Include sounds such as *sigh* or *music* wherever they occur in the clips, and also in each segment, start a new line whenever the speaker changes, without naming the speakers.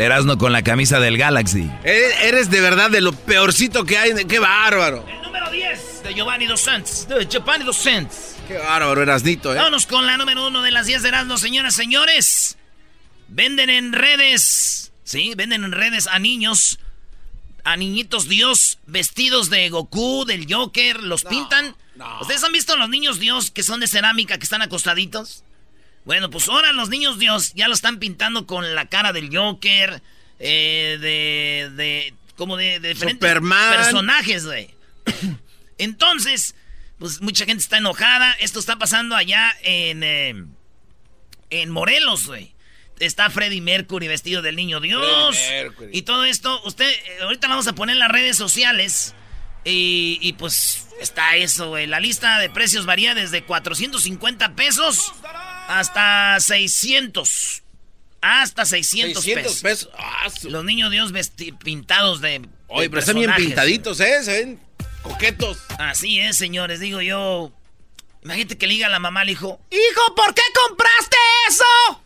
El
Erasmo con la camisa del Galaxy.
Eres, eres de verdad de lo peorcito que hay. ¡Qué bárbaro!
El número 10 de Giovanni Dos Santos. De Giovanni Dos Santos.
¡Qué bárbaro, Erasnito, eh!
Vámonos con la número uno de las 10 de Erasmo, señoras y señores. Venden en redes, ¿sí? Venden en redes a niños, a niñitos Dios, vestidos de Goku, del Joker, los pintan. ¿Ustedes han visto a los niños Dios que son de cerámica, que están acostaditos? Bueno, pues ahora los niños Dios ya lo están pintando con la cara del Joker, eh, de, de, como de, de diferentes
Superman.
personajes, güey. *coughs* Entonces, pues mucha gente está enojada. Esto está pasando allá en, eh, en Morelos, güey. Está Freddie Mercury vestido del niño Dios. Y todo esto, usted, eh, ahorita vamos a poner en las redes sociales. Y, y, pues está eso, güey. La lista de precios varía desde 450 pesos hasta 600. Hasta 600,
600
pesos.
pesos. Ah, su-
Los niños Dios vesti- pintados de.
Oye,
de
pero están bien pintaditos, ¿eh? Se ven coquetos.
Así es, señores, digo yo. Imagínate que le diga a la mamá al hijo, Hijo, ¿por qué compraste eso?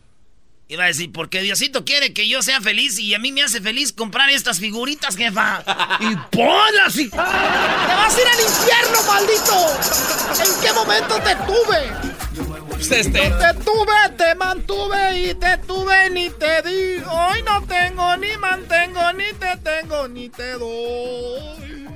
Iba a decir, porque Diosito quiere que yo sea feliz y a mí me hace feliz comprar estas figuritas, jefa. *laughs* y ponlas y...
¡Te vas a ir al infierno, maldito! ¿En qué momento te tuve?
Este,
Te tuve, te mantuve y te tuve ni te di. Hoy no tengo ni mantengo, ni te tengo, ni te doy.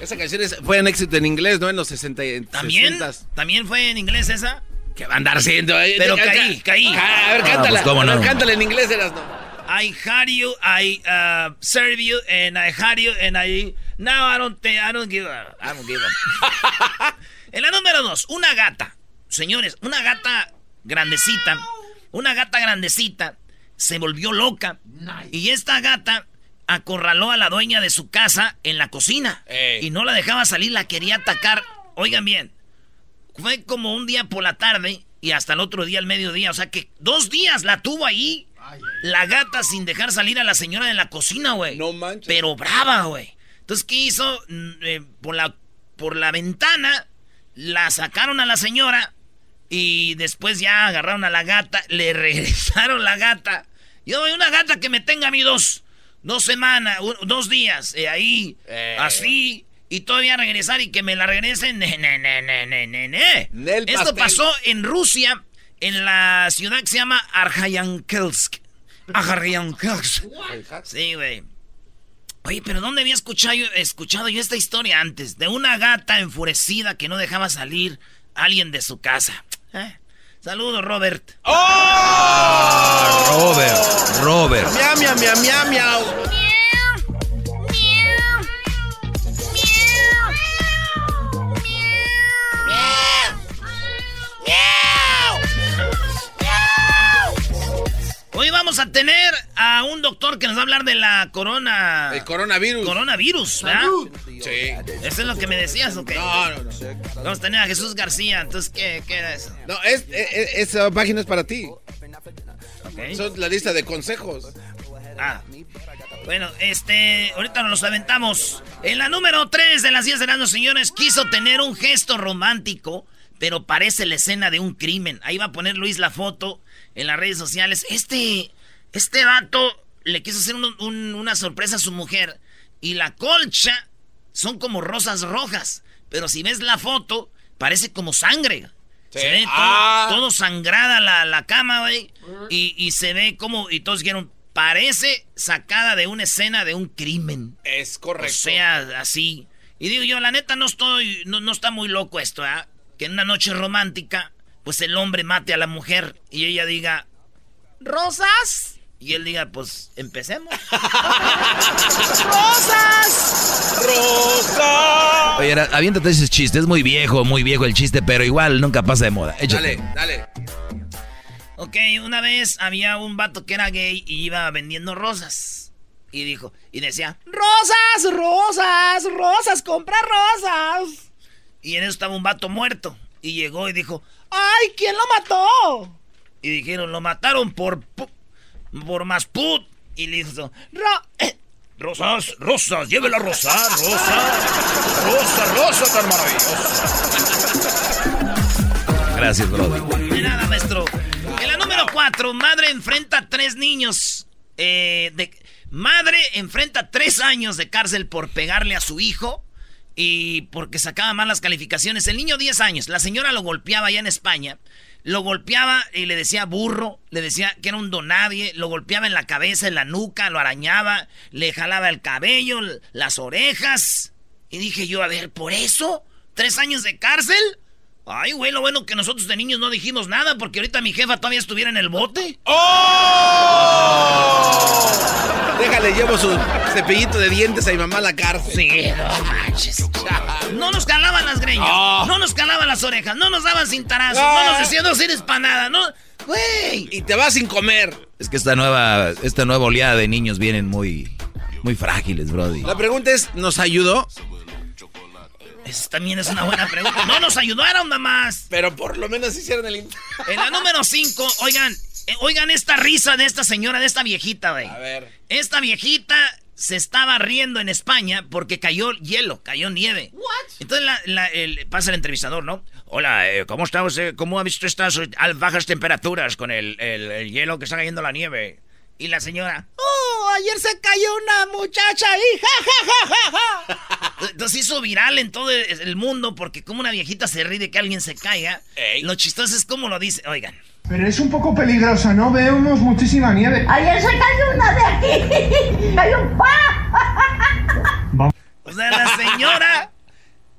esa canción es- fue un éxito en inglés, ¿no? En los 60 y-
¿También?
60s.
¿También fue en inglés esa?
¿Qué va a andar siendo? eh?
Pero
Ca-
caí,
ca-
caí.
Ah, a ver,
Ah,
cántala.
pues, cómo
A ver,
no.
cántala en inglés, Erasmo.
I hired you, I uh, serve you, and I hired you, and I now I don't think- I don't give a, I don't give a. *laughs* en la número dos, una gata, señores, una gata grandecita, una gata grandecita se volvió loca y esta gata acorraló a la dueña de su casa en la cocina
Ey.
y no la dejaba salir, la quería atacar. Oigan bien, fue como un día por la tarde y hasta el otro día al mediodía. O sea que dos días la tuvo ahí. La gata sin dejar salir a la señora de la cocina, güey.
No manches.
Pero brava, güey. Entonces, ¿qué hizo? Mm, eh, por, la, por la ventana la sacaron a la señora y después ya agarraron a la gata, le *laughs* regresaron la gata. Yo doy una gata que me tenga a mí dos, dos semanas, un- dos días, eh, ahí,
Eh.
así, y todavía regresar y que me la regresen. Ne, ne, ne, Esto pasó en Rusia, en la ciudad que se llama Arjayankelsk. Arjayankelsk. Sí, güey. Oye, pero ¿dónde había escuchado yo, escuchado yo esta historia antes? De una gata enfurecida que no dejaba salir a alguien de su casa. ¿Eh? Saludos, Robert.
Robert, Robert.
Miau, miau, miau, miau, miau.
Tener a un doctor que nos va a hablar de la corona.
El coronavirus.
Coronavirus, ¿verdad?
Sí.
Eso es lo que me decías, ¿o qué?
No, no, no.
Vamos a tener a Jesús García, entonces, ¿qué, qué era eso?
No, es, es- esa página es para ti.
Ok.
Son la lista de consejos.
Ah. Bueno, este, ahorita nos los aventamos. En la número 3 de las 10 de las señores, quiso tener un gesto romántico, pero parece la escena de un crimen. Ahí va a poner Luis la foto en las redes sociales. Este, este vato le quiso hacer un- un- una sorpresa a su mujer y la colcha son como rosas rojas, pero si ves la foto, parece como sangre. Se ve todo,
Ah.
todo sangrada la, la cama, güey. Y, y se ve como, y todos dijeron, parece sacada de una escena de un crimen.
Es
O
correcto.
sea, así. Y digo yo, la neta no estoy, no, no está muy loco esto, ¿ah? Que en una noche romántica, pues el hombre mate a la mujer y ella diga, ¿rosas? Y él diga, pues, empecemos. *laughs* ¡Rosas!
¡Rosa!
Oye, era- aviéntate ese chiste. Es muy viejo, muy viejo el chiste, pero igual nunca pasa de moda. Échate.
Dale, dale.
Ok, una vez había un vato que era gay y iba vendiendo rosas. Y dijo, y decía, rosas, rosas, rosas, compra rosas. Y en eso estaba un vato muerto. Y llegó y dijo, ¡ay, ¿quién lo mató? Y dijeron, lo mataron por, por más put. Y le dijo, "Ro- *coughs* rosas, rosas, llévela rosa, rosa, rosa, rosa tan maravillosa.
Gracias, brother.
De nada, maestro. En la número 4, madre enfrenta a tres niños. eh, de, madre enfrenta tres años de cárcel por pegarle a su hijo y porque sacaba malas calificaciones. El niño 10 años. La señora lo golpeaba allá en España. Lo golpeaba y le decía burro, le decía que era un donadie, lo golpeaba en la cabeza, en la nuca, lo arañaba, le jalaba el cabello, las orejas. Y dije yo, a ver, ¿por eso? ¿Tres años de cárcel? Ay, güey, lo bueno que nosotros de niños no dijimos nada porque ahorita mi jefa todavía estuviera en el bote.
¡Oh! Déjale, llevo su cepillito de dientes a mi mamá a la cárcel.
Sí, no manches. *laughs* No nos calaban las greñas,
No.
no nos calaban las orejas, no nos daban cintarazos,
No.
no nos decían no sirves para nada, no. Güey.
Y te vas sin comer.
Es que esta nueva, esta nueva oleada de niños vienen muy, muy frágiles, brody.
La pregunta es, ¿nos ayudó?
Eso también es una buena pregunta. No nos ayudaron nada más.
Pero por lo menos hicieron el...
En la número 5, oigan, eh, oigan esta risa de esta señora, de esta viejita, güey.
A ver.
Esta viejita se estaba riendo en España porque cayó hielo, cayó nieve. Entonces la- la- el- pasa el entrevistador, ¿no? Hola, eh, ¿cómo está usted? ¿Cómo ha visto estas bajas temperaturas con el, el- el hielo que está cayendo la nieve? Y la señora, ¡Oh, ayer se cayó una muchacha ahí! ¡Ja, ja, ja, ja, ja! *laughs* Entonces hizo viral en todo el- mundo porque como una viejita se ríe de que alguien se caiga.
Ey.
Lo chistoso es como lo dice. Oigan.
Pero es un poco peligrosa, ¿no? Vemos muchísima nieve.
Ayer se cayó una de aquí. *laughs* Cayó un pa. *laughs*
O sea, la señora.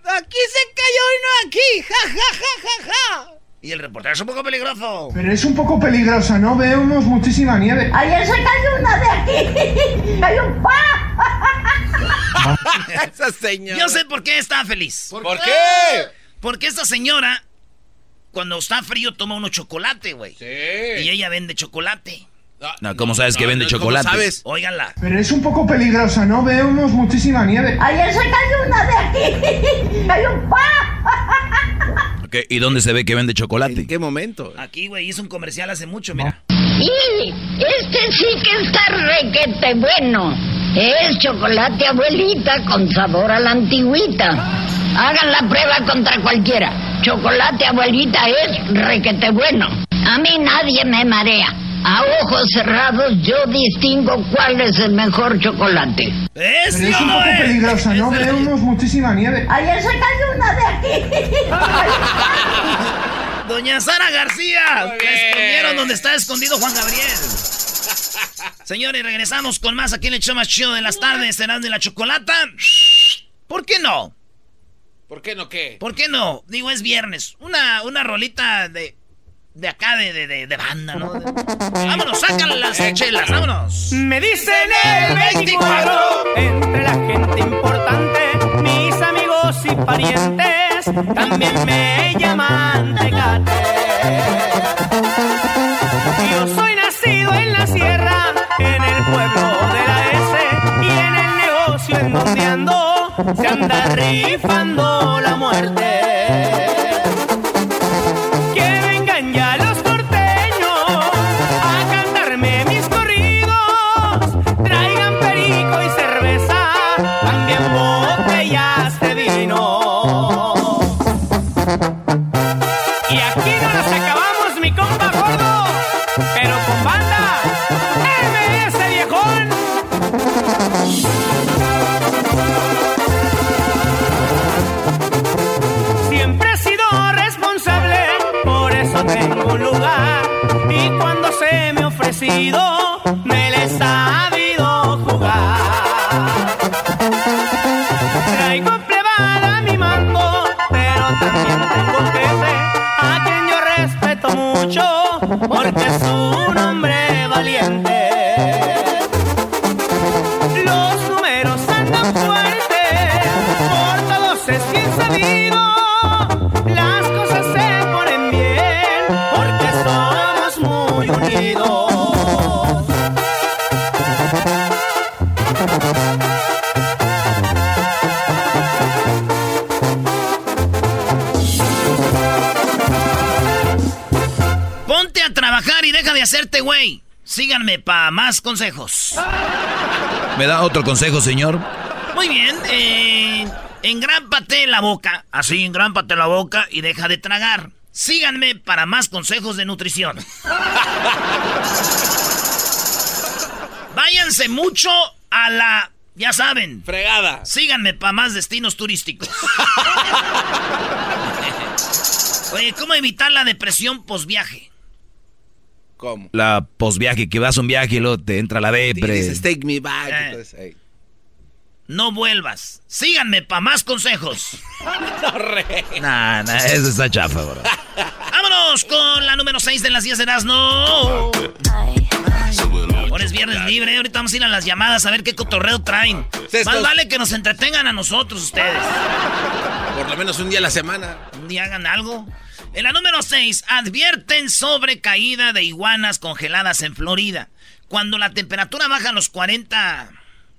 Aquí se cayó uno aquí. Ja, ja, ja, ja, ja. Y el reportero es un poco peligroso.
Pero es un poco peligrosa, ¿no? Vemos muchísima nieve.
Ayer se cayó una de aquí. *laughs* Cayó un pa.
Esa señora.
Yo sé por qué está feliz.
¿Por, qué?
Porque esta señora, cuando está frío, toma uno chocolate, güey.
Sí.
Y ella vende chocolate.
No, ¿cómo sabes que vende
¿cómo
chocolate?
sabes?
Óiganla.
Pero es un poco peligrosa, ¿no? Vemos muchísima nieve.
Ayer se cayó una de aquí. *laughs* Cayó un pa.
Ok, ¿Y dónde se ve que vende chocolate?
¿En qué momento?
Aquí, güey, hizo un comercial hace mucho, mira.
Y este sí que está requete bueno. Es chocolate abuelita con sabor a la antigüita. Hagan la prueba contra cualquiera. Chocolate abuelita es requete bueno. A mí nadie me marea. A ojos cerrados yo distingo cuál es el mejor chocolate.
¡Eso,
Pero es un poco ¿no? Vemos muchísima nieve.
Ayer se cayó una de aquí. *laughs*
Doña Sara García. Escondieron donde está escondido Juan Gabriel. *laughs* Señores, regresamos con más aquí en el show más chido de las tardes, Cenando y la Chocolata. ¿Por qué no?
¿Por qué no qué?
¿Por qué no? Digo, es viernes. Una, una rolita de. De acá, de, de, de banda, ¿no? Vámonos, sácale las eh, chelas, vámonos.
Me dicen el 24, entre la gente importante, mis amigos y parientes, también me llaman Tecate. Yo soy nacido en la sierra, en el pueblo de la S, y en el negocio en donde ando se anda rifando la muerte. Porque
de hacerte güey. Síganme para más consejos.
¿Me da otro consejo, señor?
Muy bien, eh, engrámpate la boca, así engrámpate la boca y deja de tragar. Síganme para más consejos de nutrición. *laughs* Váyanse mucho a la, ya saben.
Fregada.
Síganme para más destinos turísticos. *laughs* Oye, ¿cómo evitar la depresión posviaje?
¿Cómo?
La posviaje, que vas a un viaje y luego te entra la depre.
Dices, take me back.
Eh.
entonces.
No vuelvas. Síganme para más consejos. *laughs*
No, re.
Nah, nah, eso está chafa, bro. *laughs*
Vámonos con la número 6 de las 10 de Erasmo. Ahora es viernes libre. Ahorita vamos a ir a las llamadas a ver qué cotorreo traen.
Estos-
Más vale que nos entretengan a nosotros ustedes.
Por lo menos un día a la semana.
Un día hagan algo. En la número 6, advierten sobre caída de iguanas congeladas en Florida. Cuando la temperatura baja a los 40...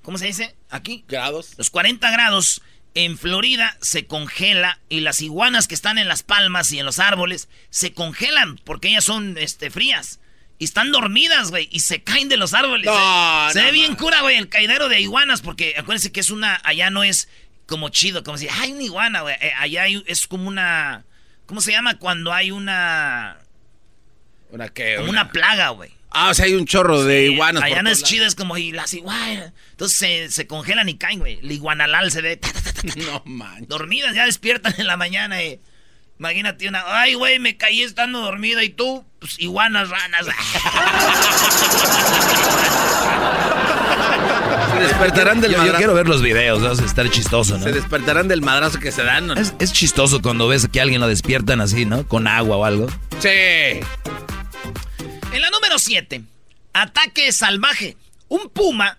¿Cómo se dice? Aquí.
Grados.
Los 40 grados en Florida se congela y las iguanas que están en las palmas y en los árboles se congelan porque ellas son este, frías. Y están dormidas, güey, y se caen de los árboles.
No,
se
no
ve bien cura, güey, el caidero de iguanas porque acuérdense que es una... Allá no es como chido, como si... Hay una iguana, güey. eh, allá hay- es como una... ¿Cómo se llama cuando hay una...
¿Una qué?
Como una plaga, güey.
Ah, o sea, hay un chorro de iguanas.
Allá no es chido, es como y las iguanas. Entonces se, se congelan y caen, güey. El iguanalal se ve ta, ta, ta. *laughs*
No manches.
dormidas, ya despiertan en la mañana. Y, imagínate una, ay, güey, me caí estando dormida y tú, pues iguanas, ranas. *laughs*
Se despertarán del
Yo, yo
madrazo.
quiero ver los videos, va a estar chistoso, ¿no?
Se despertarán del madrazo que se dan. ¿no?
Es, es chistoso cuando ves que alguien lo despiertan así, ¿no? Con agua o algo.
Sí.
en la número 7, ataque salvaje. Un puma,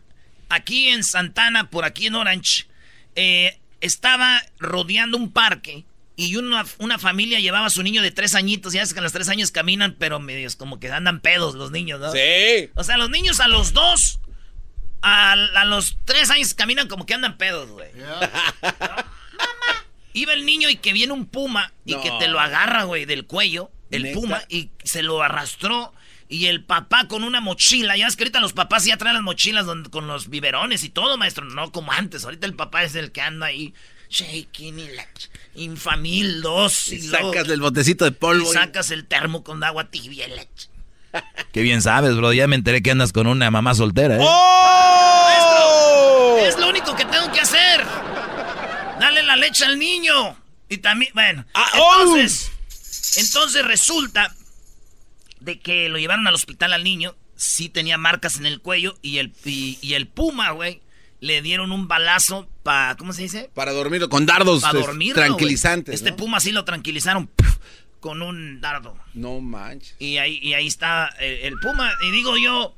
aquí en Santana, por aquí en Orange, eh, estaba rodeando un parque. Y una, una familia llevaba a su niño de tres añitos. Ya es que a los tres años caminan, pero medios como que andan pedos los niños, ¿no?
Sí.
O sea, los niños a los dos, a, a los tres años caminan como que andan pedos, güey. *laughs* Iba el niño y que viene un puma y
No.
que te lo agarra, güey, del cuello, el
¿Neta?
puma, y se lo arrastró. Y el papá con una mochila, ya ves que ahorita los papás ya traen las mochilas donde- con los biberones y todo, maestro, no como antes. Ahorita el papá es el que anda ahí shaking y la infamil dos y,
Y
luego-
sacas el botecito de
y
polvo. y-
sacas el termo con agua tibia y la ch-
Qué bien sabes, bro. Ya me enteré que andas con una mamá soltera, ¿eh?
¡Oh!
Es lo único que tengo que hacer. Dale la leche al niño. Y también, bueno.
Ah, oh.
entonces, entonces resulta de que lo llevaron al hospital al niño. Sí tenía marcas en el cuello y el, y, y el puma, güey, le dieron un balazo para, ¿cómo se dice?
Para dormirlo con dardos
Para
es,
dormirlo.
tranquilizantes.
Este
¿no?
puma sí lo tranquilizaron con un dardo.
No manches.
Y ahí, y ahí está el, el Puma. Y digo yo,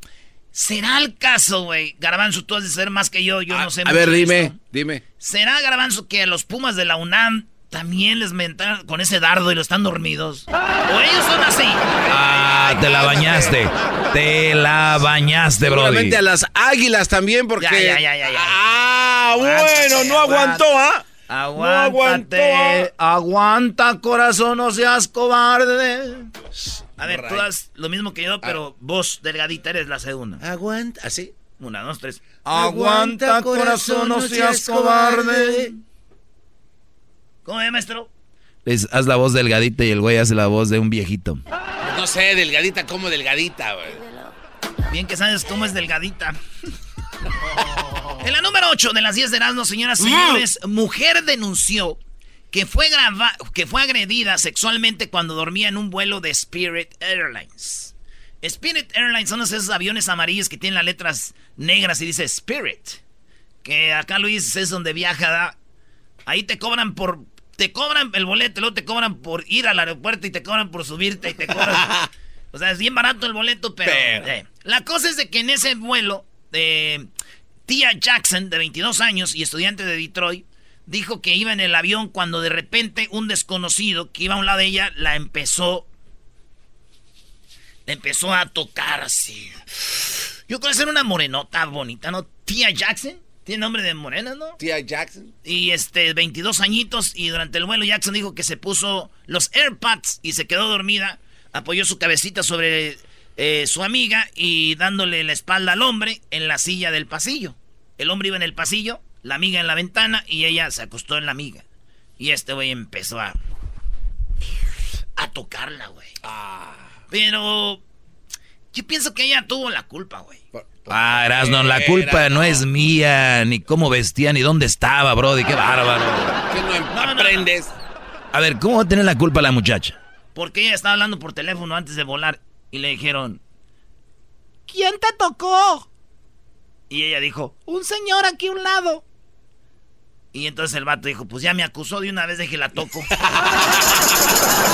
¿será el caso, güey? Garbanzo, tú has de ser más que yo, yo no sé
a ver, dime,
esto.
dime.
¿Será, Garbanzo, que a los Pumas de la UNAM también les mentaron con ese dardo y lo están dormidos? ¿O ellos son así?
Ah, te la bañaste. Te la bañaste, Brody.
Seguramente a las águilas también, porque.
Ya, ya, ya, ya, ya.
¡Ah! Ah, bueno, no aguantó, ¿ah?
Aguántate, aguanta corazón, no seas cobarde.
A ver, tú das lo mismo que yo, pero vos, delgadita, eres la segunda.
Aguanta, así.
Una, dos, tres.
Aguanta corazón, no seas cobarde.
¿Cómo es, maestro?
Es, haz la voz delgadita y el güey hace la voz de un viejito.
No sé, delgadita como delgadita, güey.
Bien que sabes cómo es delgadita. *laughs* en la número 8 de las 10 de Erasmo, señoras y señores, mujer denunció que fue, grava- que fue agredida sexualmente cuando dormía en un vuelo de Spirit Airlines. Spirit Airlines son esos aviones amarillos que tienen las letras negras y dice Spirit. Que acá Luis es donde viaja. ¿da? Ahí te cobran por. Te cobran el boleto, luego te cobran por ir al aeropuerto y te cobran por subirte y te cobran. *laughs* o sea, es bien barato el boleto, pero.
Pero.
eh. La cosa es de que en ese vuelo, eh, Tia Jackson, de 22 años y estudiante de Detroit, dijo que iba en el avión cuando de repente un desconocido que iba a un lado de ella la empezó. La empezó a tocar así. Yo creo que era una morenota bonita, ¿no? Tia Jackson. Tiene nombre de morena, ¿no?
Tía Jackson.
Y este, 22 añitos. Y durante el vuelo, Jackson dijo que se puso los AirPods y se quedó dormida. Apoyó su cabecita sobre eh, su amiga y dándole la espalda al hombre en la silla del pasillo. El hombre iba en el pasillo, la amiga en la ventana y ella se acostó en la amiga. Y este güey empezó a. a tocarla, güey. Pero. Yo pienso que ella tuvo la culpa, güey.
Ah, Erasno, la culpa no es mía, ni cómo vestía, ni dónde estaba, brody, qué bárbaro.
¿Qué no aprendes?
A ver, ¿cómo va a tener la culpa la muchacha?
Porque ella estaba hablando por teléfono antes de volar y le dijeron, ¿quién te tocó? Y ella dijo, un señor aquí a un lado. Y entonces el vato dijo, pues ya me acusó de una vez de que la toco. *laughs*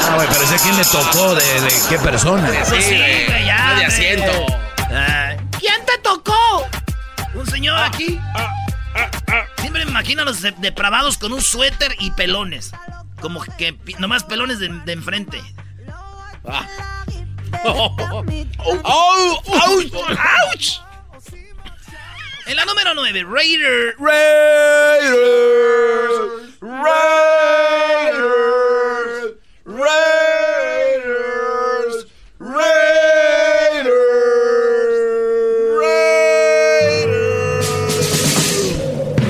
Ah, güey, pero sé quién le tocó, de, de qué persona.
Pues sí, güey, ya,
de asiento.
Ah, ¿Quién te tocó? Un señor aquí. Siempre me imagino a los de- depravados con un suéter y pelones. Como que nomás pelones de, de enfrente. *laughs*
¡Oh! ¡Auch!
¡Auch! En la número 9, Raider.
Raiders,
Raiders, Raiders, Raiders.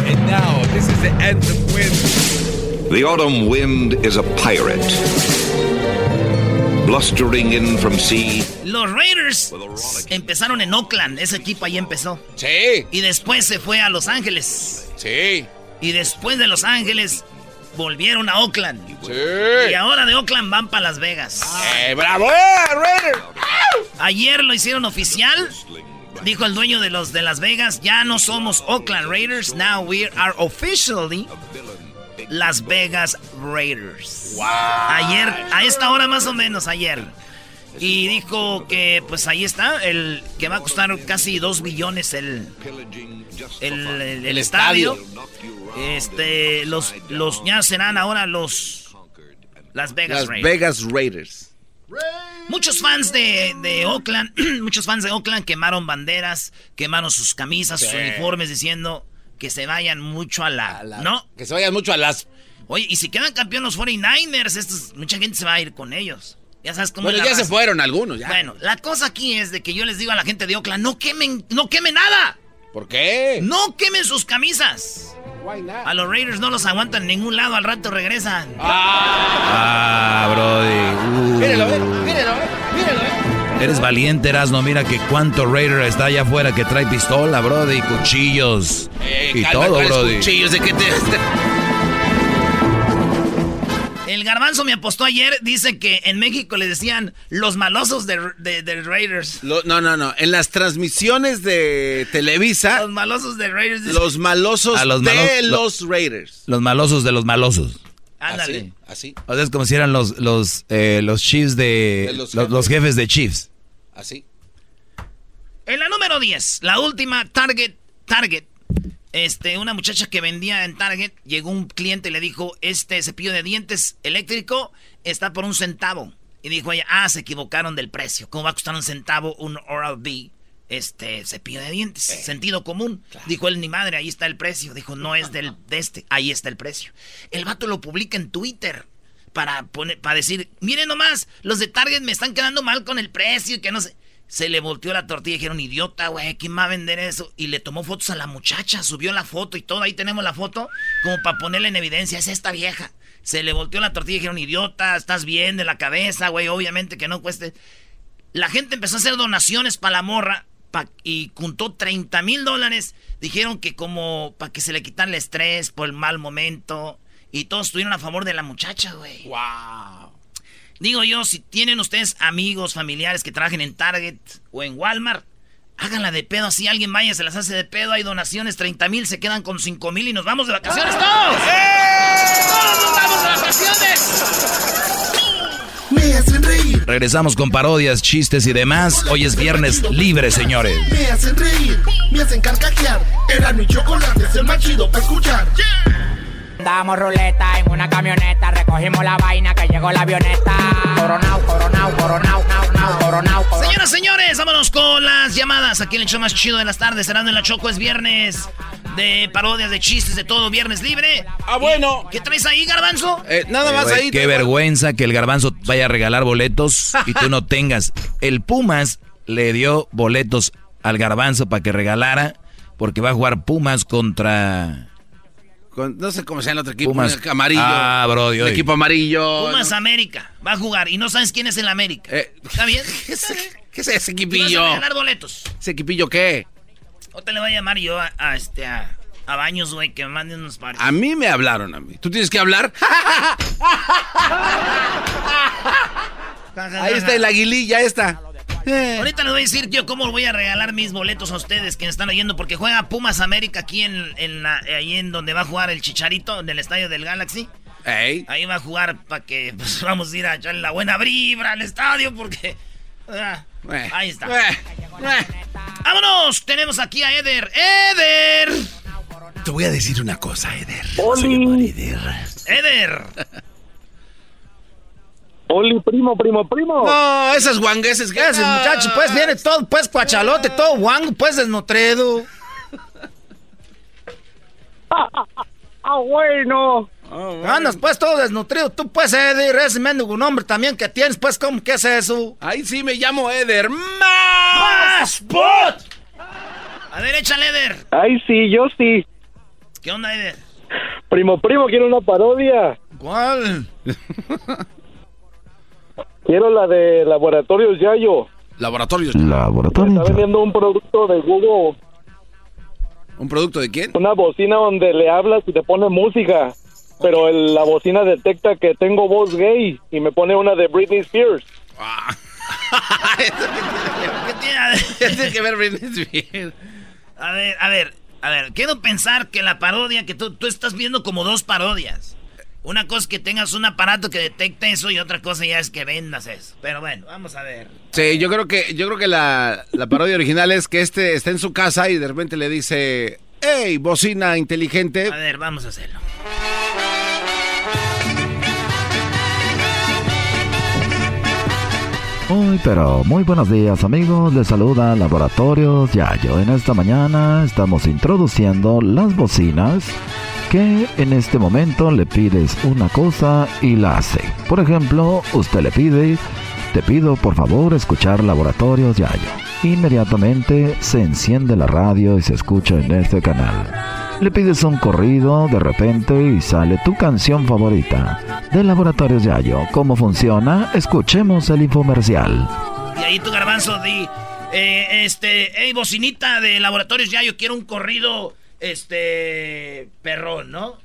And now, this is the anthem wind.
The autumn wind is a pirate. Blustering in from sea.
Los Raiders empezaron en Oakland. Ese equipo ahí empezó.
Sí,
Y después se fue a Los Ángeles.
sí,
Y después de Los Ángeles volvieron a Oakland. Y
sí.
ahora de Oakland van para Las Vegas.
¡Eh, bravo! ¡Eh, Raiders!
Ayer lo hicieron oficial. Dijo el dueño de los de Las Vegas, ya no somos Oakland Raiders, now we are officially Las Vegas Raiders. Ayer, a esta hora más o menos ayer. Y dijo que pues ahí está, el que va a costar casi 2 billones el, el, el- el estadio. Este, los, los ya serán ahora los Las Vegas
Las
Raiders.
Vegas Raiders.
Muchos fans de, de Oakland, *clears throat* muchos fans de Oakland quemaron banderas, quemaron sus camisas, sus uniformes diciendo que se vayan mucho a la, ¿no?
Que se vayan mucho a las.
Oye, y si quedan campeón los 49ers, estos, mucha gente se va a ir con ellos. Ya sabes cómo
Bueno, ya se fueron algunos, ya.
Bueno, la cosa aquí es de que yo les digo a la gente de Oakland, no quemen, no quemen nada.
¿Por qué?
No quemen sus camisas. A los Raiders no los aguantan en ningún lado, al rato regresan.
Ah, brody. uh.
Mírelo, eh, mírelo, eh, mírelo, eh.
Eres valiente, Erasno. Mira que cuánto Raider está allá afuera que trae pistola, brody, y cuchillos.
Eh,
y
calma,
todo,
¿cuáles
brody.
cuchillos? ¿De qué te.?
El garbanzo me apostó ayer, dice que en México le decían los malosos de, de- de Raiders.
Lo- no, no, no. En las transmisiones de Televisa,
Los malosos de Raiders.
los malosos
A los
de los Raiders.
Los malosos de los malosos.
Ándale.
Así, así,
O sea, es como si eran los, los, eh, los Chiefs de...
De los
los, los jefes de Chiefs.
así.
En la número 10, la última Target, Target. Este, una muchacha que vendía en Target, llegó un cliente y le dijo, este cepillo de dientes eléctrico está por un centavo. Y dijo ella, ah, se equivocaron del precio. ¿Cómo va a costar un centavo un Oral-B este, cepillo de dientes, sentido común. Dijo él, ni madre, ahí está el precio. Dijo, no es del, de este, ahí está el precio. El vato lo publica en Twitter para, poner, para decir, miren nomás, los de Target me están quedando mal con el precio y que no sé. Se le volteó la tortilla y dijeron, idiota, güey, ¿quién va a vender eso? Y le tomó fotos a la muchacha, subió la foto y todo. Ahí tenemos la foto como para ponerle en evidencia, es esta vieja. Se le volteó la tortilla y dijeron, idiota, estás bien de la cabeza, güey, obviamente que no cueste. La gente empezó a hacer donaciones para la morra y juntó 30 mil dólares. Dijeron que como para que se le quitara el estrés por el mal momento. Y todos estuvieron a favor de la muchacha, güey.
¡Wow!
Digo yo, si tienen ustedes amigos, familiares que trabajen en Target o en Walmart, háganla de pedo. Así alguien vaya, se las hace de pedo. Hay donaciones, 30 mil, se quedan con 5 mil y nos vamos de vacaciones todos. ¡Eh! ¡Todos nos vamos de vacaciones!
Me hacen reír.
Regresamos con parodias, chistes y demás. Hoy es viernes libre, señores.
Me hacen reír. Me hacen carcajear. Era mi chocolate, es el más chido para escuchar.
Damos ruleta en una camioneta, recogimos la vaina que llegó la avioneta. Coronao, coronao, coronao, coronao, coronao.
Señoras, señores, vámonos con las llamadas. Aquí en el show más chido de las tardes, cerrando en la Choco es viernes de parodias, de chistes, de todo, viernes libre.
Ah, bueno.
¿Qué traes ahí, Garbanzo?
Eh, nada más ahí.
Qué vergüenza que el Garbanzo vaya a regalar boletos y tú no *laughs* tengas. El Pumas le dio boletos al Garbanzo para que regalara, porque va a jugar Pumas contra
no sé cómo se llama el otro equipo.
Pumas.
Amarillo.
Ah, bro,
El equipo amarillo.
Pumas América. Va a jugar. Y no sabes quién es el América.
Eh,
¿Está bien? *laughs*
¿Qué es, ¿Qué es ese equipillo?
Vas a regalar boletos.
¿Ese equipillo qué?
O te le voy a llamar yo a, a este a, a Baños, güey, que me manden unos pares.
A mí me hablaron a mí. ¿Tú tienes que hablar? *laughs* Ahí está el aguililla, esta.
Eh. Ahorita les voy a decir yo cómo voy a regalar mis boletos a ustedes que me están oyendo porque juega Pumas América aquí en, en la, ahí en donde va a jugar el Chicharito en el estadio del Galaxy. Ahí va a jugar para que pues, *laughs* vamos a ir a echarle la buena vibra al estadio porque ah, ahí está. Vámonos, tenemos aquí a Eder. Eder.
Te voy a decir una cosa, Eder.
Eder. Eder. *laughs*
Oli, primo, primo, primo.
No, esas guangueses.
¿Qué haces, muchacho? Pues viene todo, pues, cuachalote, todo guango, pues, desnutrido. *laughs*
ah, bueno.
Andas, pues, todo desnutrido. Tú, pues, Eder, ese mendigo nombre también que tienes, pues, ¿cómo que es eso?
Ahí sí me llamo Eder.
¡Más! ¡Bot! A ver, échale, Eder.
Ay, sí, yo sí.
¿Qué onda, Eder?
Primo, primo, quiero una parodia.
¿Cuál? *laughs*
Quiero la de Laboratorios Yayo.
Laboratorios
Laboratorios.
Está vendiendo un producto de Google.
¿Un producto de quién?
Una bocina donde le hablas y te pone música. Pero el- la bocina detecta que tengo voz gay y me pone una de Britney Spears. *laughs*
¿Qué tiene? *laughs*
Tiene que ver Britney Spears.
A ver, a ver, a ver. Quiero pensar que la parodia, que tú, tú estás viendo como dos parodias. Una cosa es que tengas un aparato que detecte eso y otra cosa ya es que vendas eso. Pero bueno, vamos a ver.
Sí, yo creo que, yo creo que la, la parodia original es que este está en su casa y de repente le dice, hey, bocina inteligente.
A ver, vamos a hacerlo.
Muy pero muy buenos días amigos, les saluda Laboratorios Yayo. En esta mañana estamos introduciendo las bocinas que en este momento le pides una cosa y la hace. Por ejemplo, usted le pide, te pido por favor escuchar Laboratorios Yayo. Inmediatamente se enciende la radio y se escucha en este canal. Le pides un corrido de repente y sale tu canción favorita de Laboratorios Yayo. ¿Cómo funciona? Escuchemos el infomercial.
Y ahí tu garbanzo di, eh, este, hey, bocinita de laboratorios ya, yo quiero un corrido, este, perrón, ¿no?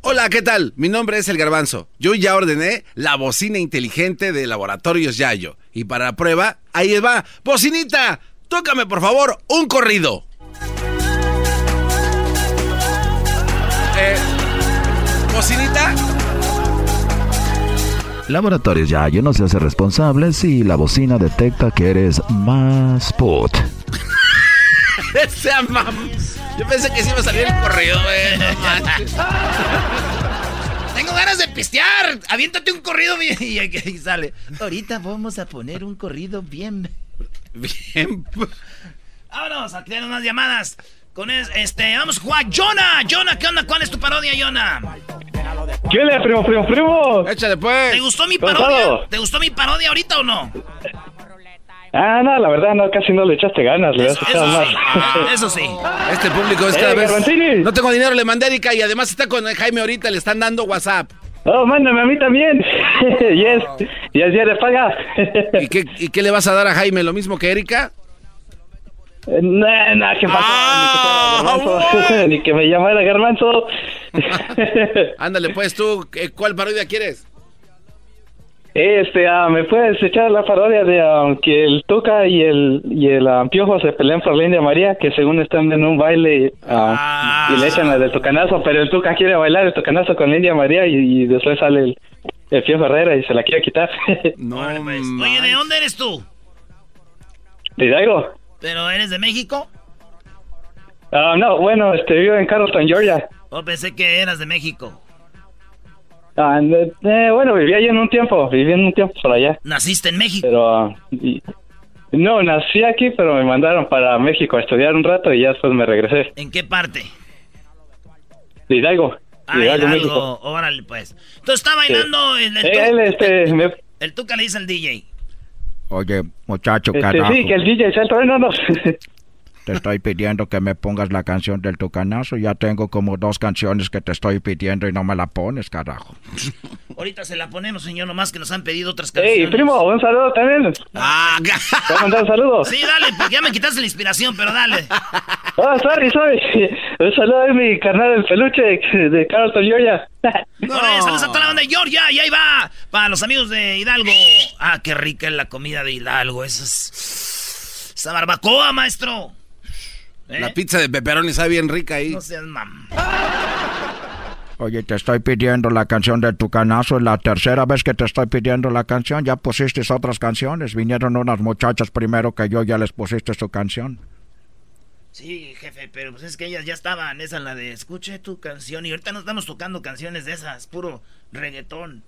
Hola, ¿qué tal? Mi nombre es El Garbanzo. Yo ya ordené la bocina inteligente de Laboratorios Yayo. Y para la prueba, ahí va. ¡Bocinita! Tócame, por favor, un corrido. Eh, ¿Bocinita?
Laboratorios Yayo no se hace responsable si la bocina detecta que eres más put. *laughs*
Ese mam. Yo pensé que sí iba a salir el corrido, güey. *laughs*
Tengo ganas de pistear. Aviéntate un corrido bien. Y ahí sale. Ahorita vamos a poner un corrido bien.
Bien.
Vámonos, a tener unas llamadas. Con es- este, vamos a jugar. Jonah, Jonah, ¿qué onda? ¿Cuál es tu parodia, Jonah?
¿Qué le, primo, primo, primo?
Échale, pues.
¿Te gustó mi parodia? ¿Te gustó mi parodia ahorita o no?
Ah, no, la verdad, no, casi no le echaste ganas, le has echado más.
Eso sí.
Este público es
Eh,
cada vez.
Garbanzini.
No tengo dinero, le mandé a Erika y además está con Jaime ahorita, le están dando WhatsApp.
Oh, mándame a mí también. *laughs* yes, yes, ya le paga.
¿Y qué, ¿Y qué le vas a dar a Jaime? ¿Lo mismo que Erika?
No, no, ¿qué pasó?
Ah,
ni, que garbanzo. *laughs* ni que me llamara garbanzo. *laughs*
Ándale, pues tú, ¿qué- ¿cuál parodia quieres?
Este, ah, ¿me puedes echar la parodia de ah, que el Tuca y el y el ah, Piojo se pelean por la India María, que según están en un baile ah, y le echan la del Tucanazo, pero el Tuca quiere bailar el Tucanazo con la India María y, y después sale el, el Piojo Herrera y se la quiere quitar. *laughs*
No,
Oye, ¿de dónde eres tú?
¿De Hidalgo?
¿Pero eres de México?
Ah, no, bueno, este, vivo en Carrollton, Georgia.
Oh, pensé que eras de México.
Ah, eh, bueno, viví allí en un tiempo, viví en un tiempo por allá.
¿Naciste en México?
Pero, ah, y- no, nací aquí, pero me mandaron para México a estudiar un rato y ya después me regresé.
¿En qué parte?
De Hidalgo.
Ah,
Hidalgo,
Hidalgo.
México.
Órale, pues. Entonces está bailando el, el,
él, este, me-
el Tuca le dice al DJ.
Oye, muchacho,
este,
carajo.
sí, que el DJ. *laughs*
Te estoy pidiendo que me pongas la canción del tucanazo. Ya tengo como dos canciones que te estoy pidiendo y no me la pones, carajo. *laughs*
Ahorita se la ponemos, señor, nomás que nos han pedido otras canciones.
Ey, primo, un saludo también.
Ah,
¿Te *laughs* voy a mandar un saludo?
Sí, dale, porque ya me quitaste la inspiración, pero dale.
Oh, *laughs* sorry, sorry. Un saludo a mi carnal el peluche de, Carlton, Georgia.
Órale, saludos a toda la banda de Georgia y ahí va para los amigos de Hidalgo. Ah, qué rica es la comida de Hidalgo. Esa es... Esa barbacoa, maestro. ¿Eh?
La pizza de pepperoni sabe bien rica ahí.
No seas mam.
Oye, te estoy pidiendo la canción del tucanazo. Es la tercera vez que te estoy pidiendo la canción. Ya pusiste otras canciones. Vinieron unas muchachas primero que yo, ya les pusiste su canción.
Sí, jefe, pero pues es que ellas ya estaban. Esa la de escuche tu canción. Y ahorita no estamos tocando canciones de esas, puro reggaetón.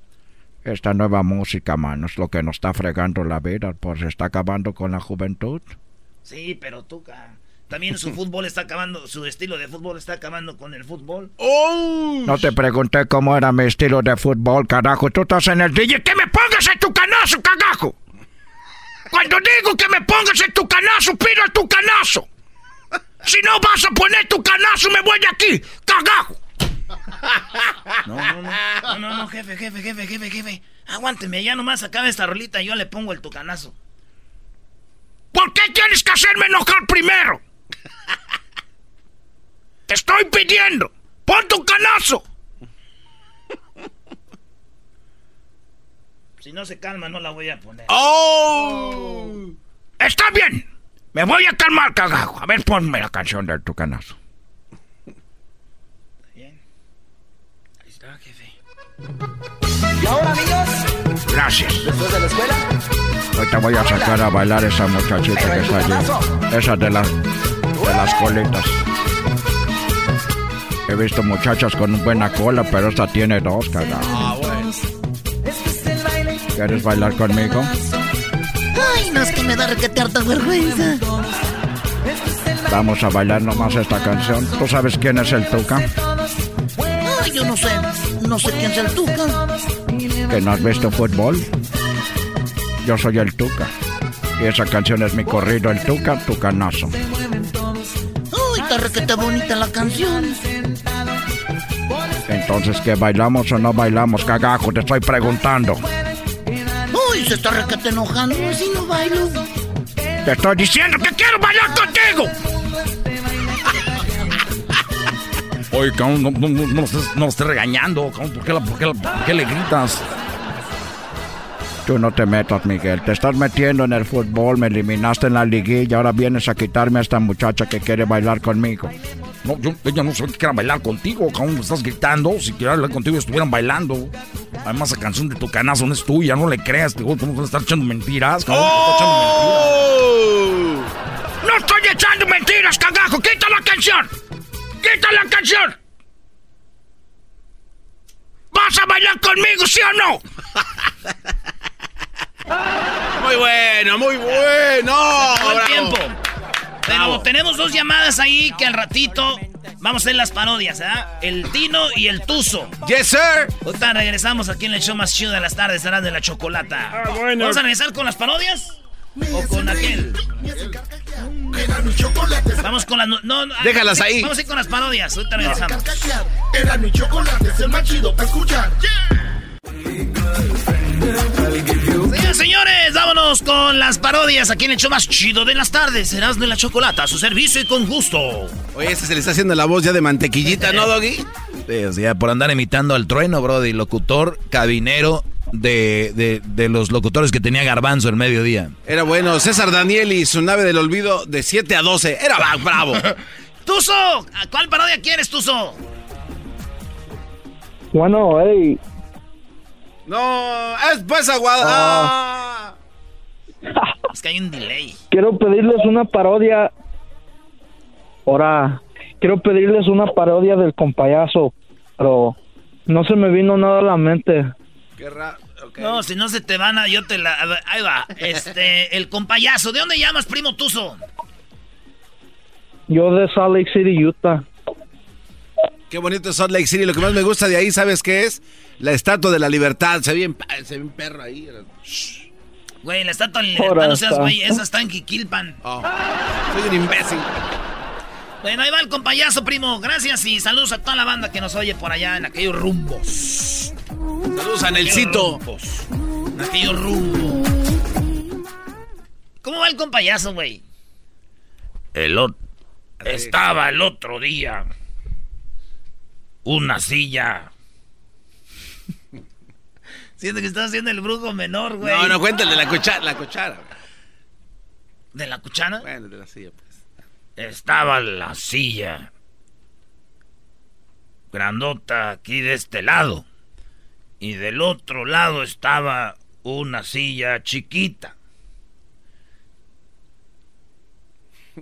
Esta nueva música, mano, es lo que nos está fregando la vida, pues se está acabando con la juventud.
Sí, pero Tuca. También su fútbol está acabando, su estilo de fútbol está acabando con el fútbol.
No te pregunté cómo era mi estilo de fútbol, carajo. Tú estás en el DJ. ¡Que me pongas en tu canazo, cagajo! Cuando digo que me pongas en tu canazo, pido el tu canazo. Si no vas a poner tu canazo, me voy de aquí, cagajo.
No, no, no. No, no, no, jefe, jefe, jefe, jefe, jefe. Aguánteme, ya nomás acabe esta rolita y yo le pongo el tucanazo.
¿Por qué tienes que hacerme enojar primero? Te estoy pidiendo. Pon tu canazo.
Si no se calma, no la voy a poner.
¡Oh! Está bien. Me voy a calmar, cagajo. A ver, ponme la canción del tucanazo.
Ahí está, jefe.
Y ahora, amigos,
Gracias.
después de la escuela,
Ahorita voy a sacar a bailar esa muchachita que está allí. Esa de las de las colitas. He visto muchachas con buena cola, pero esta tiene dos, cagajo. ¿Quieres bailar conmigo?
Ay, no es que me da requete harta vergüenza.
Vamos a bailar nomás esta canción. ¿Tú sabes quién es el Tuca?
Ay, yo no sé. No sé quién es el Tuca.
¿Que no has visto fútbol? Yo soy el Tuca. Y esa canción es mi corrido, el Tuca, Tucanazo.
Ay, está requete bonita la canción.
Entonces, ¿qué bailamos o no bailamos, cagajo? Te estoy preguntando.
Uy, se está requete enojando. Si no bailo.
Te estoy diciendo que quiero bailar contigo.
Oye, cabrón, no, no, no, no, estés, no estés regañando, cabrón. ¿Por qué, la- por qué la- por qué le gritas?
Tú no te metas, Miguel. Te estás metiendo en el fútbol, me eliminaste en la liguilla, ahora vienes a quitarme a esta muchacha que quiere bailar conmigo.
No, yo, ella no sabe que quiera bailar contigo, cabrón. Me estás gritando. Si quiera bailar contigo, estuvieran bailando. Además, la canción de tu canazo no es tuya, no le creas. Te ¿Cómo vas a estar echando mentiras, cabrón? Te está echando mentiras.
¡No estoy echando mentiras, cagajo! ¡Quita la canción! ¡Quita la canción! ¿Vas a bailar conmigo, sí o no? *laughs*
Muy bueno, muy bueno.
Buen tiempo. Pero tenemos dos llamadas ahí que al ratito vamos a hacer las parodias, ¿ah? El Tino y el Tuzo.
Yes, sir.
Ahorita regresamos aquí en el show más chido de las tardes, será de la chocolata.
Ah, bueno.
¿Vamos a regresar con las parodias? ¿O con aquel? Vamos con las... No, no,
Déjalas
sí,
ahí.
Vamos a ir con las parodias, ahorita regresamos.
Era mi chocolate, es el más chido para escuchar.
Señores, señores, vámonos con las parodias aquí en el show más chido de las tardes. Serás de la chocolata, a su servicio y con gusto.
Oye, este se le está haciendo la voz ya de mantequillita, ¿no, Doggy?
Sí, o sea, por andar imitando al trueno, Brody, locutor, cabinero de, de, de los locutores que tenía Garbanzo el mediodía.
Era bueno. César Daniel y su nave del olvido de 7 a 12. Era bravo. *laughs*
Tuzo, ¿a ¿cuál parodia quieres, Tuzo?
Bueno, hey,
No, es pues aguada.
Ah. *laughs*
Es que hay un delay.
quiero pedirles una parodia. Ahora, quiero pedirles una parodia del compayazo, pero no se me vino nada a la mente.
Qué raro.
No, si no se te van a... Yo te la... a ver, ahí va. Este, el compayazo. ¿De dónde llamas, primo Tuzo?
Yo de Salt Lake City, Utah.
Qué bonito es Salt Lake City. Lo que más me gusta de ahí, ¿sabes qué es? La estatua de la libertad. Se ve pa- se ve un perro ahí.
Güey, la estatua de
Ahora
libertad, no seas güey. Esa está en Jiquilpan.
Soy un imbécil.
Bueno, ahí va el compayazo, primo. Gracias y saludos a toda la banda que nos oye por allá en aquellos rumbos.
Saludos a Nelsito.
En aquellos rumbos. ¿Cómo va el compayazo, güey? El ot- Estaba el otro día. Una silla. *laughs* Siento que estás haciendo el brujo menor, güey.
No, no, cuéntale la cuchara. La cuchara.
¿De la cuchara?
Bueno, de la silla, pues.
Estaba la silla. Grandota aquí de este lado. Y del otro lado estaba una silla chiquita.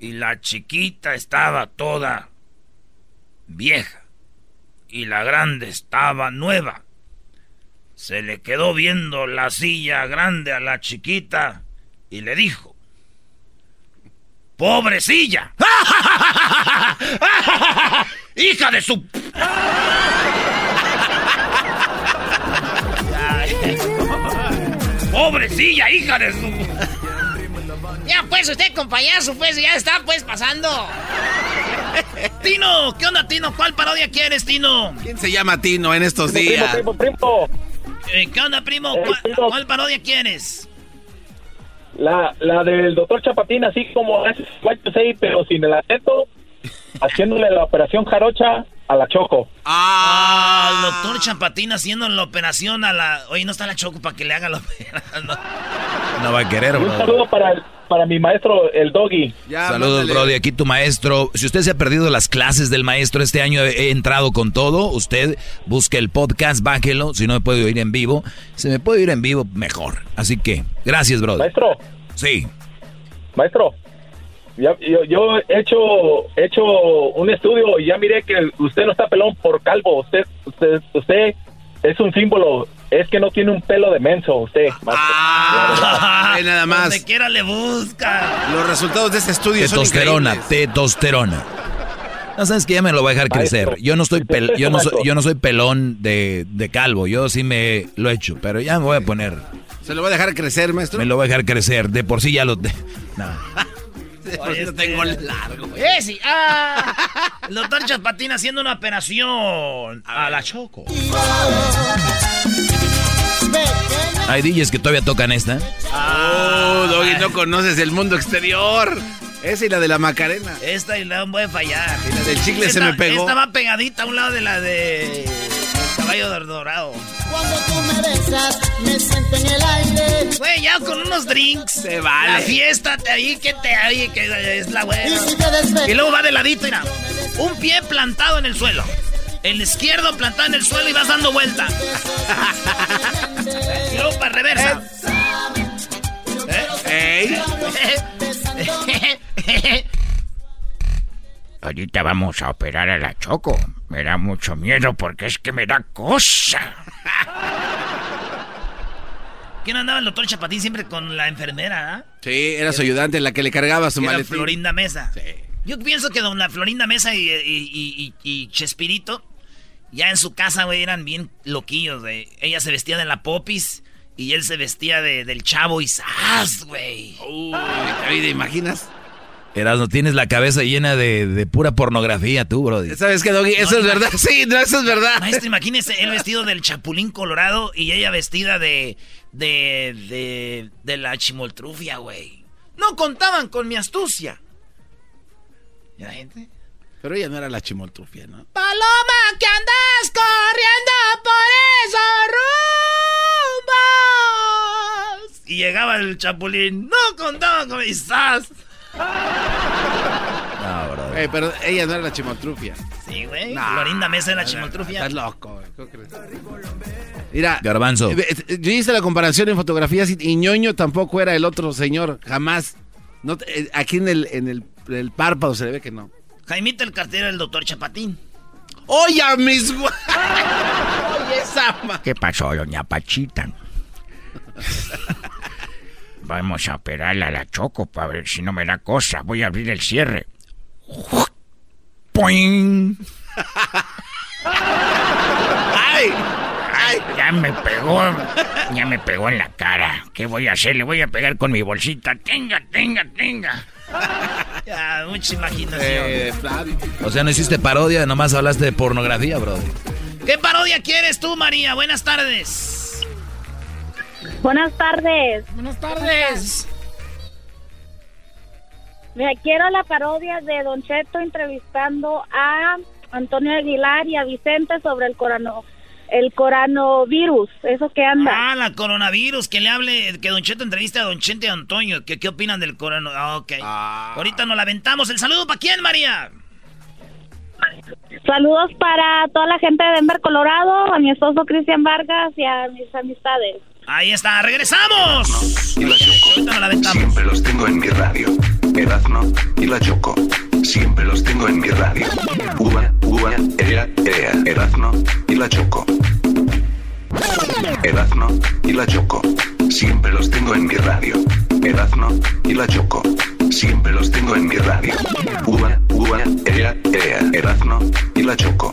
Y la chiquita estaba toda vieja. Y la grande estaba nueva. Se le quedó viendo la silla grande a la chiquita y le dijo, ¡Pobrecilla! *laughs* *laughs* ¡Hija de su... *laughs* ¡Pobrecilla, hija de su...
Ya pues usted con payaso, pues ya está pues pasando.
Tino, ¿qué onda, Tino? ¿Cuál parodia quieres, Tino?
¿Quién se llama Tino en estos
Primo,
días?
primo, primo,
Eh, ¿Qué onda, primo?
Eh,
¿Cuál,
primo.
cuál parodia quieres?
La, la del doctor Chapatín, así como Say, pero sin el acento, haciéndole la operación jarocha a la Choco.
Ah, el doctor Chapatín haciendo la operación a la... Oye, no está la Choco para que le haga la *laughs* operación. no.
No va a querer,
Y un
bro.
saludo para, el- para mi maestro, el Doggy.
Saludos, Brody. Aquí tu maestro. Si usted se ha perdido las clases del maestro este año, he entrado con todo. Usted busque el podcast, bájelo. Si no me puede oír en vivo, se me puede oír en vivo, mejor. Así que, gracias, Brody.
Maestro.
Sí.
Maestro, ya- yo, yo he hecho, he hecho un estudio y ya miré que usted no está pelón por calvo. Usted, usted, usted es un símbolo. Es que no tiene un pelo de menso, usted.
Ah, *laughs* ve nada más.
Donde quiera le busca.
Los resultados de este estudio son
Testosterona,
increíbles.
testosterona. No sabes que ya me lo voy a dejar crecer.
Maestro,
Yo no estoy pel- yo no soy, yo no soy pelón de, de calvo. Yo sí me lo he hecho, pero ya me voy a poner.
¿Se lo va a dejar crecer, maestro?
Me lo voy a dejar crecer. De por sí ya lo. te- *laughs* No.
Por eso tengo largo.
Eh, sí. Ah, *laughs* el doctor Chapatín haciendo una operación a la Choco.
Hay DJs que todavía tocan esta.
Oh, Doggy, no conoces el mundo exterior. Esa y la de la Macarena.
Esta y la voy a fallar.
Y la del chicle se me pegó.
Esta va pegadita a un lado de la de Caballo Dorado.
Cuando tú me besas, me siento en el aire.
Güey, ya con unos drinks. Se
vale.
La fiesta te ahí que te ahí que es la buena.
Y si te
Y luego va de ladito, mira. Un pie plantado en el suelo. El izquierdo plantado en el suelo y vas dando vuelta. *laughs* y luego para reversa.
Ey. *laughs*
Ahorita vamos a operar a la Choco. Me da mucho miedo porque es que me da cosa.
¿Quién andaba el doctor Chapatín siempre con la enfermera, ah?
Sí, era su ayudante, la que le cargaba su
Era
maletín.
Florinda Mesa. Yo pienso que don la Florinda Mesa y, y- y- y- y Chespirito, ya en su casa, güey, eran bien loquillos, güey. Ella se vestía de la popis y él se vestía de- del chavo y ¡zas, güey!
¿te imaginas?
Erasmo, tienes la cabeza llena de, de pura pornografía tú, Brody.
¿Sabes qué, Doggy? Eso es verdad. *laughs* Sí, no, eso es verdad.
Maestro, imagínese él vestido del chapulín colorado y ella vestida de. de. de. de la chimoltrufia, güey. No contaban con mi astucia. ¿Y la gente?
Pero ella no era la chimoltrufia, ¿no?
Paloma, que andas corriendo por esos rumbos.
Y llegaba el chapulín. No contaban con mis sas.
Eh, pero ella no era la chimoltrufia.
Sí, güey.
Nah,
Florinda Mesa de la
no,
chimoltrufia.
Estás loco, güey. ¿Cómo crees? Mira,
Garbanzo.
eh, eh, yo hice la comparación en fotografías y, ñoño tampoco era el otro señor, jamás. No, eh, aquí en el, en el, el párpado se le ve que no.
Jaimito el cartero del doctor Chapatín.
Oye, mis *laughs* Oye, esa ma-
¿Qué pasó, doña Pachita? Vamos a operarla a la Choco para ver si no me da cosa. Voy a abrir el cierre. ¡Poing!
¡Ay!
¡Ay! Ya me pegó. Ya me pegó en la cara. ¿Qué voy a hacer? Le voy a pegar con mi bolsita. Tenga, tenga, tenga.
Ya, mucha imaginación.
Eh.
O sea, no hiciste parodia, nomás hablaste de pornografía, Brody.
¿Qué parodia quieres tú, María? Buenas tardes.
Buenas tardes.
Buenas tardes.
Mira, quiero la parodia de Don Cheto entrevistando a Antonio Aguilar y a Vicente sobre el corano, el coronavirus, eso que anda.
Ah, la coronavirus, que le hable, que Don Cheto entreviste a Don Chente y a Antonio, que qué opinan del coronavirus. Ah, ok. Ahorita nos la aventamos. ¿El saludo para quién, María?
Saludos para toda la gente de Denver, Colorado, a mi esposo Cristian Vargas y a mis amistades.
Ahí está, regresamos.
Y la Choco.
La.
Siempre los tengo en mi radio. Erazno y la Choco. Siempre los tengo en mi radio. Uva, uva, ea, ea. Erazno y la Choco. Erazno y la Choco. Siempre los tengo en mi radio. Erazno y la Choco. Siempre los tengo en mi radio. Uva, uva, ea, ea. Erazno y la Choco.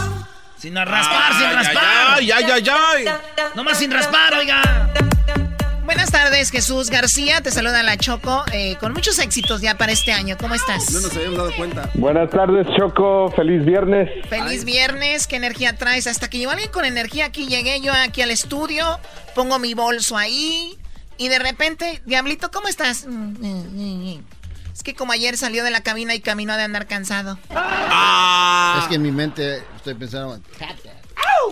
Sin raspar, sin raspar.
ay, ay, ay, ay.
Nomás sin raspar, oiga.
Buenas tardes, Jesús García. Te saluda la Choco. eh, con muchos éxitos ya para este año. ¿Cómo estás?
No nos habíamos dado cuenta.
Buenas tardes, Choco. Feliz viernes.
Feliz viernes, ¿qué energía traes? Hasta que llegó alguien con energía aquí, llegué yo aquí al estudio, pongo mi bolso ahí y de repente, Diablito, ¿cómo estás? Mm, Es que como ayer salió de la cabina y caminó de andar cansado.
Es que en mi mente estoy pensando.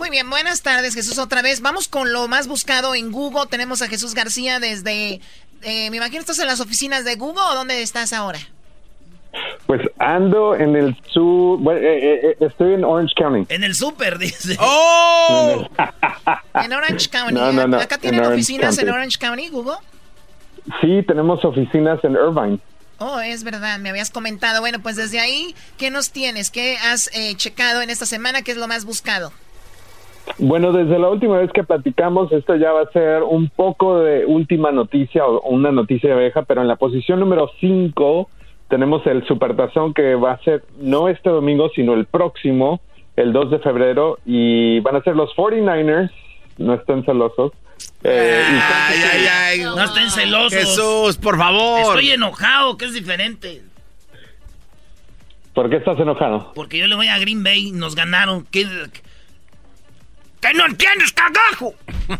Muy bien, buenas tardes Jesús otra vez. Vamos con lo más buscado en Google. Tenemos a Jesús García desde... eh, me imagino estás en las oficinas de Google o dónde estás ahora?
Pues ando en el sur. bueno, eh, eh, estoy en Orange County.
En el súper, dice.
¡Oh! *laughs*
En Orange County.
No, no, no,
¿Acá
en
tienen
Orange
oficinas en
County.
Orange County, Google?
Sí, tenemos oficinas en Irvine.
Oh, es verdad, me habías comentado. Bueno, pues desde ahí, ¿qué nos tienes? ¿Qué has eh, checado en esta semana? ¿Qué es lo más buscado?
Bueno, desde la última vez que platicamos, esto ya va a ser un poco de última noticia o una noticia vieja, pero en la posición número 5 tenemos el Supertazón que va a ser no este domingo, sino el próximo, el 2 de febrero, y van a ser los 49ers, no estén celosos, Eh, y-
Ay, ay, ay.
No estén celosos.
Jesús, por favor.
Estoy enojado, que es diferente.
¿Por qué estás enojado?
Porque yo le voy a Green Bay, nos ganaron. ¿Qué, que no entiendes, cagajo?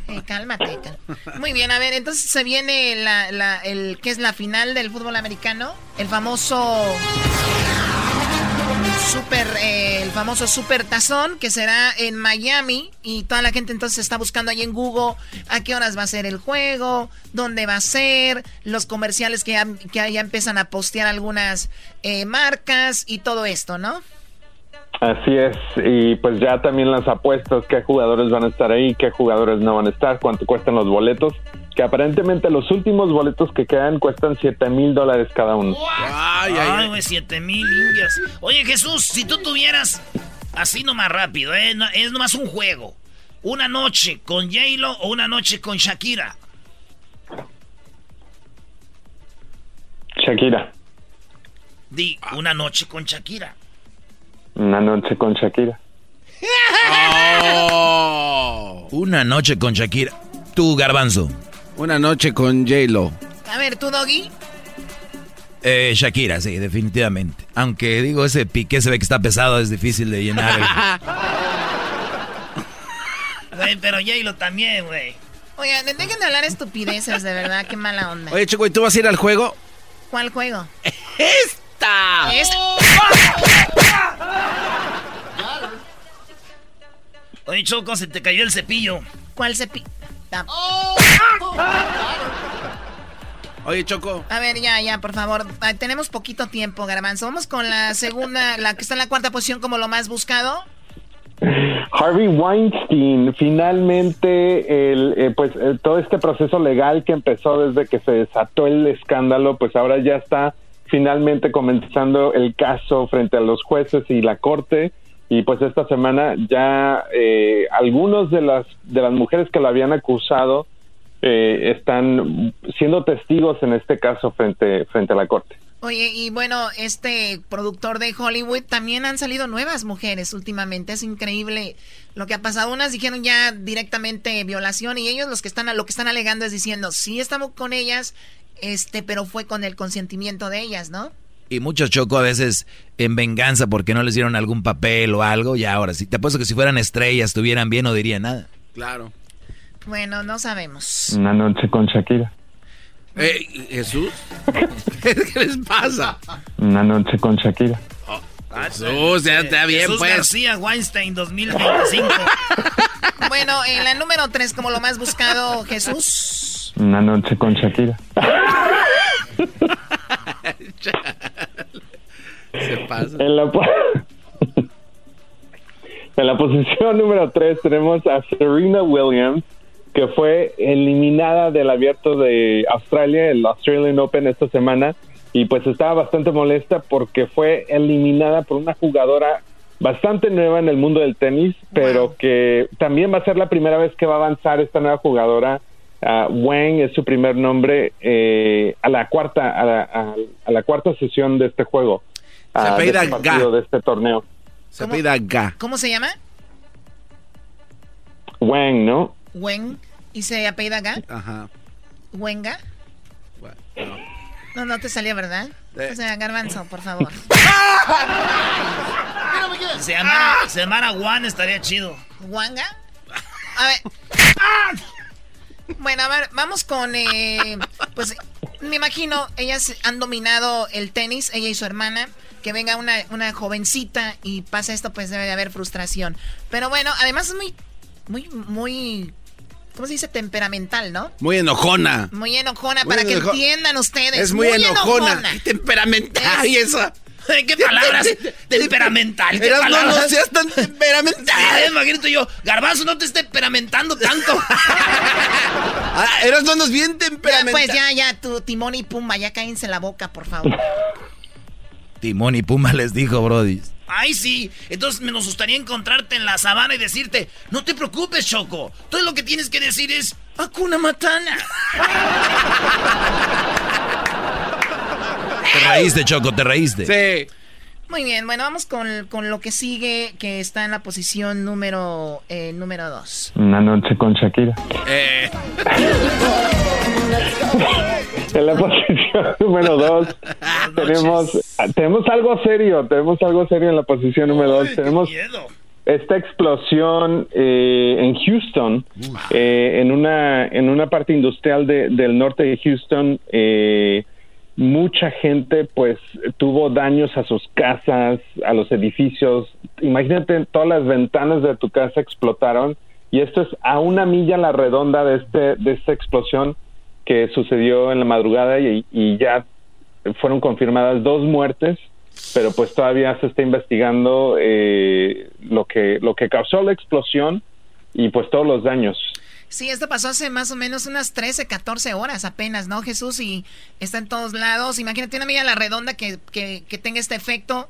Eh, cálmate, cal- Muy bien, a ver, entonces se viene la, la, el, ¿qué es la final del fútbol americano? El famoso super, eh, el famoso super tazón que será en Miami y toda la gente entonces está buscando ahí en Google a qué horas va a ser el juego, dónde va a ser, los comerciales que ya, que ya empiezan a postear algunas eh, marcas y todo esto, ¿no?
Así es, y pues ya también las apuestas, qué jugadores van a estar ahí, qué jugadores no van a estar, cuánto cuestan los boletos, que aparentemente los últimos boletos que quedan cuestan 7 mil dólares cada uno.
Ay, ay, güey, siete mil indias. Oye, Jesús, si tú tuvieras, así nomás rápido, ¿eh? No- es nomás un juego. Una noche con J-Lo o una noche con Shakira.
Shakira,
Di, una noche con Shakira.
Una noche con Shakira.
Una noche con Shakira. Tú, Garbanzo.
Una noche con J-Lo.
A ver, tú, Doggy.
Eh, Shakira, sí, definitivamente. Aunque digo, ese piqué se ve que está pesado, es difícil de llenar. *laughs*
Güey, pero J-Lo también, güey.
Oigan, dejen de hablar estupideces, de verdad, qué mala onda.
Oye, Chico, ¿y tú vas a ir al juego?
¿Cuál juego? *laughs*
¡Esta!
Es-
Oye, Choco, se te cayó el cepillo.
¿Cuál cepillo?
Oye, Choco.
A ver, ya, ya, por favor. Ah, tenemos poquito tiempo, Garbanzo. Vamos con la segunda, la que está en la cuarta posición como lo más buscado.
Harvey Weinstein, finalmente, el, eh, pues eh, todo este proceso legal que empezó desde que se desató el escándalo, pues ahora ya está finalmente comenzando el caso frente a los jueces y la corte. Y pues esta semana ya eh, algunos de las de las mujeres que lo habían acusado eh, están siendo testigos en este caso frente frente a la corte.
Oye, y bueno, este productor de Hollywood también han salido nuevas mujeres últimamente. Es increíble lo que ha pasado. Unas dijeron ya directamente violación y ellos los que están lo que están alegando es diciendo sí estamos con ellas, este, pero fue con el consentimiento de ellas, ¿no?
Y muchos choco a veces en venganza porque no les dieron algún papel o algo. Y ahora sí, te apuesto que si fueran estrellas, estuvieran bien, no dirían nada.
Claro.
Bueno, no sabemos.
Una noche con Shakira.
Eh, ¿Jesús? *laughs* ¿Qué les pasa?
Una noche con Shakira.
Jesús, ya está bien,
Jesús
pues.
García Weinstein 2025. *laughs*
Bueno, en la número 3 como lo más buscado, Jesús.
Una noche con Shakira. *laughs*
Se pasa.
En la, po- *laughs* en la posición número 3 tenemos a Serena Williams, que fue eliminada del abierto de Australia, el Australian Open esta semana, y pues estaba bastante molesta porque fue eliminada por una jugadora bastante nueva en el mundo del tenis, pero que también va a ser la primera vez que va a avanzar esta nueva jugadora. Ah, Wang es su primer nombre eh, a la cuarta a la, a- a la cuarta sesión de este juego.
Se
ah, de
apellida
este partido,
Ga.
de este torneo.
Se pida Ga.
¿Cómo se llama?
Wang, ¿no?
Wen. ¿Y se apellida Ga?
Ajá.
¿Wenga? No, no te salió, ¿verdad?
Eh.
O sea, Garbanzo, por favor.
Si *laughs* se llamara, se llamara Juan, estaría chido.
¿Wanga? A ver. Bueno, a ver, vamos con. eh, pues me imagino, ellas han dominado el tenis, ella y su hermana. Que venga una, una jovencita y pasa esto, pues debe de haber frustración. Pero bueno, además es muy, muy, muy. ¿Cómo se dice? Temperamental, ¿no?
Muy enojona.
Muy enojona,
Muy
para que entiendan ustedes.
Es muy, enojona. Temperamental y esa. *laughs*
¿Qué palabras? *laughs* temperamental. ¿Qué
Eras, no,
palabras?
no seas tan temperamental. *laughs*
Sí, imagínate yo, Garbanzo, no te esté temperamentando tanto.
Ah, eras no andas bien
Ya,
temperamental.
pues ya, ya, tu timón y pumba, ya cállense la boca, por favor.
Timón y Puma les dijo, Brody.
Ay, sí. Entonces me nos gustaría encontrarte en la sabana y decirte, no te preocupes, Choco. Todo lo que tienes que decir es, Hakuna Matana.
Te reíste, Choco, te reíste.
Sí.
Muy bien, bueno, vamos con, con lo que sigue, que está en la posición número eh, número dos.
Una noche con Shakira.
Eh,
En la posición número dos *laughs* tenemos, tenemos algo serio, tenemos algo serio en la posición número dos. Tenemos esta explosión eh, en Houston, eh, en una en una parte industrial de- del norte de Houston. eh, mucha gente pues tuvo daños a sus casas, a los edificios. Imagínate, todas las ventanas de tu casa explotaron y esto es a una milla a la redonda de este de esta explosión que sucedió en la madrugada y, ya fueron confirmadas dos muertes, pero pues todavía se está investigando eh, lo que lo que causó la explosión y pues todos los daños.
Sí, esto pasó hace más o menos unas 13, 14 horas apenas, ¿no, Jesús? Y está en todos lados. Imagínate una milla a la redonda que, que, que tenga este efecto.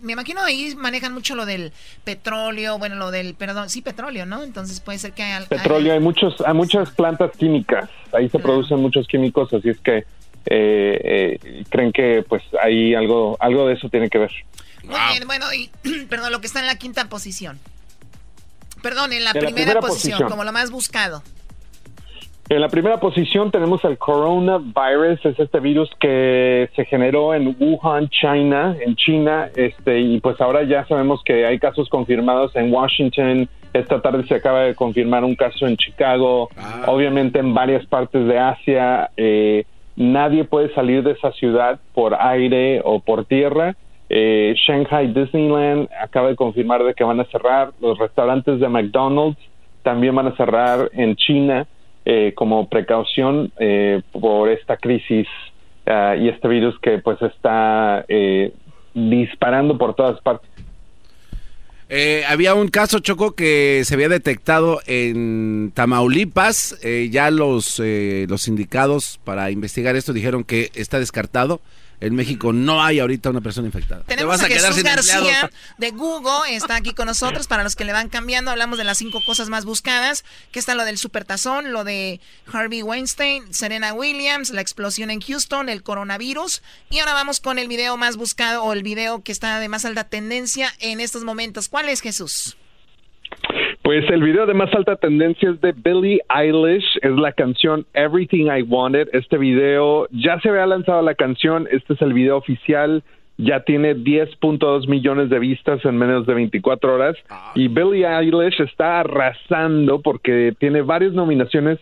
Me imagino ahí manejan mucho lo del petróleo, bueno, lo del, perdón, sí, petróleo, ¿no? Entonces puede ser que haya...
Petróleo, hay muchos hay muchas plantas químicas, ahí se producen muchos químicos, así es que eh, eh, creen que pues ahí algo algo de eso tiene que ver.
Muy bien, bueno, y, *clears throat* perdón, lo que está en la quinta posición. Perdón, en la,
En la
primera, posición,
posición.
como lo más buscado.
En la primera posición tenemos el coronavirus, es este virus que se generó en Wuhan, China, en China, este y pues ahora ya sabemos que hay casos confirmados en Washington. Esta tarde se acaba de confirmar un caso en Chicago, obviamente en varias partes de Asia. eh, nadie puede salir de esa ciudad por aire o por tierra. Eh, Shanghai Disneyland acaba de confirmar de que van a cerrar. Los restaurantes de McDonald's también van a cerrar en China eh, como precaución eh, por esta crisis ah, y este virus que pues está eh, disparando por todas partes.
Eh, había un caso, Choco, que se había detectado en Tamaulipas. Eh, ya los, los sindicados para investigar esto dijeron que está descartado. En México no hay ahorita una persona infectada.
Tenemos a, Jesús García de Google, está aquí con nosotros para los que le van cambiando. Hablamos de las cinco cosas más buscadas, que está lo del supertazón, lo de Harvey Weinstein, Serena Williams, la explosión en Houston, el coronavirus. Y ahora vamos con el video más buscado o el video que está de más alta tendencia en estos momentos. ¿Cuál es Jesús?
Pues el video de más alta tendencia es de Billie Eilish, es la canción Everything I Wanted. Este video ya se había lanzado la canción, este es el video oficial, ya tiene 10.2 millones de vistas en menos de 24 horas y Billie Eilish está arrasando porque tiene varias nominaciones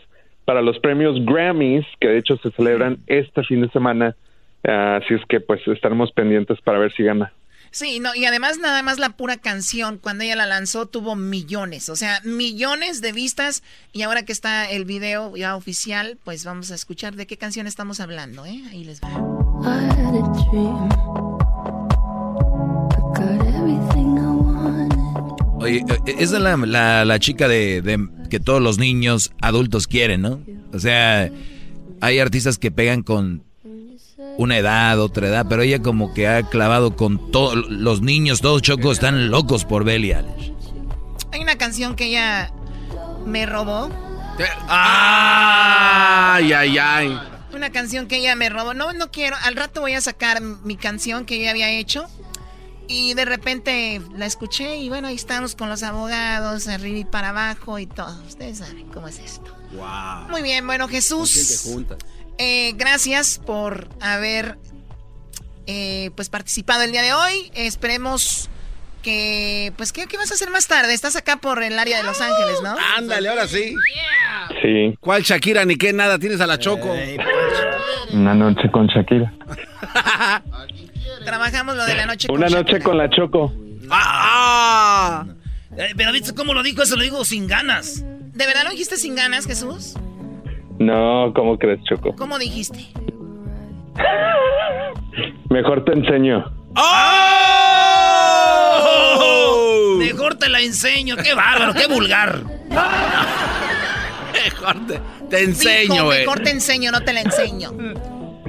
para los premios Grammys que de hecho se celebran este fin de semana. Ah, así es que pues estaremos pendientes para ver si gana.
Sí, no, y además nada más la pura canción, cuando ella la lanzó, tuvo millones, o sea, millones de vistas. Y ahora que está el video ya oficial, pues vamos a escuchar de qué canción estamos hablando, ¿eh? Ahí les va.
Oye, eh, esa es la, la, la chica de, de que todos los niños adultos quieren, ¿no? O sea, hay artistas que pegan con una edad, otra edad, pero ella como que ha clavado con todos los niños, todos chocos están locos por Eilish.
Hay una canción que ella me robó.
Ay, ay, ay.
Una canción que ella me robó. No, no quiero. Al rato voy a sacar mi canción que ella había hecho. Y de repente la escuché y bueno, ahí estamos con los abogados, arriba y para abajo y todo. Ustedes saben cómo es esto.
Wow.
Muy bien, bueno, Jesús. Eh, gracias por haber eh, pues participado el día de hoy. Esperemos que, pues, ¿qué, ¿qué vas a hacer más tarde? Estás acá por el área de Los Ángeles, ¿no?
Ándale, ahora sí.
Sí,
¿Cuál Shakira ni qué nada? Tienes a la Choco.
una noche con Shakira.
Trabajamos lo de la noche.
Una
con
noche
Shakira.
con la Choco.
¡Ah! Eh, pero viste cómo lo dijo, eso lo digo sin ganas.
¿De verdad lo dijiste sin ganas, Jesús?
No, ¿cómo crees, Choco?
¿Cómo dijiste? *laughs*
Mejor te enseño.
¡Oh! Mejor te la enseño, qué bárbaro, qué vulgar.
Mejor te, te enseño,
Dijo,
güey.
Mejor te enseño, no te la enseño.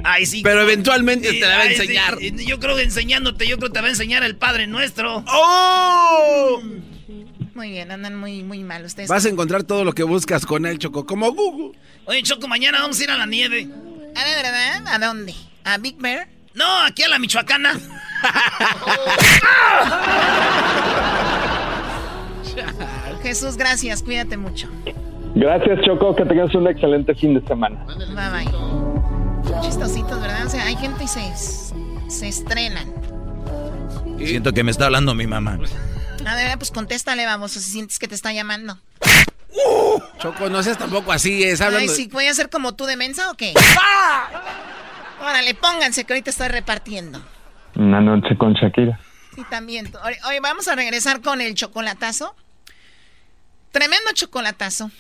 Ay, sí.
Pero eventualmente te la va a
sí,
enseñar.
Yo creo que enseñándote, yo creo que te va a enseñar el Padre Nuestro.
¡Oh!
Muy bien, andan muy, muy mal ustedes.
Vas a encontrar todo lo que buscas con él, Choco, como Google.
Oye, Choco, mañana vamos a ir a la nieve.
A ver, ¿verdad? ¿A dónde? ¿A Big Bear?
No, aquí a la Michoacana. *laughs*
Jesús, gracias. Cuídate mucho.
Gracias, Choco. Que tengas un excelente fin de semana.
Bye bye. Chistositos, ¿verdad? O sea, hay gente y se, se estrenan.
Siento que me está hablando mi mamá.
A ver, pues contéstale, vamos, si sientes que te está llamando.
Choco, no seas tampoco así, es hablando.
Ay, sí, ¿voy a ser como tú de mensa o qué? Órale, pónganse que ahorita estoy repartiendo.
Una noche con Shakira.
Y también. Hoy, hoy vamos a regresar con el chocolatazo. Tremendo chocolatazo.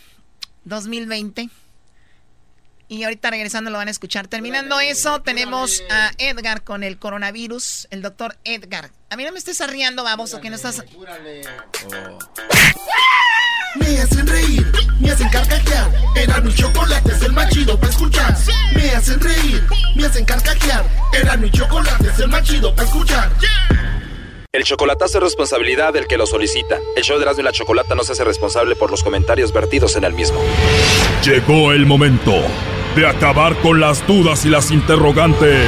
2020. Y ahorita regresando lo van a escuchar. Terminando eso, tenemos a Edgar con el coronavirus. El doctor Edgar. A mí no me estés arriando, baboso, que no estás.
Me hacen reír, me hacen carcajear. Era mi chocolate, es el más chido para escuchar. Me hacen reír, me hacen carcajear. Era mi chocolate, es el más chido para escuchar.
El chocolatazo es responsabilidad del que lo solicita. El show de Erasmo y la Chocolata no se hace responsable por los comentarios vertidos en el mismo.
Llegó el momento de acabar con las dudas y las interrogantes.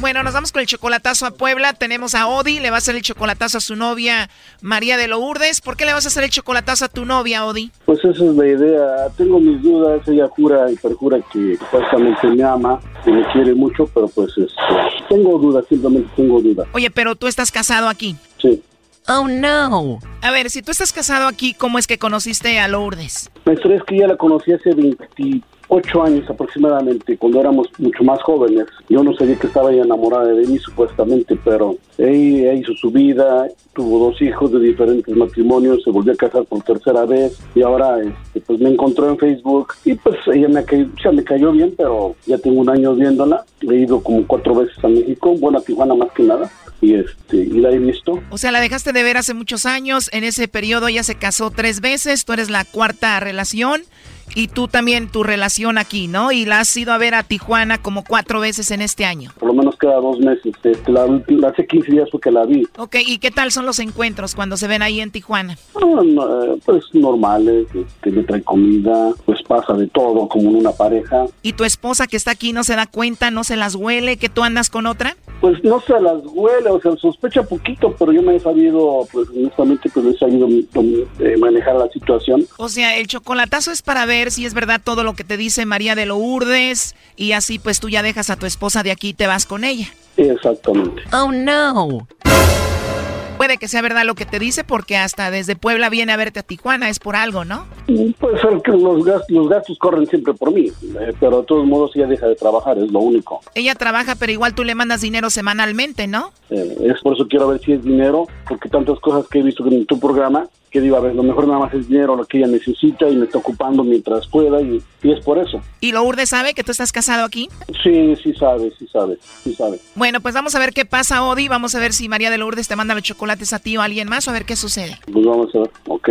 Bueno, nos vamos con el chocolatazo a Puebla. Tenemos a Odi, le va a hacer el chocolatazo a su novia María de Lourdes. ¿Por qué le vas a hacer el chocolatazo a tu novia, Odi?
Pues esa es la idea. Tengo mis dudas. Ella jura y perjura que supuestamente me ama, que me quiere mucho, pero pues este, tengo dudas, simplemente tengo dudas.
Oye, pero tú estás casado aquí.
Sí.
Oh, no. A ver, si tú estás casado aquí, ¿cómo es que conociste a Lourdes?
Historia es que ya la conocí hace 28 años aproximadamente, cuando éramos mucho más jóvenes. Yo no sabía que estaba ella enamorada de mí supuestamente, pero ella hizo su vida, tuvo dos hijos de diferentes matrimonios, se volvió a casar por tercera vez y ahora este, pues me encontró en Facebook y pues ella me cayó, sea, me cayó bien, pero ya tengo un año viéndola. He ido como cuatro veces a México, bueno, Tijuana más que nada. Y, este, y la he visto.
O sea, la dejaste de ver hace muchos años. En ese periodo ella se casó tres veces. Tú eres la cuarta relación. Y tú también tu relación aquí, ¿no? Y la has ido a ver a Tijuana como cuatro veces en este año.
Por lo menos cada dos meses. Este, la, la- hace 15 días fue que la vi.
Ok, ¿y qué tal son los encuentros cuando se ven ahí en Tijuana?
Ah, no, eh, pues normales, este, le trae comida, pues pasa de todo como en una pareja.
¿Y tu esposa que está aquí no se da cuenta, no se las huele que tú andas con otra?
Pues no se las huele, o sea, sospecha poquito, pero yo me he sabido, pues honestamente, pues he sabido eh, manejar la situación.
O sea, el chocolatazo es para ver si es verdad todo lo que te dice María de Lourdes y así pues tú ya dejas a tu esposa de aquí y te vas con ella.
Exactamente.
Oh no. Puede que sea verdad lo que te dice porque hasta desde Puebla viene a verte a Tijuana, es por algo, ¿no?
Pues el que los, gastos, los gastos corren siempre por mí, eh, pero de todos modos ella deja de trabajar, es lo único.
Ella trabaja, pero igual tú le mandas dinero semanalmente, ¿no?
Eh, es por eso quiero ver si es dinero, porque tantas cosas que he visto en tu programa, que digo, a ver, lo mejor nada más es dinero lo que ella necesita y me está ocupando mientras pueda y, y es por eso.
¿Y Lourdes sabe que tú estás casado aquí?
Sí, sí sabe, sí sabe, sí sabe.
Bueno, pues vamos a ver qué pasa, Odi. Vamos a ver si María de Lourdes te manda los chocolates a ti o a alguien más o a ver qué sucede.
Pues vamos a ver, ok.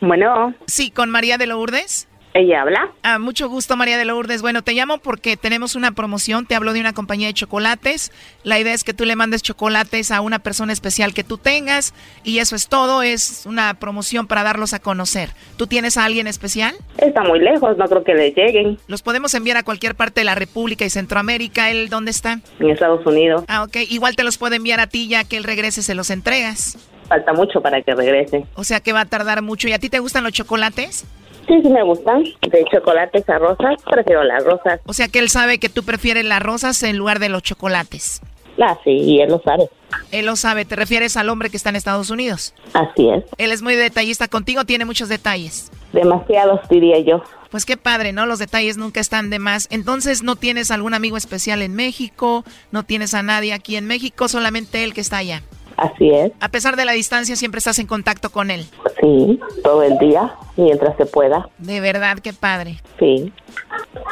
Bueno. Sí, con María de Lourdes.
¿Ella habla?
Ah, mucho gusto, María de Lourdes. Bueno, te llamo porque tenemos una promoción. Te hablo de una compañía de chocolates. La idea es que tú le mandes chocolates a una persona especial que tú tengas. Y eso es todo. Es una promoción para darlos a conocer. ¿Tú tienes a alguien especial?
Está muy lejos, no creo que le lleguen.
Los podemos enviar a cualquier parte de la República y Centroamérica. ¿Él dónde está?
En Estados Unidos.
Ah, ok. Igual te los puedo enviar a ti ya que él regrese, se los entregas.
Falta mucho para que regrese.
O sea que va a tardar mucho. ¿Y a ti te gustan los chocolates?
Sí, sí me gustan. De chocolates a rosas, prefiero las rosas.
O sea que él sabe que tú prefieres las rosas en lugar de los chocolates.
Ah, sí, y él lo sabe.
Él lo sabe. ¿Te refieres al hombre que está en Estados Unidos?
Así es.
Él es muy detallista contigo, tiene muchos detalles.
Demasiados, diría yo.
Pues qué padre, ¿no? Los detalles nunca están de más. Entonces, ¿no tienes algún amigo especial en México? ¿No tienes a nadie aquí en México? Solamente él que está allá.
Así es.
A pesar de la distancia, siempre estás en contacto con él.
Sí, todo el día, mientras se pueda.
De verdad, qué padre.
Sí.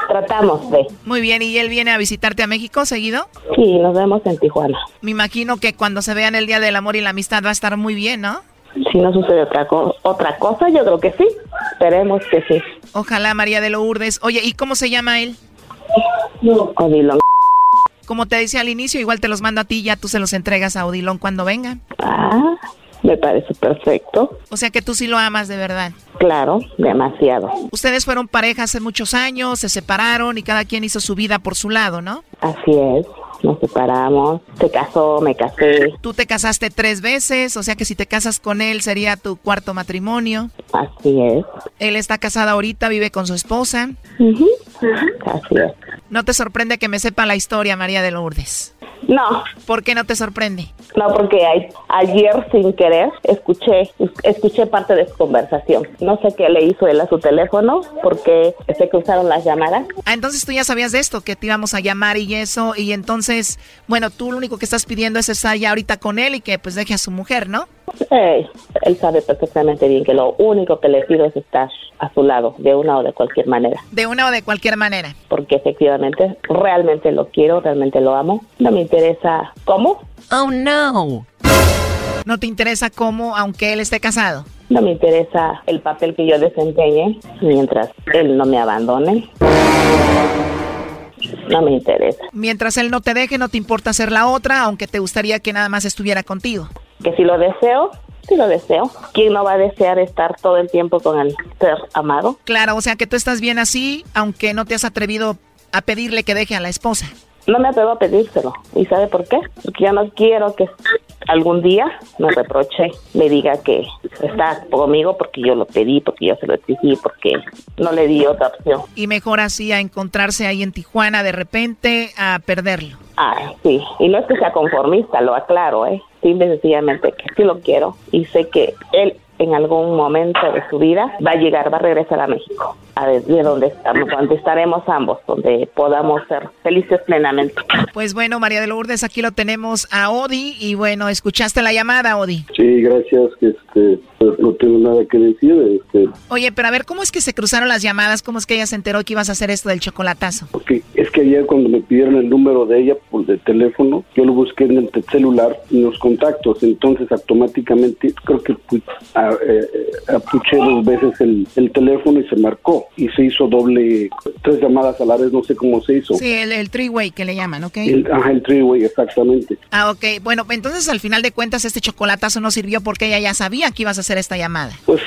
Tratamos de.
Muy bien, ¿y él viene a visitarte a México seguido?
Sí, nos vemos en Tijuana.
Me imagino que cuando se vean el Día del Amor y la Amistad va a estar muy bien, ¿no?
Si no sucede otra, co- otra cosa, yo creo que sí. Esperemos que sí.
Ojalá, María de Lourdes. Oye, ¿y cómo se llama él?
Odilon.
Como te decía al inicio, igual te los mando a ti, ya tú se los entregas a Odilon cuando venga.
Ah, me parece perfecto.
O sea que tú sí lo amas de verdad.
Claro, demasiado.
Ustedes fueron pareja hace muchos años, se separaron y cada quien hizo su vida por su lado, ¿no?
Así es. Nos separamos, se casó, me casé.
Tú te casaste tres veces, o sea que si te casas con él sería tu cuarto matrimonio.
Así es.
Él está casado ahorita, vive con su esposa.
Así es.
¿No te sorprende que me sepa la historia, María de Lourdes?
No.
¿Por qué no te sorprende?
No, porque a- ayer sin querer escuché escuché parte de su conversación. No sé qué le hizo él a su teléfono porque se cruzaron las llamadas.
Ah, entonces tú ya sabías de esto, que te íbamos a llamar y eso, y entonces, bueno, tú lo único que estás pidiendo es estar ya ahorita con él y que pues deje a su mujer, ¿no?
Eh, él sabe perfectamente bien que lo único que le pido es estar a su lado de una o de cualquier manera.
De una o de cualquier manera.
Porque efectivamente, realmente lo quiero, realmente lo amo. No me interesa cómo.
Oh, no. ¿No te interesa cómo, aunque él esté casado?
No me interesa el papel que yo desempeñe mientras él no me abandone. No me interesa.
Mientras él no te deje, no te importa ser la otra, aunque te gustaría que nada más estuviera contigo.
Que si lo deseo, sí lo deseo. ¿Quién no va a desear estar todo el tiempo con el ser amado?
Claro, o sea que tú estás bien así, aunque no te has atrevido a pedirle que deje a la esposa.
No me atrevo a pedírselo. ¿Y sabe por qué? Porque ya no quiero que algún día me reproche, me diga que está conmigo porque yo lo pedí, porque yo se lo exigí, porque no le di otra opción.
Y mejor así a encontrarse ahí en Tijuana de repente a perderlo.
Ah, sí. Y no es que sea conformista, lo aclaro, ¿eh? Simple y sencillamente que sí lo quiero y sé que él en algún momento de su vida va a llegar, va a regresar a México, a de, de donde estamos, donde estaremos ambos, donde podamos ser felices plenamente.
Pues bueno, María de Lourdes, aquí lo tenemos a Odi y bueno, escuchaste la llamada, Odi.
Sí, gracias. Este, pues no tengo nada que decir. Este,
Oye, pero a ver, ¿cómo es que se cruzaron las llamadas? ¿Cómo es que ella se enteró que ibas a hacer esto del chocolatazo?
porque es que ayer cuando me pidieron el número de ella por de teléfono, yo lo busqué en el celular en los contactos. Entonces automáticamente creo que eh, eh, apuché dos veces el, el teléfono y se marcó y se hizo doble tres llamadas a la vez. No sé cómo se hizo.
Sí, el, el three-way que le llaman, ¿ok?
El, ajá, el three-way, exactamente.
Ah, ok. Bueno, entonces al final de cuentas este chocolatazo no sirvió porque ella ya sabía que ibas a hacer esta llamada.
Pues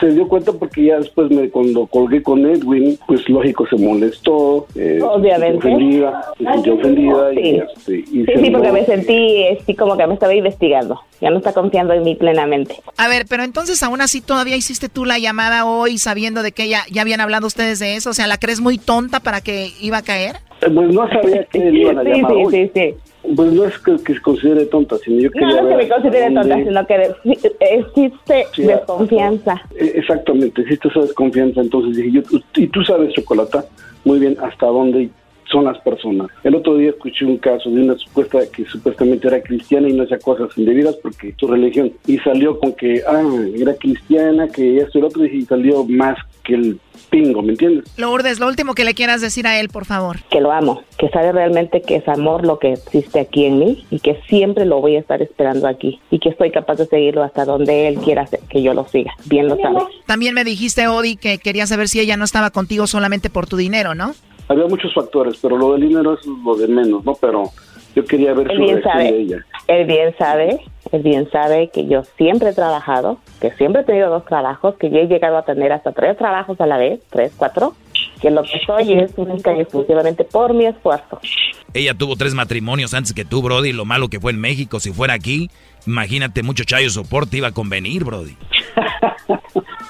se dio cuenta porque ya después me, cuando colgué con Edwin, pues lógico se molestó, eh,
Obviamente.
se ofendida, se sintió ofendida y,
Sí.
este, y
Sí,
se
sí, porque me sentí así como que me estaba investigando. Ya no está confiando en mí plenamente.
A ver, pero entonces aún así todavía hiciste tú la llamada hoy sabiendo de que ya, ya habían hablado ustedes de eso. O sea, ¿la crees muy tonta para que iba a caer?
Eh, Pues no sabía que le iban a llamar
sí,
hoy.
sí, sí.
Pues no es que, que se considere tonta, sino yo
No, no me considere
dónde-
tonta, sino que existe
Sí,
desconfianza.
Eh, Exactamente, existe esa desconfianza. Entonces dije, yo, y tú sabes, Chocolata, muy bien hasta dónde son las personas. El otro día escuché un caso de una supuesta que supuestamente era cristiana y no hacía cosas indebidas porque su religión. Y salió con que, ah, era cristiana, que esto y lo otro, y salió más que el pingo, ¿me entiendes?
Lourdes, lo último que le quieras decir a él, por favor.
Que lo amo, que sabe realmente que es amor lo que existe aquí en mí y que siempre lo voy a estar esperando aquí y que estoy capaz de seguirlo hasta donde él quiera hacer- que yo lo siga. Bien lo sabes.
También me dijiste, Odi, que querías saber si ella no estaba contigo solamente por tu dinero, ¿no?
Había muchos factores, pero lo del dinero es lo de menos, ¿no? Pero yo quería ver
Él
su
bien
reacción de
sabe,
ella.
él bien sabe, él bien sabe que yo siempre he trabajado, que siempre he tenido dos trabajos, que yo he llegado a tener hasta tres trabajos a la vez, tres, cuatro, que lo que soy es única y exclusivamente por mi esfuerzo.
Ella tuvo tres matrimonios antes que tú, Brody. Lo malo que fue en México. Si fuera aquí, imagínate, mucho chayo soporte iba a convenir, Brody. *laughs*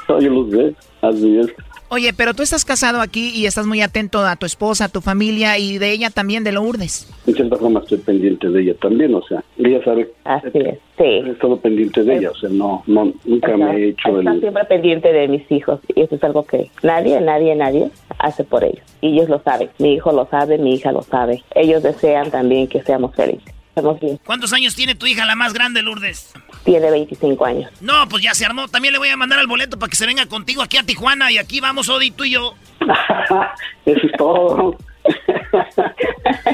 No, yo lo sé, así es.
Oye, pero tú estás casado aquí y estás muy atento a tu esposa, a tu familia y de ella también, de Lourdes.
En cierta forma estoy pendiente de ella también, o sea, ella sabe.
Así es, sí.
He estado pendiente de ella, o sea, no, no, nunca me he hecho el...
siempre pendiente de mis hijos y eso es algo que nadie, nadie, nadie hace por ellos. Y ellos lo saben. Mi hijo lo sabe, mi hija lo sabe. Ellos desean también que seamos felices. Estamos bien.
¿Cuántos años tiene tu hija, la más grande, Lourdes?
Tiene 25 años.
No, pues ya se armó. También le voy a mandar el boleto para que se venga contigo aquí a Tijuana y aquí vamos, Odi, tú y yo. *laughs*
Eso es todo.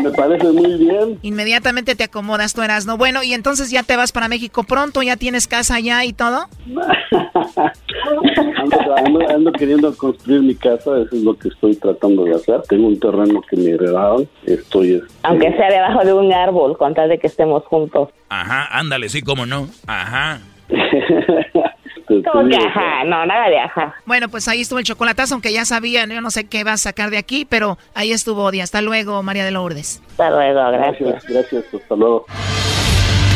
Me parece muy bien.
Inmediatamente te acomodas, tú eras, ¿no? Bueno, y entonces ya te vas para México pronto, ya tienes casa allá y todo.
ando, ando- ando queriendo construir mi casa, eso es lo que estoy tratando de hacer. Tengo un terreno que me heredaron, estoy... este,
Aunque sea debajo de un árbol, con tal de que estemos juntos.
Ajá, ándale, sí, cómo no. Ajá. *laughs*
¿Cómo que ajá? No, nada de ajá.
Bueno, pues ahí estuvo el chocolatazo, aunque ya sabían, yo no sé qué va a sacar de aquí, pero ahí estuvo Odi. Hasta luego, María de Lourdes.
Hasta luego,
gracias. Gracias, hasta luego.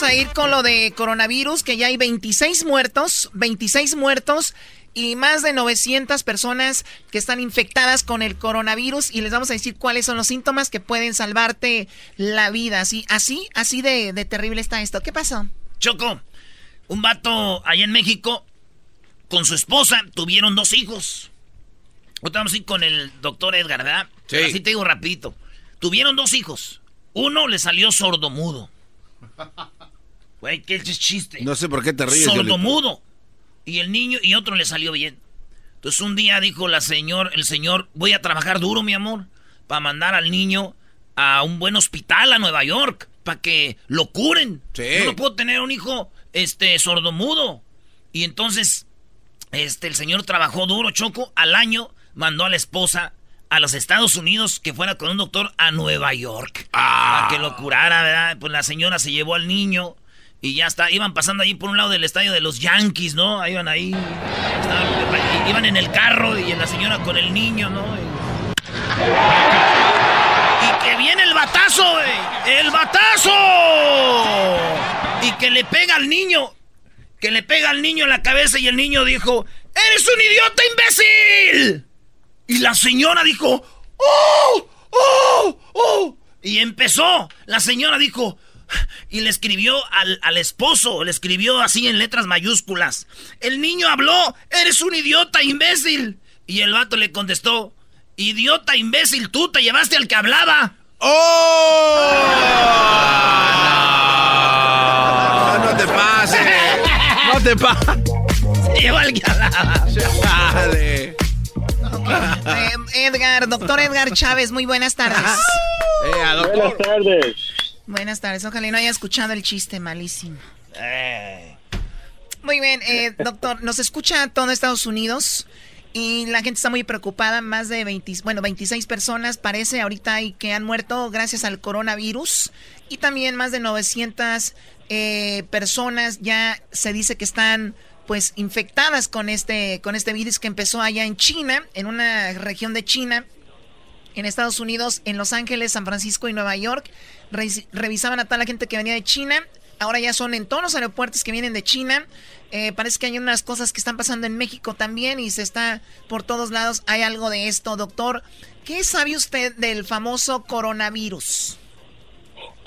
vamos a ir con lo de coronavirus, que ya hay 26 muertos, 26 muertos y más de 900 personas que están infectadas con el coronavirus y les vamos a decir cuáles son los síntomas que pueden salvarte la vida. Así, así, así de, de terrible está esto. ¿Qué pasó?
Choco, un vato allá en México con su esposa tuvieron dos hijos. Ahorita vamos a ir con el doctor Edgar, ¿verdad?
Sí.
Así te digo rapidito. Tuvieron dos hijos. Uno le salió sordomudo. Güey, qué chiste.
No sé por qué te ríes.
Sordomudo. Y el niño y otro le salió bien. Entonces un día dijo la señor, el señor, voy a trabajar duro, mi amor, para mandar al niño a un buen hospital a Nueva York, para que lo curen. Yo no puedo tener un hijo este sordomudo. Y entonces este el señor trabajó duro, Choco, al año mandó a la esposa a los Estados Unidos que fuera con un doctor a Nueva York para que lo curara, ¿verdad? Pues la señora se llevó al niño y ya está, iban pasando ahí por un lado del estadio de los Yankees, ¿no? Ahí iban ahí, iban en el carro y la señora con el niño, ¿no? Y, que viene el batazo, güey, el batazo y que le pega al niño, que le pega al niño en la cabeza y el niño dijo, ¡Eres un idiota imbécil! Y la señora dijo, ¡Oh! ¡Oh! ¡Oh! Y empezó. La señora dijo, y le escribió al, al esposo, le escribió así en letras mayúsculas. El niño habló, eres un idiota imbécil. Y el vato le contestó, idiota imbécil, tú te llevaste al que hablaba.
¡Oh! No te pases. No te pases.
Se llevó al que hablaba.
Dale.
Eh, Edgar, doctor Edgar Chávez, muy buenas tardes.
Buenas tardes.
Buenas tardes, ojalá y no haya escuchado el chiste malísimo. Muy bien, eh, doctor, nos escucha todo Estados Unidos y la gente está muy preocupada, más de 20, bueno, 26 personas parece ahorita hay que han muerto gracias al coronavirus y también más de 900 eh, personas ya se dice que están pues infectadas con este con este virus que empezó allá en China, en una región de China en Estados Unidos, en Los Ángeles, San Francisco y Nueva York. Re- revisaban a toda la gente que venía de China. Ahora ya son en todos los aeropuertos que vienen de China. Eh, parece que hay unas cosas que están pasando en México también y se está por todos lados. Hay algo de esto, doctor. ¿Qué sabe usted del famoso coronavirus?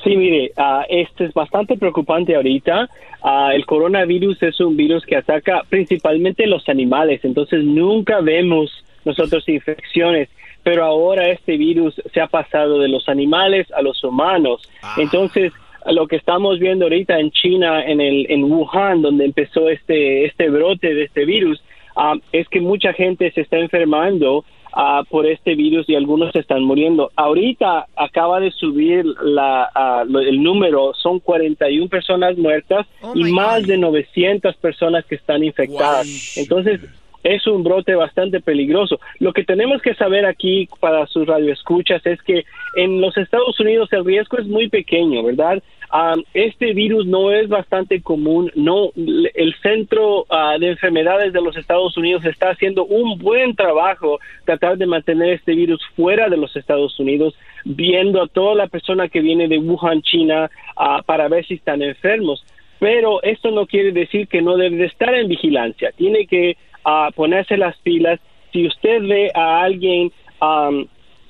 Sí, mire, ah, este es bastante preocupante ahorita. Ah, el coronavirus es un virus que ataca principalmente los animales, entonces nunca vemos nosotros infecciones, pero ahora este virus se ha pasado de los animales a los humanos. Entonces, lo que estamos viendo ahorita en China, en, el, en Wuhan, donde empezó este, este brote de este virus, ah, es que mucha gente se está enfermando ah, por este virus y algunos están muriendo. Ahorita acaba de subir la, ah, lo- el número, son 41 personas muertas y más de 900 personas que están infectadas. Entonces, es un brote bastante peligroso. Lo que tenemos que saber aquí para sus radioescuchas es que en los Estados Unidos el riesgo es muy pequeño, ¿verdad? Ah, este virus no es bastante común. No, el Centro ah, de Enfermedades de los Estados Unidos está haciendo un buen trabajo tratar de mantener este virus fuera de los Estados Unidos, viendo a toda la persona que viene de Wuhan, China, ah, para ver si están enfermos pero esto no quiere decir que no debe de estar en vigilancia. Tiene que ah, ponerse las pilas. Si usted ve a alguien am,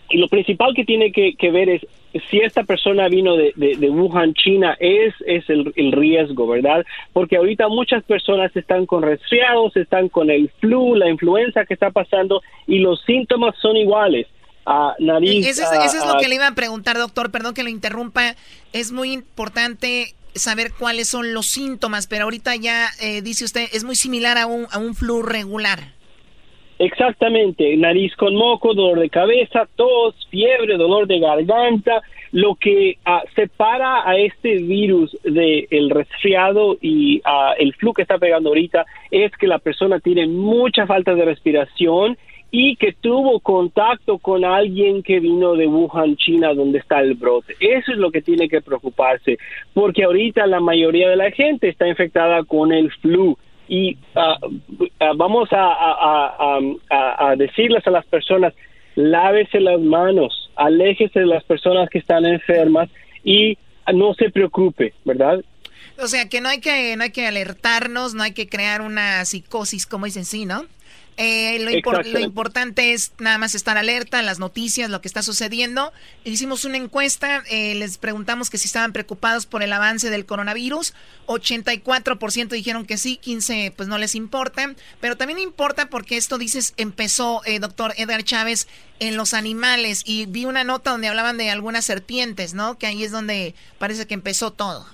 y lo principal que tiene que, que ver es si esta persona vino de, de, de Wuhan, China, es, es el, el, riesgo, ¿verdad? Porque ahorita muchas personas están con resfriados, están con el flu, la influenza que está pasando y los síntomas son iguales. Uh, nariz,
eso, es, eso es lo que le iba a preguntar, doctor, perdón que lo interrumpa. Es muy importante saber cuáles son los síntomas, pero ahorita ya eh, dice usted, es muy similar a un, a un flu regular.
Exactamente, nariz con moco, dolor de cabeza, tos, fiebre, dolor de garganta. Lo que uh, separa a este virus del el resfriado y uh, el flu que está pegando ahorita es que la persona tiene mucha falta de respiración y que tuvo contacto con alguien que vino de Wuhan, China, donde está el brote. Eso es lo que tiene que preocuparse, porque ahorita la mayoría de la gente está infectada con el flu y uh, vamos a, decirles a las personas, lávese las manos, aléjese de las personas que están enfermas y no se preocupe, ¿verdad?
O sea, que no hay que, no hay que alertarnos, no hay que crear una psicosis, como dicen sí, ¿no? Eh, lo, impor lo, importante es nada más estar alerta, las noticias, lo que está sucediendo. Hicimos una encuesta, eh, les preguntamos que si estaban preocupados por el avance del coronavirus. 84% dijeron que sí, 15% pues no les importa. Pero también importa porque esto dices, empezó, eh, doctor Edgar Chávez, en los animales. Y vi una nota donde hablaban de algunas serpientes, ¿no? Que ahí es donde parece que empezó todo.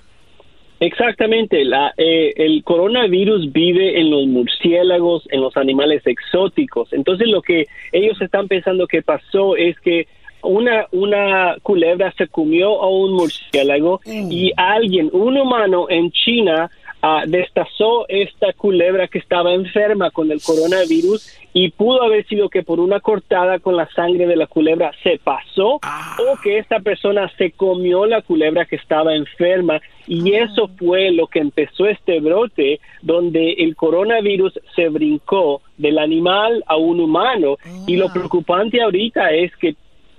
Exactamente, la, eh, el coronavirus vive en los murciélagos, en los animales exóticos. Entonces lo que ellos están pensando que pasó es que una, una culebra se comió a un murciélago y alguien, un humano en China, uh, destazó esta culebra que estaba enferma con el coronavirus y pudo haber sido que por una cortada con la sangre de la culebra se pasó
Ah.
o que esta persona se comió la culebra que estaba enferma. Y eso fue lo que empezó este brote donde el coronavirus se brincó del animal a un humano. Y lo preocupante ahorita es que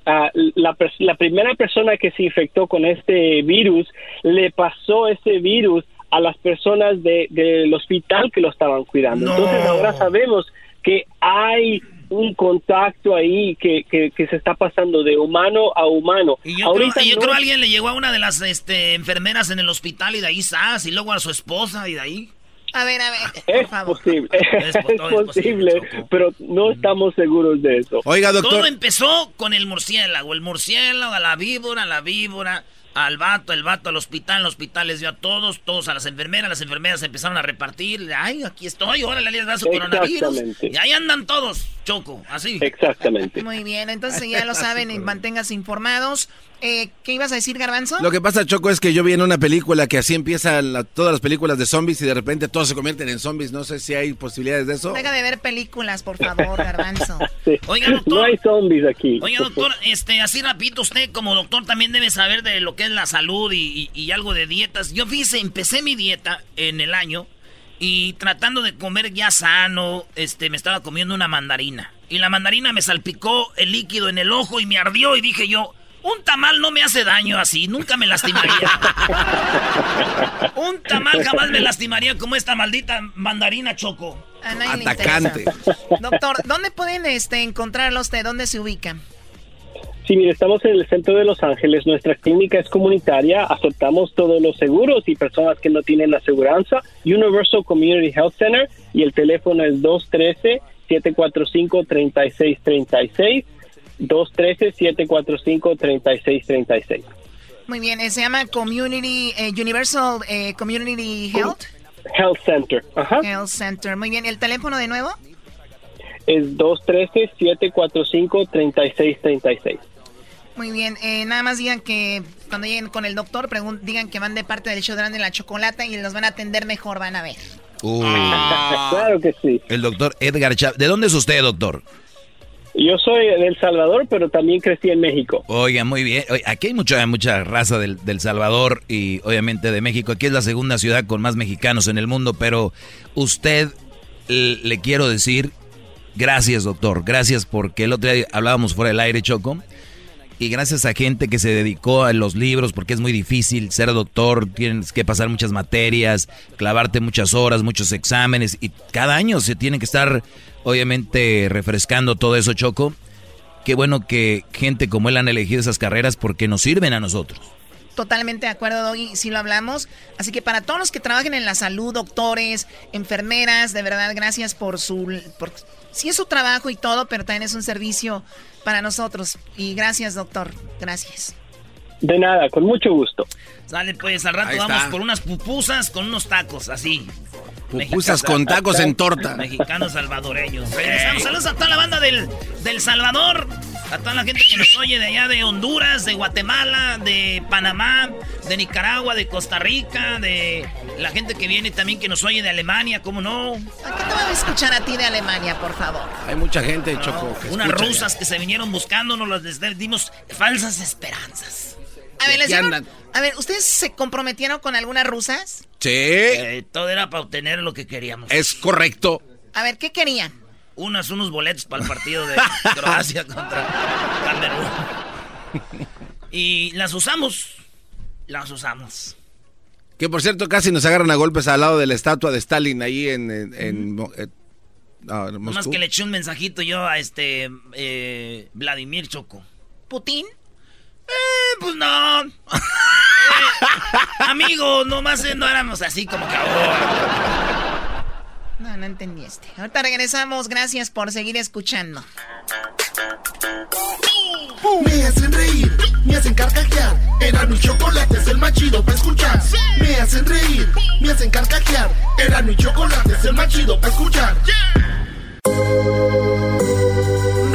Uh, la, la, primera persona que se infectó con este virus le pasó ese virus a las personas de, del hospital que lo estaban cuidando.
No.
Entonces ahora sabemos que hay un contacto ahí que, que, que, se está pasando de humano a humano.
Y yo, creo, y yo no... creo alguien le llegó a una de las este, enfermeras en el hospital y de ahí sas, y luego a su esposa y de ahí.
A ver, a ver.
Es posible, es, *laughs* es posible, pero no estamos seguros de eso.
Oiga, doctor.
Todo empezó con el murciélago, el murciélago, la víbora, la víbora, al vato, el vato al hospital, el hospital les dio a todos, todos a las enfermeras, las enfermeras empezaron a repartir, ay, aquí estoy, órale, les da su coronavirus. Y ahí andan todos, Choco, así.
Exactamente.
Muy bien, entonces ya lo *laughs* saben, y manténganse informados. Eh, ¿Qué ibas a decir, Garbanzo?
Lo que pasa, Choco, es que yo vi en una película que así empiezan la, todas las películas de zombies y de repente todos se convierten en zombies. No sé si hay posibilidades de eso.
Deja de ver películas, por favor, Garbanzo. *laughs*
Sí.
Oiga, doctor.
No hay zombies aquí.
Oiga, doctor, este, así rapidito, usted como doctor también debe saber de lo que es la salud y, y, y algo de dietas. Yo fíjese, empecé mi dieta en el año y tratando de comer ya sano, este, me estaba comiendo una mandarina. Y la mandarina me salpicó el líquido en el ojo y me ardió y dije yo, un tamal no me hace daño así, nunca me lastimaría. un tamal jamás me lastimaría como esta maldita mandarina choco.
Atacante.
Doctor, ¿dónde pueden este, encontrarlo usted? ¿Dónde se ubican?
Sí, mire, estamos en el centro de Los Ángeles. Nuestra clínica es comunitaria. Aceptamos todos los seguros y personas que no tienen aseguranza. Universal Community Health Center y el teléfono es 213-745-3636. 213-745-3636.
Muy bien, se llama Community, eh, Universal eh, Community Health.
Health Center. Ajá.
Health Center. Muy bien, ¿el teléfono de nuevo?
Es 213-745-3636.
Muy bien, eh, nada más digan que cuando lleguen con el doctor, digan que van de parte del show de la chocolata y los van a atender mejor, van a ver.
Uh.
Claro que sí.
El doctor Edgar Chávez. ¿De dónde es usted, doctor?
Yo soy de El Salvador, pero también crecí en México.
Oiga, muy bien. Aquí hay mucha, mucha raza del, del, Salvador y obviamente de México. Aquí es la segunda ciudad con más mexicanos en el mundo, pero usted le quiero decir gracias, doctor. Gracias porque el otro día hablábamos fuera del aire, Choco. Y gracias a gente que se dedicó a los libros, porque es muy difícil ser doctor, tienes que pasar muchas materias, clavarte muchas horas, muchos exámenes, y cada año se tiene que estar, obviamente, refrescando todo eso, Choco. qué bueno que gente como él han elegido esas carreras porque nos sirven a nosotros.
Totalmente de acuerdo, Doggy, sí lo hablamos. Así que para todos los que trabajen en la salud, doctores, enfermeras, de verdad, gracias por su... Por, sí es su trabajo y todo, pero también es un servicio para nosotros. Y gracias, doctor. Gracias.
De nada, con mucho gusto.
Sale pues, al rato vamos por unas pupusas con unos tacos, así.
Pupusas con tacos en torta.
Mexicanos salvadoreños. Saludos a toda la banda del, del Salvador. A toda la gente que nos oye de allá de Honduras, de Guatemala, de Panamá, de Nicaragua, de Costa Rica, de la gente que viene también que nos oye de Alemania, ¿cómo no?
¿A qué te va a escuchar a ti de Alemania, por favor?
Hay mucha gente, Choco.
unas rusas que se vinieron buscándonos, les dimos falsas esperanzas.
A ver, les a ver, ¿ustedes se comprometieron con algunas rusas?
Sí.
Eh, todo era para obtener lo que queríamos.
Es correcto.
A ver, ¿qué querían?
Unas, unos boletos para el partido de *laughs* Croacia contra Camerún. Y las usamos. Las usamos.
Que por cierto, casi nos agarran a golpes al lado de la estatua de Stalin ahí en. en,
Más que le eché un mensajito yo a este. Eh, Vladimir Choco.
¿Putin?
Eh, pues no. *laughs* eh, amigo, nomás no éramos así como que ahora.
No, no entendiste. Ahorita regresamos. Gracias por seguir escuchando.
Me hacen reír, me hacen carcajear. Era mi chocolate, es el más chido para escuchar. Me hacen reír, me hacen carcajear. Era mi chocolate, es el más chido para escuchar.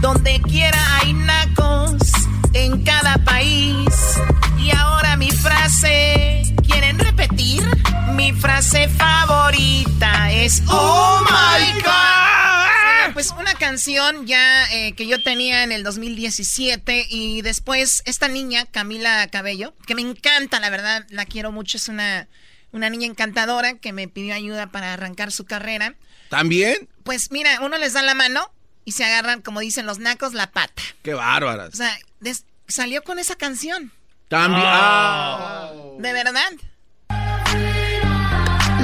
Donde quiera hay nacos. En cada país. Y ahora mi frase. ¿Quieren repetir? Mi frase favorita es Oh my God.
Pues una canción ya eh, que yo tenía en el 2017 y después esta niña, Camila Cabello, que me encanta, la verdad, la quiero mucho, es una, una niña encantadora que me pidió ayuda para arrancar su carrera.
¿También?
Pues mira, uno les da la mano y se agarran, como dicen los nacos, la pata.
Qué bárbaras.
O sea, des- salió con esa canción.
También. Ah.
¿De verdad?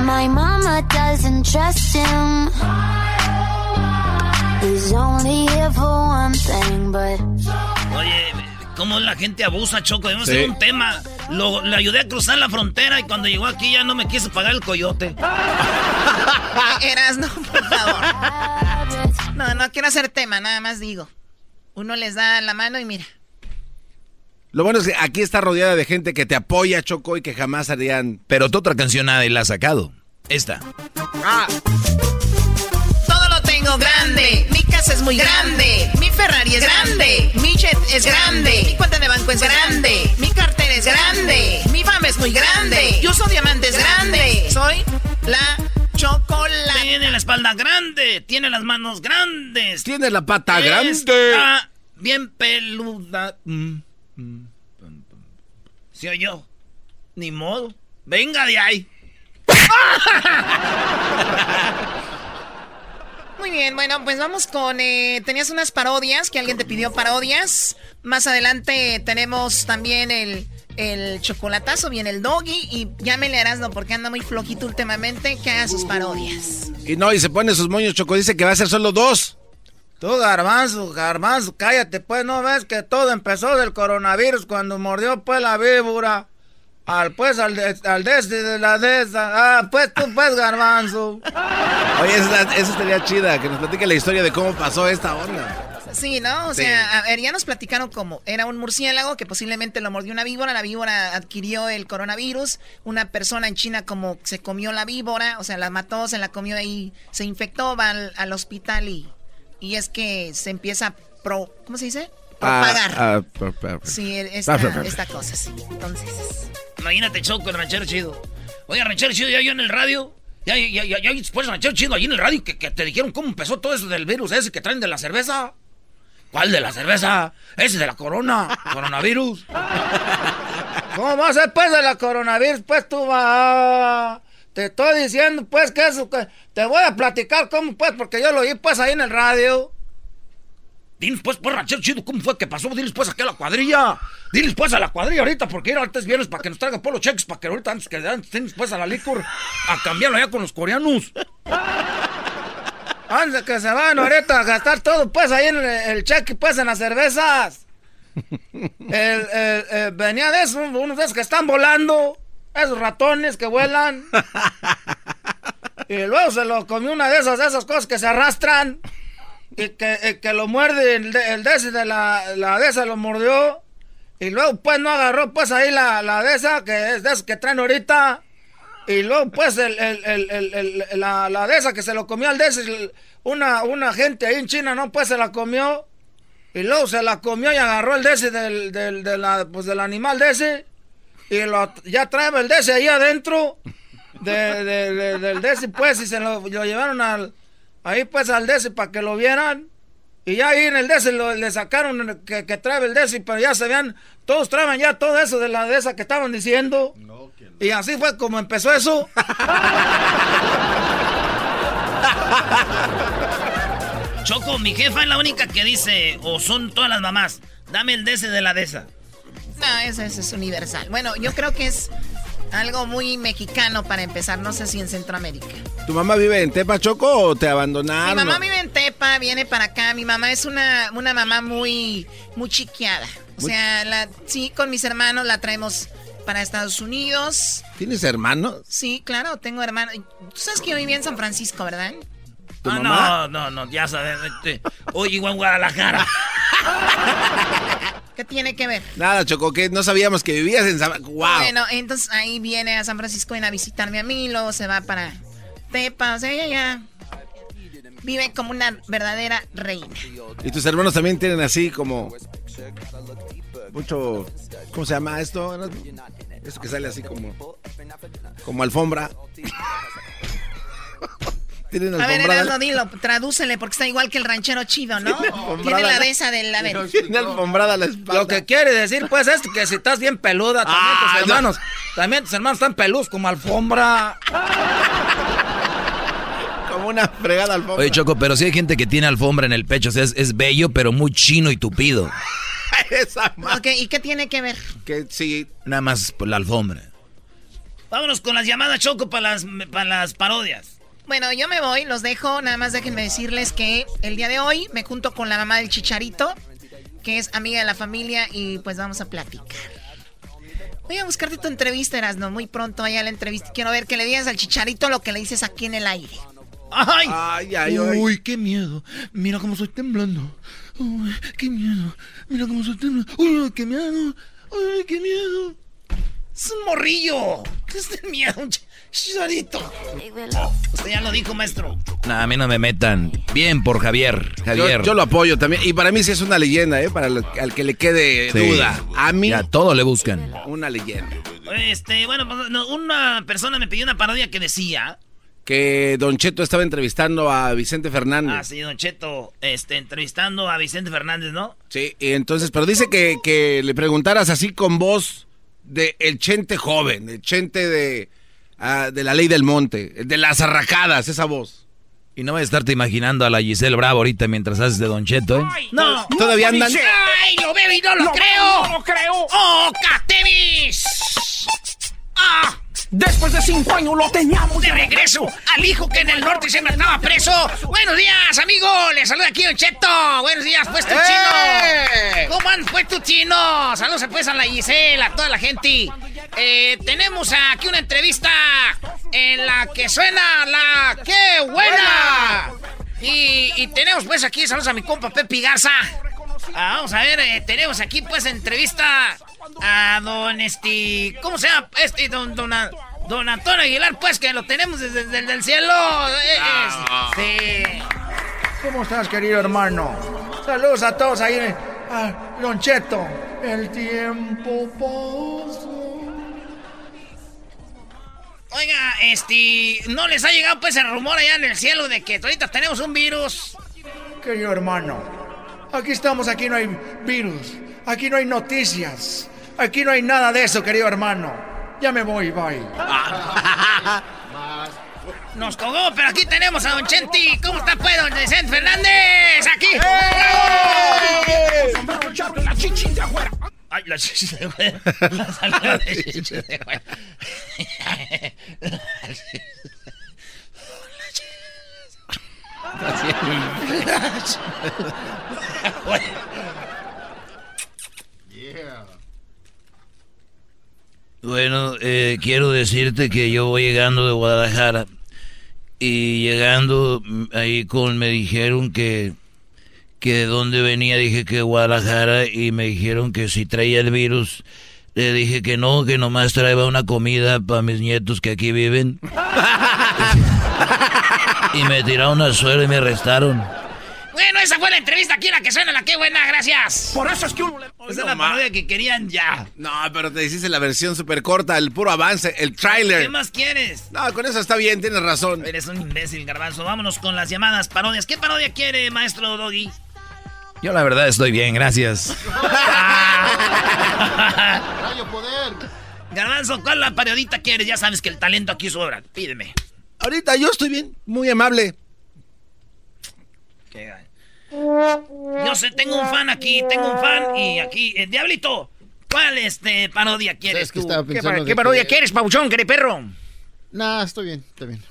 My mama doesn't trust him. He's only here for one thing, but
Oye, cómo la gente abusa, Choco. Debemos
Sí.
hacer un tema. Lo, le ayudé a cruzar la frontera y cuando llegó aquí ya no me quiso pagar el coyote. *laughs*
Eras, no, por favor. No, no quiero hacer tema, nada más digo. Uno les da la mano y mira.
Lo bueno es que aquí está rodeada de gente que te apoya, Choco, y que jamás harían.
Pero tu otra canción nadie la ha sacado. Esta.
Lo tengo grande. Mi casa es muy grande. Mi Ferrari es grande. Mi jet es grande. Mi cuenta de banco es grande. Mi cartera es grande. Mi fama es muy grande. Yo uso diamantes grande. Soy la chocolate.
Tiene la espalda grande, tiene las manos grandes.
Tiene la pata
Está
grande.
bien peluda. Mm, mm, pum, pum. ¿Sí o yo? Ni modo. Venga de ahí. *laughs*
Muy bien, bueno, pues vamos con... eh, tenías unas parodias, que alguien te pidió parodias. Más adelante tenemos también el, el chocolatazo, viene el doggy. Y ya me le harás, ¿no? Porque anda muy flojito últimamente, que haga sus parodias.
Y no, y se pone sus moños, Choco. Dice que va a ser solo dos.
Tú, Garbanzo, Garbanzo, cállate, pues, ¿no ves que todo empezó del coronavirus cuando mordió, pues, la víbora? Al, pues, al de, al de este de la de esa. Ah, pues, tú, pues, Garbanzo.
Oye, esa, esa estaría chida, que nos platique la historia de cómo pasó esta onda.
Sí, ¿no? O
Sí.
sea, a ver, ya nos platicaron cómo. Era un murciélago que posiblemente lo mordió una víbora. La víbora adquirió el coronavirus. Una persona en China como se comió la víbora. O sea, la mató, se la comió y se infectó. Va al, al hospital y, y es que se empieza a pro... ¿Cómo se dice? Propagar.
Ah, ah,
Sí, esta,
per- per-
esta cosa, sí. Entonces...
Imagínate, Choco, el ranchero chido. Oye, ranchero chido, ya yo en el radio. Ya, ya, ya, ya, después ranchero chido, ahí en el radio, que, que te dijeron cómo empezó todo eso del virus ese que traen de la cerveza.
¿Cuál de la cerveza? Ese de la corona, coronavirus. ¿Cómo va a ser pues de la coronavirus? Pues tú vas... Te estoy diciendo pues que eso... Que te voy a platicar cómo pues, porque yo lo oí pues ahí en el radio. Diles pues, pues, ranchero chido, ¿cómo fue que pasó? Diles pues aquí a la cuadrilla. Diles pues a la cuadrilla ahorita, porque ir antes viernes para que nos traigan polo cheques, para que ahorita antes que antes pues a la licor a cambiarlo allá con los coreanos. *laughs* Antes que se van ahorita a gastar todo, pues ahí en el, el cheque, pues en las cervezas. El, el- el- venía de esos, unos de esos que están volando, esos ratones que vuelan. *laughs* Y luego se lo comió una de esas, de esas cosas que se arrastran. Y que, que lo muerde el de, el de de la, la de esa lo mordió. Y luego pues no agarró pues ahí la, la de esa, que es de esas que traen ahorita. Y luego pues el, el- la, la de esa que se lo comió al de ese, una, una gente ahí en China, ¿no? Pues se la comió. Y luego se la comió y agarró el de ese del, del, de la- pues, del animal de ese. Y lo, ya trae el de ese ahí adentro. De, de- de- del de ese pues y se lo, lo llevaron al, ahí pues al de ese para que lo vieran. Y ya ahí en el DC lo- le sacaron que, que trae el DC, pero ya se vean, todos traen ya todo eso de la de esa que estaban diciendo. Y así fue como empezó eso. *laughs*
Choco, mi jefa es la única que dice, o son todas las mamás, dame el DC de la de esa.
No, eso, eso es universal. Bueno, yo creo que es algo muy mexicano para empezar. No sé si en Centroamérica.
¿Tu mamá vive en Tepa, Choco, o te
Mi
abandonaron?
mamá vive en Tepa, viene para acá. Mi mamá es una, una mamá muy, muy chiqueada. O
Muy-
sea, la, sí, con mis hermanos la traemos para Estados Unidos.
¿Tienes hermanos?
Sí, claro, tengo hermanos. Tú sabes que yo vivía en San Francisco, ¿verdad?
¿Tu
Ah,
mamá?
no, no, no, ya sabes. este, Oye, igual en Guadalajara. *laughs*
¿Qué tiene que ver?
Nada, Choco, que no sabíamos que vivías en San... ¡Wow!
Bueno, entonces ahí viene a San Francisco viene a visitarme a mí, luego se va para Tepa, o sea, ella ya vive como una verdadera reina.
Y tus hermanos también tienen así como... Mucho... ¿Cómo se llama esto? Esto que sale así como... Como alfombra. *laughs* Tienen
A ver. Erasmo, dilo, tradúcele porque está igual que el ranchero chido, ¿no? Tiene la de esa del... A ver.
Tiene alfombrada la espalda.
Lo que quiere decir, pues, es que si estás bien peluda, también
Ah,
tus
no.
hermanos, también tus hermanos están peludos como alfombra. *laughs*
Como una fregada alfombra.
Oye, Choco, pero sí hay gente que tiene alfombra en el pecho. O sea, es, es bello, pero muy chino y tupido. *laughs*
Esa
Ok, ¿y qué tiene que ver?
Que sí.
Nada más por la alfombra.
Vámonos con las llamadas Choco para las, para las parodias.
Bueno, yo me voy, los dejo. Nada más déjenme decirles que el día de hoy me junto con la mamá del Chicharito, que es amiga de la familia, y pues vamos a platicar. Voy a buscarte tu entrevista, Erasno, muy pronto allá la entrevista. Quiero ver que le digas al Chicharito lo que le dices aquí en el aire.
¡Ay!
Ay, ay, ay.
Uy, qué miedo. Mira cómo estoy temblando. Uy, qué miedo. Mira cómo estoy temblando. Uy, qué miedo. Uy, qué miedo.
Es un morrillo. ¿Qué *laughs* es de miedo? Chicharito. Usted ya lo dijo, maestro.
Nah, a mí no me metan. Bien por Javier. Javier.
Yo, yo lo apoyo también. Y para mí sí es una leyenda, ¿eh? Para lo- al que le quede
Sí.
duda. A mí,
Ya todo le buscan.
una leyenda.
Este, bueno, pues, no, una persona me pidió una parodia que decía.
Que Don Cheto estaba entrevistando a Vicente Fernández.
Ah, sí, Don Cheto, este, entrevistando a Vicente Fernández, ¿no?
Sí, y entonces, pero dice que, que le preguntaras así con voz de el chente joven, el chente de, ah, de la ley del monte, de las arracadas, esa voz.
Y no voy a estarte imaginando a la Giselle Bravo ahorita mientras haces de Don Cheto, ¿eh?
No.
Todavía andan.
¡Ay, lo veo y no lo creo! ¡No lo creo! ¡Oh, Catemis! ¡Ah!
Después de cinco años lo teníamos
De regreso al hijo que en el norte siempre estaba preso. Buenos días, amigo. Le saluda aquí Don Cheto. Buenos días, pues tu
¡Eh!
chino. ¿Cómo andas, pues tu chino? Saludos pues a la Gisela, a toda la gente. Eh, tenemos aquí una entrevista en la que suena la ¡Qué buena! Y, y tenemos pues aquí, saludos a mi compa Pepe Garza. Ah, vamos a ver, eh, tenemos aquí pues entrevista a don este, ¿cómo se llama? Este, don, don, don Antonio Aguilar, pues que lo tenemos desde, desde el cielo. Eh, eh, sí.
¿Cómo estás, querido hermano? Saludos a todos ahí. en- Ah, Don Cheto. El tiempo pasa.
Oiga, este, ¿no les ha llegado pues el rumor allá en el cielo de que ahorita tenemos un virus?
Querido hermano, Aquí estamos, aquí no hay virus. Aquí no hay noticias. Aquí no hay nada de eso, querido hermano. Ya me voy, bye. *laughs*
Nos cogó, pero aquí tenemos a Don Chenti. ¿Cómo está, pues, Don Vicente Fernández? Aquí. ¡Bravo! Ay, la chichi de afuera. La salida de chichi de afuera.
Bueno, eh, quiero decirte que yo voy llegando de Guadalajara y llegando ahí con me dijeron que que de dónde venía dije que de Guadalajara y me dijeron que si traía el virus le dije que no que nomás traía una comida para mis nietos que aquí viven y me tiraron al suelo y me arrestaron.
Bueno, esa fue la entrevista aquí, la que suena, la que buena, gracias.
Por eso es que uno le...
Esa es la parodia que querían ya.
No, pero te hiciste la versión súper corta, el puro avance, el tráiler.
¿Qué más quieres?
No, con eso está bien, tienes razón.
Eres un imbécil, garbanzo. Vámonos con las llamadas parodias. ¿Qué parodia quiere, maestro Doggy?
Yo la verdad estoy bien, gracias.
Rayo poder. Garbanzo, ¿cuál la parodiita quieres? Ya sabes que el talento aquí sobra. Pídeme.
Ahorita yo estoy bien, muy amable.
Yo sé, tengo un fan aquí, tengo un fan y aquí, el Diablito. ¿Cuál este parodia quieres
¿Sabes que
tú?
estaba
¿Qué,
pensando
pa-
de
qué parodia
que-
quieres, pabuchón, que perro?
Nah, estoy bien, estoy bien.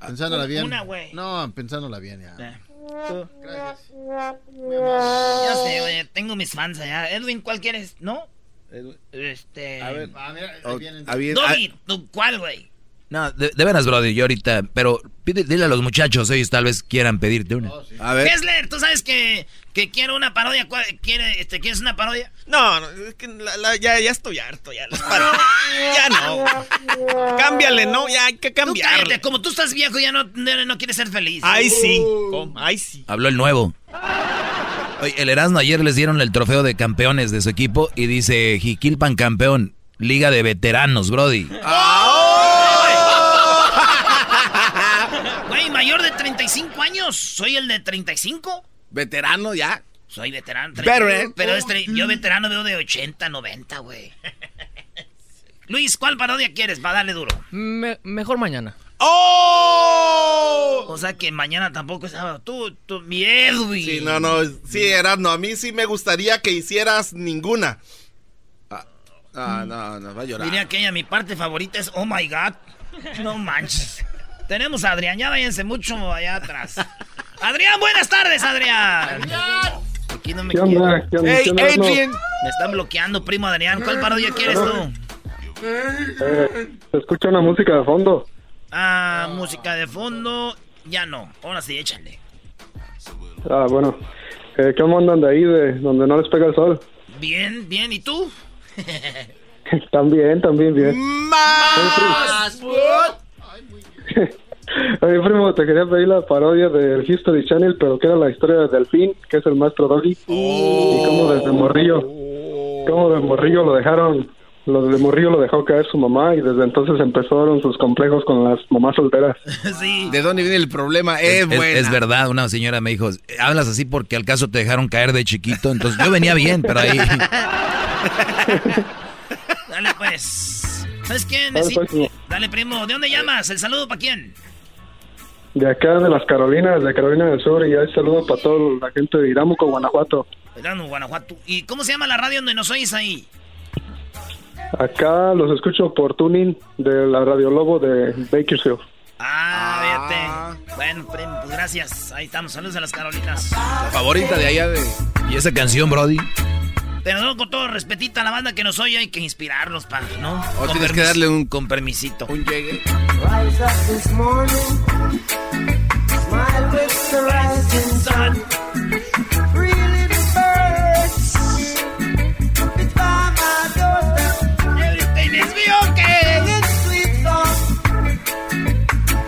Pensándola bien.
Una, güey.
No, pensándola bien ya.
Ya sé, oye, tengo mis fans allá. Edwin, ¿cuál quieres? ¿No? Este.
A ver.
Ah, mira,
Oh,
vienen.
ah, bien.
Doggy, ¿tú cuál, güey?
No, de, de veras, Brody, yo ahorita, pero pide- dile a los muchachos, ellos tal vez quieran pedirte una.
A ver.
Kessler, ¿tú sabes que, que quiero una parodia? ¿Cuál- quiere, este, ¿Quieres una parodia?
No, no, es que la- la- ya, ya estoy harto, ya. las *laughs* ya no. Cámbiale, ¿no? Ya hay que
Tú
cambiarle.
cállate, como tú estás viejo ya no, no, no quieres ser feliz.
Ay, sí. com- Ay, sí.
Habló el nuevo. Oye, el Erasmo ayer les dieron el trofeo de campeones de su equipo y dice Jiquilpan campeón, Liga de Veteranos, Brody. *laughs*
Güey, mayor de 35 años. ¿Soy el de 35?
Veterano ya.
Soy veterano.
Veteran.
Pero este, yo veterano veo de 80, 90, güey. *laughs* Luis, ¿cuál parodia quieres para darle duro?
mejor mañana.
¡Oh!
O sea que mañana tampoco es sábado. Tú, tú, mi Edwin.
Sí, no, no. Sí, Erasmo, a mí sí me gustaría que hicieras ninguna.
No, no, no, va a llorar.
Diría que ella, mi parte favorita es Oh My God. *laughs* No manches. Tenemos a Adrián, ya váyanse mucho allá atrás. *laughs* Adrián, buenas tardes, Adrián. Aquí no me
¿Qué onda?
quieren.
¿Qué onda? ¿Qué onda, Erasmo?
Me están bloqueando, primo Adrián. ¿Cuál parodia quieres tú?
Eh, se escucha una música de fondo.
Ah, música de fondo. Ya no. Ahora sí, échale.
Ah, bueno. Eh, ¿Cómo andan de ahí, de donde no les pega el sol?
Bien, bien. ¿Y tú? *laughs*
también, también bien.
¡Más! *laughs*
Oye, primo, te quería pedir la parodia del History Channel, pero que era la historia de Delfín, que es el maestro Doggy. Y cómo desde Morrillo, cómo de Morrillo lo dejaron, lo de Morrillo lo dejó caer su mamá y desde entonces empezaron sus complejos con las mamás solteras. *laughs*
¿De dónde viene el problema? Es,
Es,
buena.
es verdad, una señora me dijo, hablas así porque al caso te dejaron caer de chiquito, entonces yo venía bien, pero ahí... *laughs*
Dale, pues. ¿Sabes qué?
Dale, pues, primo.
Dale, primo. ¿De dónde llamas? ¿El saludo para quién?
De acá de las Carolinas, de Carolina del Sur, y hay saludos para toda la gente de Iramuco, Guanajuato.
Verano, Guanajuato. ¿Y cómo se llama la radio donde nos oís ahí?
Acá los escucho por tuning de la Radio Lobo de Bakersfield.
Ah, fíjate. Bueno, primo, pues gracias. Ahí estamos. Saludos a las Carolinas.
La favorita de allá de...
¿Y esa canción, Brody?
Pero no, con todo respetito a la banda que nos oye, hay que inspirarlos, pa, ¿no?
O
Con
tienes que darle un...
Con permisito.
Un llegue.
Rise up this morning, smile with the rising sun. Three little birds, it's by my doorstep.
Everything is okay.
Singing sweet song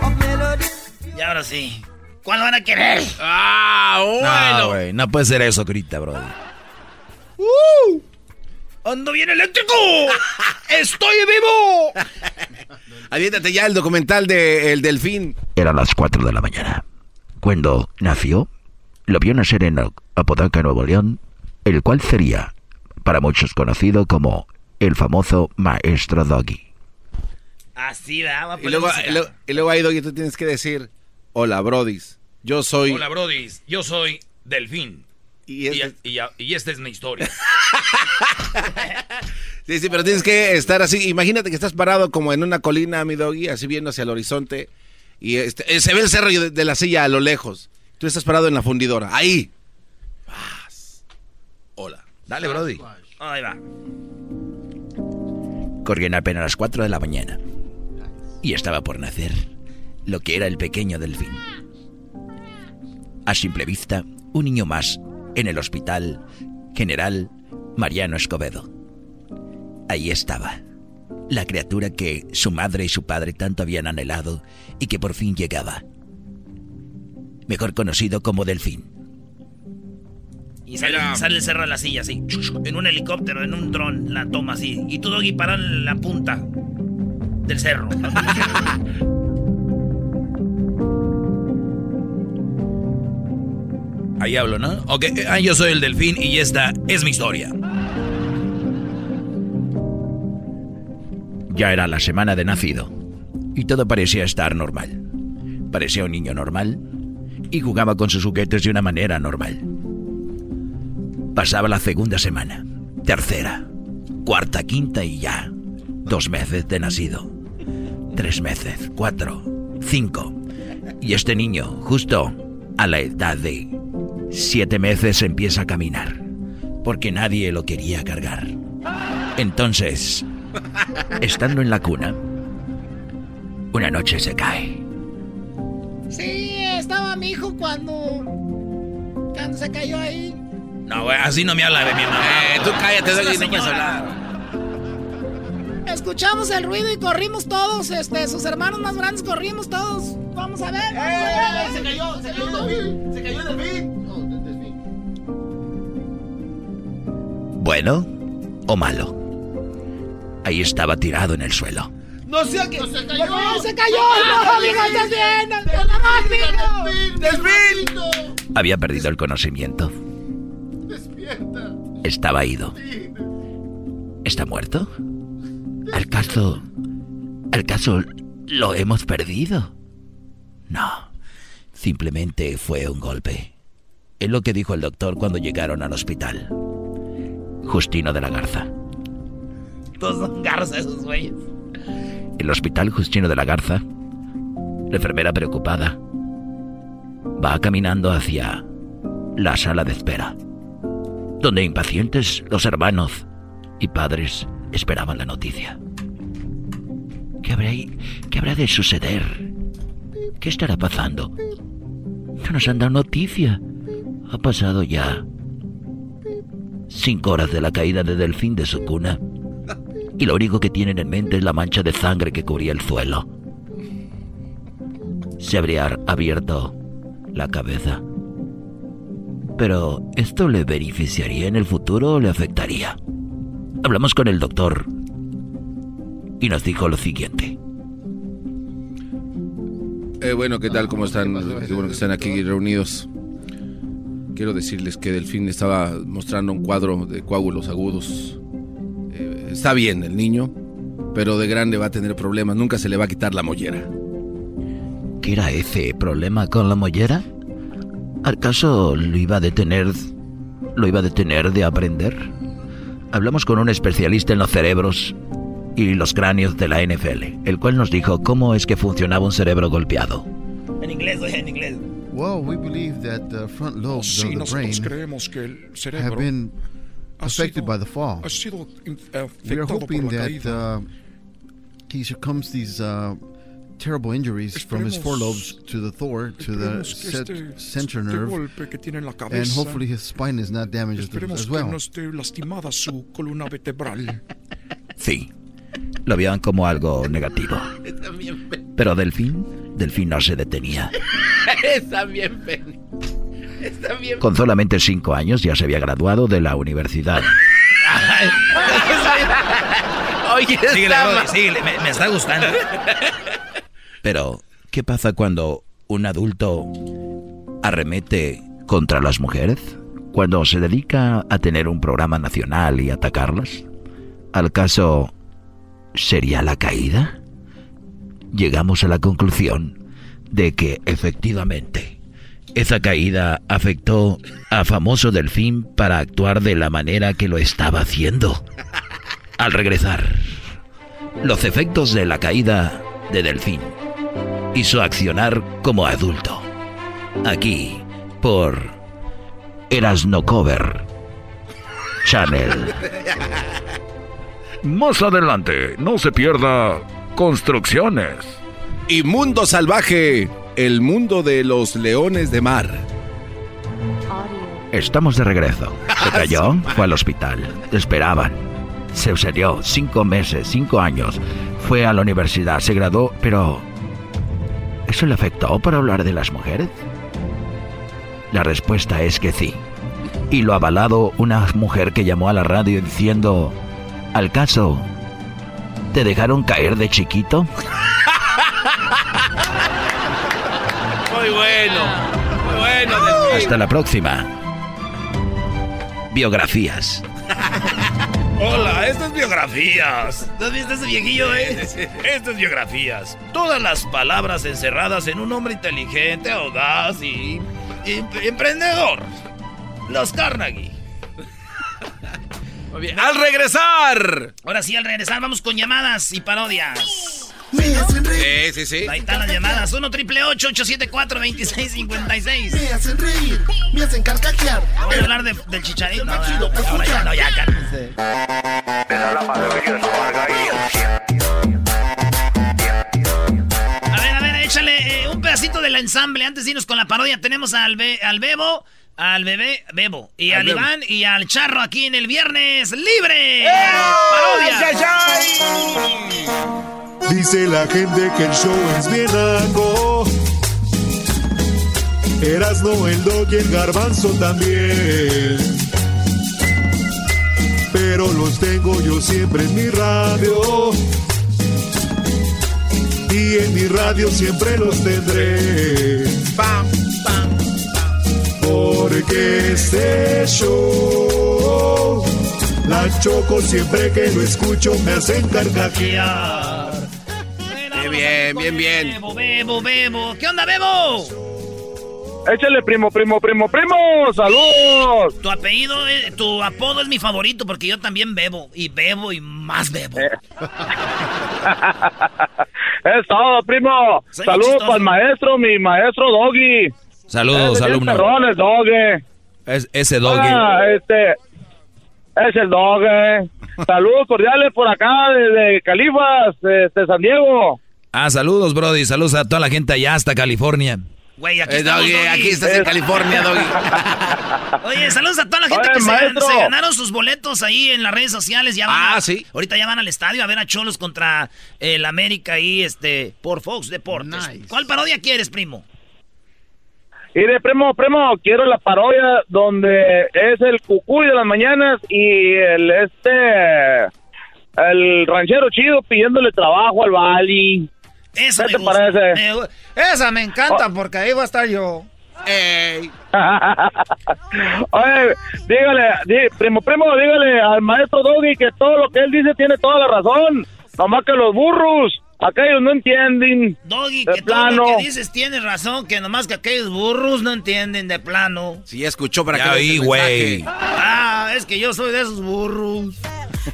of melody.
Y ahora sí. ¿Cuál van a querer?
¡Ah,
No, güey, no puede ser eso, grita, Brody.
¡Ando bien eléctrico! *laughs* ¡Estoy vivo! *laughs*
Aviéntate ya el documental de El Delfín.
Eran las 4 de la mañana cuando nació
lo vio nacer en Apodaca, Nuevo León, el cual sería, para muchos conocido como el famoso Maestro Doggy.
Así, va.
Y luego, y luego, y luego ahí, Doggy, tú tienes que decir, hola, brodis, yo soy...
Hola, brodis, yo soy Delfín.
Y,
este... y, y, esta es mi historia. *laughs*
sí, sí, pero tienes que estar así. Imagínate que estás parado como en una colina, mi doggy, así viendo hacia el horizonte. Y este, se ve el cerro de, de, la silla a lo lejos. Tú estás parado en la fundidora. Ahí. Vas. Hola.
Dale, Brody.
Ahí va.
Corrían apenas las 4 de la mañana. Y estaba por nacer lo que era el pequeño delfín. A simple vista, un niño más en el hospital General Mariano Escobedo. Ahí estaba, la criatura que su madre y su padre tanto habían anhelado y que por fin llegaba. Mejor conocido como Delfín.
Y sale, sale el cerro de la silla así, en un helicóptero, en un dron, la toma así. Y tú, Doggy, para la punta del cerro. *laughs*
Ahí hablo, ¿no? Ok, ah, yo soy el delfín y esta es mi historia.
Ya era la semana de nacido y todo parecía estar normal. Parecía un niño normal y jugaba con sus juguetes de una manera normal. Pasaba la segunda semana, tercera, cuarta, quinta y ya. Dos meses de nacido. Tres meses, cuatro, cinco. Y este niño, justo a la edad de siete meses empieza a caminar, porque nadie lo quería cargar. Entonces, estando en la cuna, una noche se cae.
Sí, estaba mi hijo cuando. cuando se cayó ahí.
No, güey, así no me habla de mi mamá.
Eh, tú cállate, Doggy, no puedes hablar.
Escuchamos el ruido y corrimos todos, este, sus hermanos más grandes corrimos todos. Vamos a ver.
¡Eh, eh, se cayó! ¡Se cayó delfín! ¡Se cayó el delfín!
Bueno o malo. Ahí estaba tirado en el suelo.
¡No sé qué! ¡No se cayó!
¡No se cayó! ¡No, digo, estás bien!
¡Delfín!
Había perdido el conocimiento.
¡Despierta!
Estaba ido. ¿Está muerto? ¿Al caso... ¿Al caso lo hemos perdido? No. Simplemente fue un golpe. Es lo que dijo el doctor cuando llegaron al hospital. Justino de la Garza.
Todos son garzas esos güeyes.
El hospital Justino de la Garza. La enfermera preocupada va caminando hacia la sala de espera, donde impacientes los hermanos y padres esperaban la noticia. ¿Qué habrá, ¿Qué habrá de suceder? ¿Qué estará pasando? No nos han dado noticia. Ha pasado ya cinco horas de la caída de Delfín de su cuna. Y lo único que tienen en mente es la mancha de sangre que cubría el suelo. Se habría abierto la cabeza. Pero, ¿esto le beneficiaría en el futuro o le afectaría? Hablamos con el doctor y nos dijo lo siguiente.
Eh, bueno, ¿qué tal? ¿Cómo están? Qué bueno que están aquí reunidos. Quiero decirles que Delfín estaba mostrando un cuadro de coágulos agudos. Eh, está bien el niño, pero de grande va a tener problemas. Nunca se le va a quitar la mollera.
¿Qué era ese problema con la mollera? ¿Acaso lo iba a detener? ¿Lo iba a detener de aprender? Hablamos con un especialista en los cerebros y los cráneos de la NFL, el cual nos dijo cómo es que funcionaba un cerebro golpeado.
En inglés, oye, en inglés.
Well, we believe that the front lobes
Sí,
of the brain
creemos que el
have
cerebro
been
ha
affected
sido-
by the fall.
ha sido
We are
afectado por
hoping
la
that
caída.
uh, he succumbs these uh, terrible injuries from his
Esperemos-
forelobes to the thor to the
Esperemos que
set,
este-
center
este
nerve,
que tiene en la
and hopefully his spine is not damaged as
Esperemos que
well.
no esté lastimada su columna vertebral.
Sí, lo vieron como algo negativo. Pero Delfín, Delfín no se detenía.
Está bien. Está bien.
Con solamente cinco años ya se había graduado de la universidad. *laughs*
Oye,
Síguele,
ma-
síguele, me, me está gustando. *laughs*
Pero, ¿qué pasa cuando un adulto arremete contra las mujeres? Cuando se dedica a tener un programa nacional y atacarlas? ¿Al caso sería la caída? Llegamos a la conclusión de que efectivamente esa caída afectó a famoso Delfín para actuar de la manera que lo estaba haciendo. Al regresar, los efectos de la caída de Delfín y su accionar como adulto. Aquí, por Erasno Cover Channel.
Más adelante, no se pierda Construcciones.
Y Mundo Salvaje, el mundo de los leones de mar.
Estamos de regreso. Se *laughs* cayó, fue al hospital. Te esperaban. Se obsedió cinco meses, cinco años. Fue a la universidad, se graduó, pero... ¿Eso le afectó para hablar de las mujeres? La respuesta es que sí. Y lo ha avalado una mujer que llamó a la radio diciendo... Al caso, ¿te dejaron caer de chiquito?
Muy bueno. Muy bueno.
Hasta la próxima. Biografías.
Hola, esto es biografías. ¿No has visto ese viejillo, eh? *laughs* Esto es biografías. Todas las palabras encerradas en un hombre inteligente, audaz y, y emprendedor. Los Carnegie.
Muy bien. Al regresar.
Ahora sí, al regresar vamos con llamadas y parodias.
Sí, sí, sí.
Ahí están las llamadas. 1 triple 874 2656
Me hacen reír, me hacen carcajear.
Vamos a hablar de- del chicharito.
Chido por
Ahora ya, no, ya, cálmense. A ver, a ver, échale eh, un pedacito del ensamble. Antes de irnos con la parodia, tenemos al, Be- al Bebo, al bebé Bebo, y
Al
al,
Bebo.
Iván y al Charro aquí en el viernes libre.
¡Eh!
¡Parodia!
Dice la gente que el show es bien algo. Erasno, el dog y el garbanzo también. Pero los tengo yo siempre en mi radio. Y en mi radio siempre los tendré. Porque este show, la choco siempre que lo escucho me hacen carcajear.
Bien, bien, bien, bien.
Bebo, Bebo, Bebo. ¿Qué onda, Bebo?
Échale, primo, primo, primo, primo. ¡Saludos!
Tu apellido, eh, tu apodo es mi favorito porque yo también bebo. Y bebo y más bebo. *laughs*
Es todo, primo.
Soy
Saludos para el maestro, mi maestro Doggy.
Saludos, alumno.
perrón, el Doggy.
Es, ese doggy.
Ah, este. Es el Doggy. Saludos cordiales por acá desde Califas, este, San Diego.
Ah, saludos, Brody. Saludos a toda la gente allá hasta California.
Güey, aquí
Eh,
estamos,
Doggy,
Doggy.
aquí estás en California, Doggy. *laughs*
Oye, saludos a toda la gente
Oye,
que se, se ganaron sus boletos ahí en las redes sociales. Ya van
Ah,
a-
sí.
Ahorita ya van al estadio a ver a Cholos contra el América ahí, este, por Fox Deportes. ¿Cuál parodia quieres, primo?
De primo, primo, quiero la parodia donde es el cucuy de las mañanas y el este el ranchero chido pidiéndole trabajo al Bali.
Eso
¿Qué
me
te
gusta.
parece?
Me
Esa me encanta porque ahí va a estar yo. *laughs*
Oye, dígale, primo, primo, dígale al maestro Doggy que todo lo que él dice tiene toda la razón. Nomás que los burros, aquellos no entienden.
Doggy,
de
que todo lo que dices tienes razón, que nomás que aquellos burros no entienden de plano.
Sí, ya escuchó para
Ya
que
oí, güey.
Ah, es que yo soy de esos burros.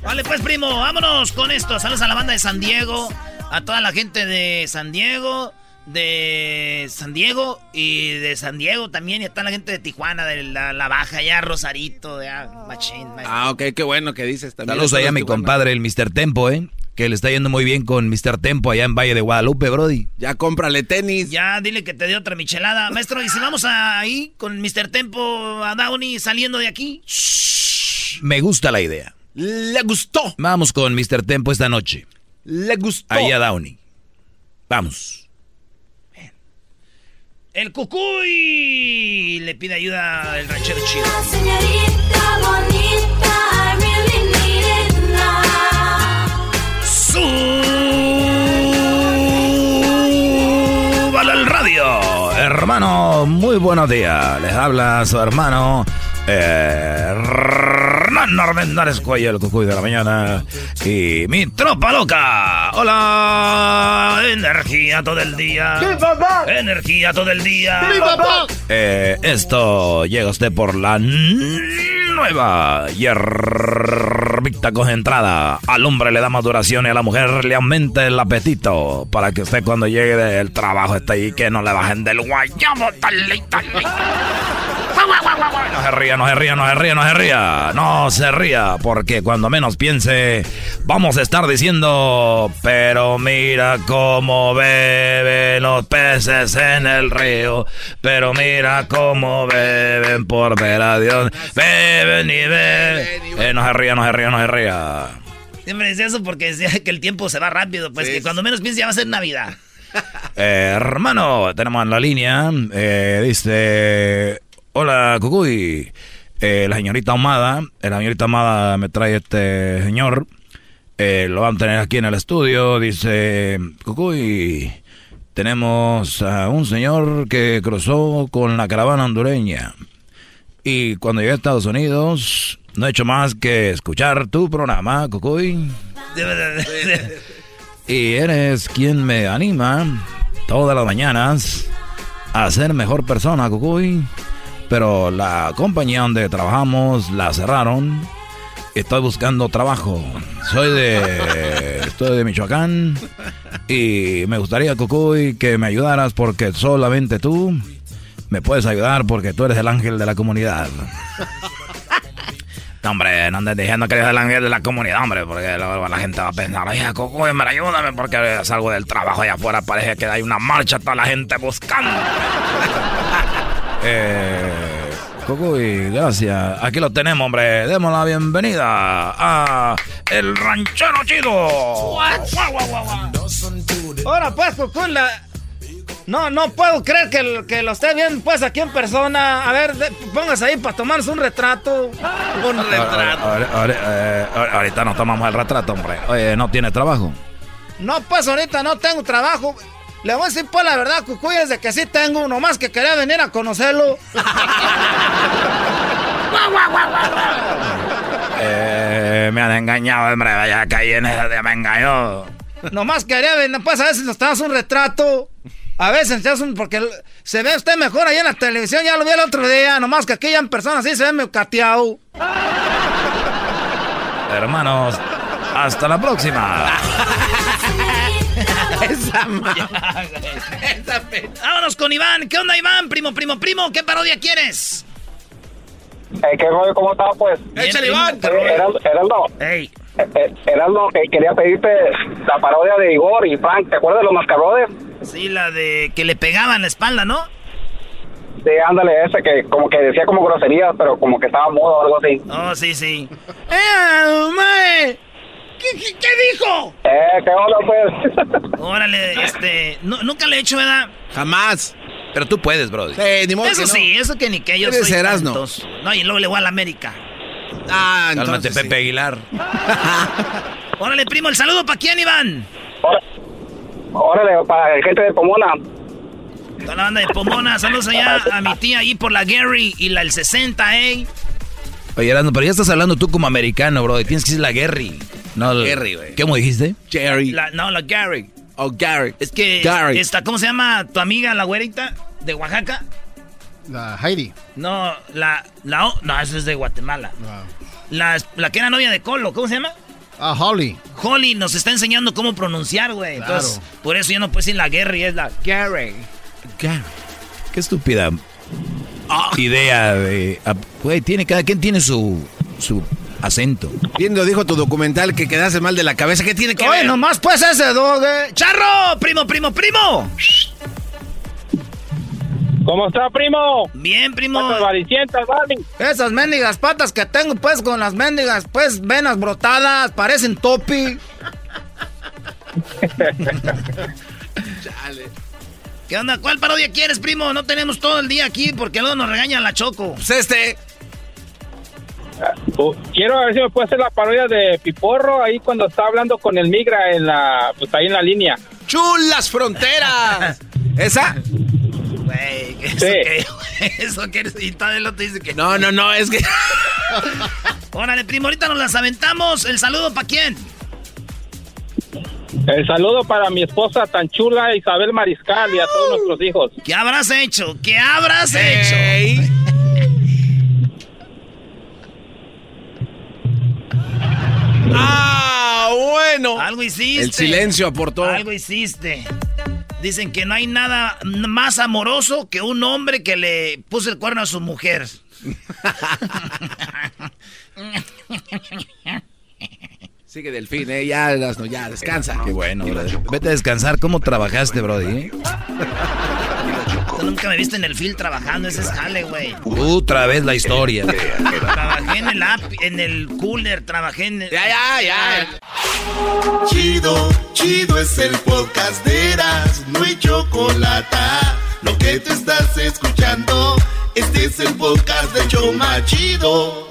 Vale, pues, primo, vámonos con esto. Saludos a la banda de San Diego, a toda la gente de San Diego, de San Diego y de San Diego también, y a toda la gente de Tijuana, de la, la Baja, ya Rosarito, de ah, Machín. machín.
Ah, ok, qué bueno que dices también.
Saludos allá a mi compadre, el Mr. Tempo, ¿eh? Que le está yendo muy bien con Mr. Tempo allá en Valle de Guadalupe, Brody.
Ya cómprale tenis.
Ya dile que te dio otra michelada. Maestro, ¿y si vamos ahí con Mr. Tempo a Downey saliendo de aquí?
Me gusta la idea.
Le gustó.
Vamos con Mr. Tempo esta noche.
Le gustó.
Ahí a Downey. Vamos.
El cucuy le pide ayuda al ranchero chido.
Señorita bonita, I really need it now.
¡Súbale al radio! Hermano, muy
muy buenos días. Les habla su hermano eh, Hernán Armendáriz Cuello, el cucuy de la mañana. Y mi tropa loca. Hola. Energía todo el día.
¡Sí, papá!
Energía todo el día.
¡Sí, papá!
Eh, esto llega a usted por la nueva hierbita concentrada. Al hombre le da más duración y a la mujer le aumenta el apetito. Para que usted cuando llegue del trabajo esté ahí que no le bajen del guayabo. Dale, dale. No se ría, no se ría, no se ría, no se ría. No se ría, porque cuando menos piense, vamos a estar diciendo, pero mira cómo beben los peces en el río. Pero mira cómo beben por ver a Dios. Beben y beben. Eh, no se ría, no se ría, no se ría.
Siempre decía eso porque decía que el tiempo se va rápido. Pues que cuando menos piense ya va a ser Navidad. *laughs*
Eh, hermano, tenemos en la línea, eh, dice, hola Cucuy, Eh, la señorita Ahumada, eh, la señorita Ahumada me trae este señor, eh, lo van a tener aquí en el estudio, dice, Cucuy, tenemos a un señor que cruzó con la caravana hondureña y cuando llegué a Estados Unidos no he hecho más que escuchar tu programa, Cucuy. *laughs* Y eres quien me anima todas las mañanas a ser mejor persona, Cucuy. Pero la compañía donde trabajamos la cerraron. Estoy buscando trabajo. Soy de. *laughs* Estoy de Michoacán. Y me gustaría, Cucuy, que me ayudaras porque solamente tú me puedes ayudar porque tú eres el ángel de la comunidad. *laughs* No, hombre, no andes diciendo que eres el ángel de la comunidad, hombre, porque luego la gente va a pensar, oye, Cucuy, hombre, ayúdame porque salgo del trabajo allá afuera, parece que hay una marcha, toda la gente buscando. *laughs* eh, Cucuy, gracias. Aquí lo tenemos, hombre. Demos la bienvenida a El Ranchero Chido.
Ahora pues, Cucún, la... No, no puedo creer que, lo- que lo esté viendo pues aquí en persona. A ver, de- póngase ahí para tomarse un retrato. Un retrato.
Eh, ahorita nos tomamos el retrato, hombre. Oye, ¿no tiene trabajo?
No, pues ahorita no tengo trabajo. Le voy a decir pues la verdad, Cucuy, es de que sí tengo, nomás que quería venir a conocerlo. *laughs*
Eh, me han engañado, hombre. Vaya caí en esa de me engañó.
Nomás quería venir, pues a veces nos tomas un retrato. A veces te haces un... Porque se ve usted mejor ahí en la televisión, ya lo vi el otro día. Nomás que aquí ya en persona sí se ve medio cateado. *laughs*
Hermanos, hasta la próxima. *laughs*
Esa Vámonos con Iván. ¿Qué onda, Iván? Primo, primo, primo. ¿Qué parodia quieres?
Eh, ¿Qué rollo? ¿Cómo estás, pues?
Échale, Iván.
Eh, Heraldo, Heraldo.
Ey.
Eh, eh, Heraldo, eh, quería pedirte la parodia de Igor y Frank. ¿Te acuerdas de los mascarrones?
Sí, la de que le pegaban la espalda, ¿no?
Sí, ándale, ese que como que decía como groserías, pero como que estaba mudo o algo así.
Oh, sí, sí.
¡Eh, mae! ¿Qué, qué, qué dijo?
Eh, ¿qué onda, pues? *laughs*
Órale, este. nu- nunca le he hecho, ¿verdad?
Jamás.
Pero tú puedes, Brody.
Sí, ni modo
Eso
que no.
sí, eso que ni que yo
Eres
soy
Erasmo.
tantos. No, y luego le voy a la América.
Ah,
Cálmate,
sí.
Pepe Aguilar. *laughs*
Órale, primo, el saludo para quién, Iván.
Órale, para la gente de Pomona.
Toda la banda de Pomona, saludos allá a mi tía ahí por la Gary y la el 60, ¿eh?
Oye, Erasmo, pero ya estás hablando tú como americano, Brody. Tienes que decir la Gary. No, el-
Gary, güey.
¿Cómo dijiste?
Jerry.
La- no, la Gary.
Oh, Gary.
Es que
Gary.
esta, ¿cómo se llama tu amiga, la güerita de Oaxaca?
La Heidi.
No, la, la, o- no, esa es de Guatemala. La, la que era novia de Colo, ¿cómo se llama?
Ah, Holly.
Holly nos está enseñando cómo pronunciar, güey. Entonces, por eso yo no puedo decir la Gary, es la Gary.
Gary.
Qué estúpida idea de... ah, Güey, tiene, cada quien tiene su, su acento.
Viendo, dijo tu documental que quedaste mal de la cabeza. ¿Qué tiene que
Oye,
ver?
nomás pues ese dog, eh.
¡Charro! ¡Primo, primo, primo!
¿Cómo está, primo?
Bien, primo.
Vale.
Esas mendigas patas que tengo, pues, con las mendigas, pues, venas brotadas, parecen topi.
¿Qué onda? ¿Cuál parodia quieres, primo? No tenemos todo el día aquí porque luego nos regaña la Choco.
Pues este.
Oh, Quiero ver si me puede hacer la parodia de Piporro ahí cuando está hablando con el migra en la, pues ahí en la línea.
¡Chulas fronteras! ¿Esa?
Güey, ¿Eso qué? *laughs* ¿Eso qué? Y todo el otro dice que...
No, no, no, es que... *laughs*
Órale, primo, ahorita nos las aventamos. ¿El saludo para quién?
El saludo para mi esposa tan chula Isabel Mariscal y a todos nuestros hijos.
¿Qué habrás hecho? ¿Qué habrás hecho?
¡Ah, bueno!
Algo hiciste.
El silencio aportó.
Algo hiciste. Dicen que no hay nada más amoroso que un hombre que le puso el cuerno a su mujer. *laughs*
Sigue Delfín, eh, ya, no, ya, descansa.
Qué bueno. Vete a descansar. ¿Cómo trabajaste, Brody? eh?
Tú nunca me viste en el field trabajando, ese es jale, güey.
Otra vez la historia.
Trabajé en el app, en el cooler, trabajé en el...
Ya, ya, ya.
Chido, chido es el podcast de Eras, no hay chocolate. Lo que te estás escuchando, este es el podcast de Choma Chido.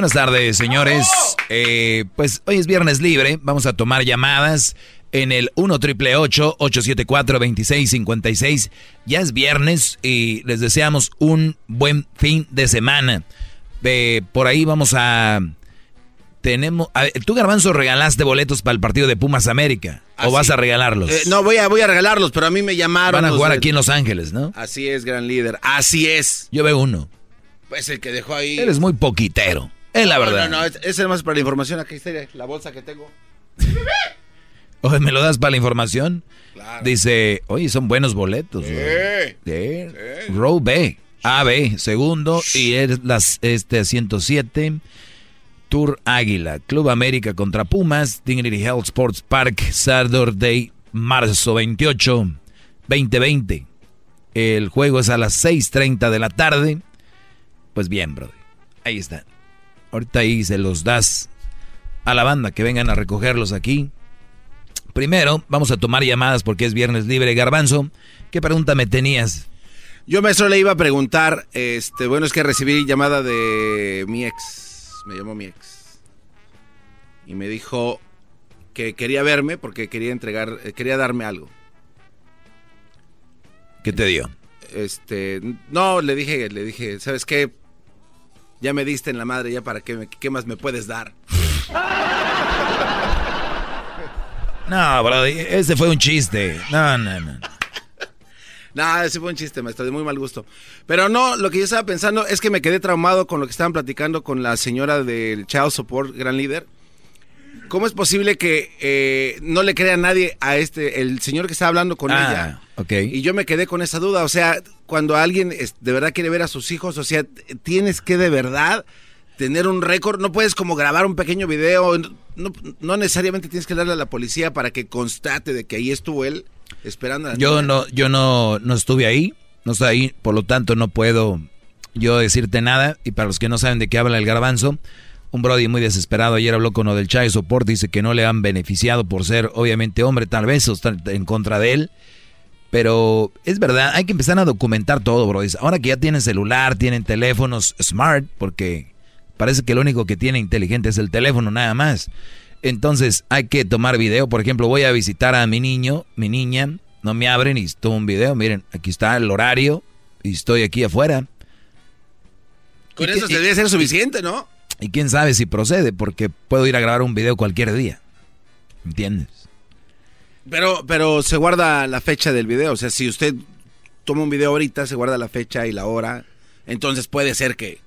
Buenas tardes, señores. Eh, pues hoy es viernes libre. Vamos a tomar llamadas en el 1 triple 874 2656. Ya es viernes y les deseamos un buen fin de semana. Eh, por ahí vamos a. Tenemos. a ver, Tú, Garbanzo, regalaste boletos para el partido de Pumas América. ¿O
Así.
vas a regalarlos?
Eh, no, voy a, voy a regalarlos, pero a mí me llamaron.
Van a jugar
de-
aquí en Los Ángeles, ¿no?
Así es, gran líder. Así es.
Yo veo uno.
Pues el que dejó ahí.
Eres muy poquitero. Es la
No,
verdad.
No, no, es, es más para la información. Aquí está la bolsa que tengo. *laughs*
Oye, ¿me lo das para la información?
Claro.
Dice, oye, son buenos boletos.
Sí.
Sí. Row B, AB, segundo, y es las este 107. Tour Águila, Club América contra Pumas, Dignity Health Sports Park, Saturday, marzo 28, 2020. El juego es a las 6.30 de la tarde. Pues bien, brother. Ahí está. Ahorita ahí se los das a la banda que vengan a recogerlos aquí. Primero, vamos a tomar llamadas porque es viernes libre. Garbanzo, ¿qué pregunta me tenías?
Yo, maestro, le iba a preguntar. Este, bueno, es que recibí llamada de mi ex. Me llamó mi ex. Y me dijo que quería verme porque quería entregar, eh, quería darme algo.
¿Qué te dio?
Este, no, le dije, le dije, ¿sabes qué? Ya me diste en la madre, ya para qué, me- qué más me puedes dar.
No, bro, ese fue un chiste. No, no, no.
Nada, ese fue un chiste, maestro, de muy mal gusto. Pero no, lo que yo estaba pensando es que me quedé traumado con lo que estaban platicando con la señora del Child Support, gran líder. ¿Cómo es posible que eh, no le crea a nadie a este, el señor que estaba hablando con
Ah,
ella?
ok.
Y yo me quedé con esa duda. O sea, cuando alguien es- de verdad quiere ver a sus hijos, o sea, tienes que de verdad tener un récord. No puedes como grabar un pequeño video. No, no necesariamente tienes que darle a la policía para que constate de que ahí estuvo él esperando a la
Yo
niña.
no, yo no, no estuve ahí, no estoy ahí, por lo tanto no puedo yo decirte nada. Y para los que no saben de qué habla el garbanzo, un Brody muy desesperado ayer habló con lo del Child Support, dice que no le han beneficiado por ser obviamente hombre, tal vez, o en contra de él. Pero es verdad, hay que empezar a documentar todo, Brody. Ahora que ya tienen celular, tienen teléfonos smart, porque parece que lo único que tiene inteligente es el teléfono, nada más. Entonces hay que tomar video. Por ejemplo, voy a visitar a mi niño, mi niña, no me abren y tomo un video. Miren, aquí está el horario y estoy aquí afuera.
Con
¿Y
eso
qué-
debe ser suficiente, ¿no?
Y quién sabe si procede, porque puedo ir a grabar un video cualquier día. ¿Entiendes?
Pero, pero se guarda la fecha del video. O sea, si usted toma un video ahorita, se guarda la fecha y la hora. Entonces puede ser que,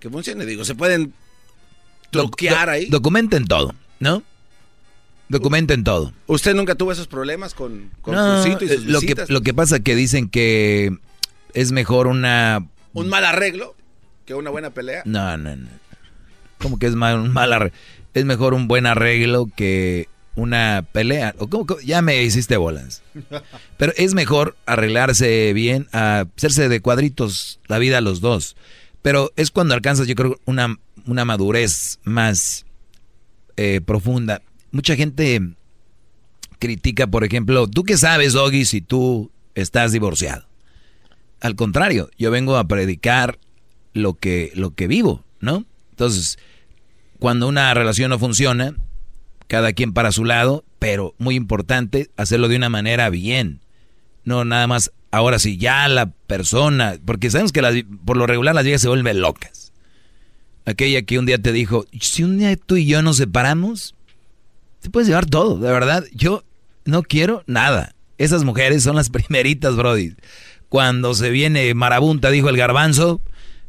que funcione. Digo, se pueden truquear
Do-
ahí.
Documenten todo, ¿no? Documenten todo.
¿Usted nunca tuvo esos problemas con, con
No,
su sitio y sus
lo, que, lo que pasa que dicen que es mejor una...
¿Un mal arreglo que una buena pelea?
No, no, no. ¿Cómo que es mal, un mal arreglo? Es mejor un buen arreglo que una pelea. ¿O cómo, cómo? Ya me hiciste bolas. *laughs* Pero es mejor arreglarse bien, a hacerse de cuadritos la vida a los dos. Pero es cuando alcanzas, yo creo, una, una madurez más eh, profunda. Mucha gente critica, por ejemplo, ¿tú qué sabes, Doggy, si tú estás divorciado? Al contrario, yo vengo a predicar lo que, lo que vivo, ¿no? Entonces, cuando una relación no funciona, cada quien para su lado, pero muy importante, hacerlo de una manera bien. No nada más, ahora sí, ya la persona, porque sabemos que por lo regular las viejas se vuelven locas. Aquella que un día te dijo, si un día tú y yo nos separamos, te puedes llevar todo, de verdad. Yo no quiero nada. Esas mujeres son las *laughs* primeritas, Brody. Cuando se viene marabunta, dijo el garbanzo,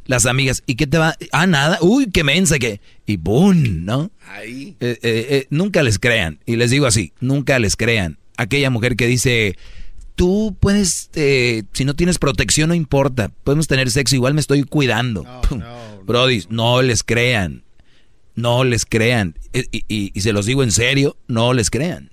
las amigas, ¿y qué te va? Ah, nada, uy, qué mensa que... Y ¡boom! ¿no?
Ahí.
Eh, eh, eh, nunca les crean, y les digo así, nunca les crean. Aquella mujer que dice, tú puedes, eh, si no tienes protección no importa, podemos tener sexo, igual me estoy cuidando. Pum. Brody, no les crean, no les crean. Eh, Y, y- y se los digo en serio, no les crean,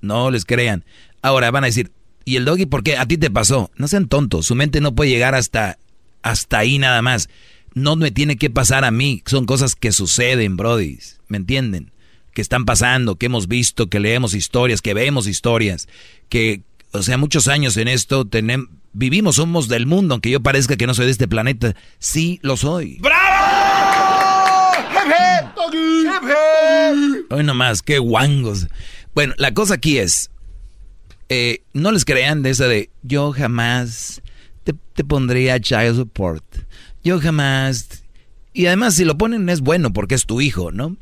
no les crean. Ahora van a decir, ¿y el doggy por qué? A ti te pasó. No sean tontos, su mente no puede llegar hasta, hasta ahí nada más. No me tiene que pasar a mí, son cosas que suceden, Brody, ¿me entienden? Que están pasando, que hemos visto, que leemos historias, que vemos historias, que, o sea, muchos años en esto tenemos, vivimos, somos del mundo, aunque yo parezca que no soy de este planeta, sí lo soy. Hoy nomás, qué guangos. Bueno, la cosa aquí es, eh, no les crean de esa de, yo jamás te, pondría child support. Yo jamás... Y además si lo ponen es bueno porque es tu hijo, ¿no?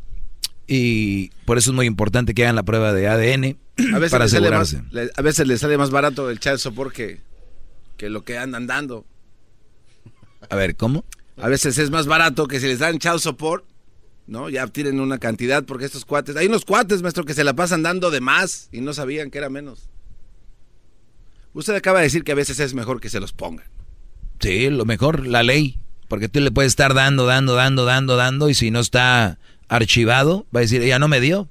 Y por eso es muy importante que hagan la prueba de ADN
A veces, *clears throat*
para
más,
asegurarse.
a veces le sale más barato el child support que, que lo que andan dando.
A ver, ¿cómo?
A veces es más barato que si les dan child support, ¿no? Ya tienen una cantidad porque estos cuates... Hay unos cuates, maestro, que se la pasan dando de más y no sabían que era menos. Usted acaba de decir que a veces es mejor que se los pongan.
Sí, lo mejor, la ley. Porque tú le puedes estar dando, dando, dando, dando, dando, y si no está archivado, va a decir, ya no me dio.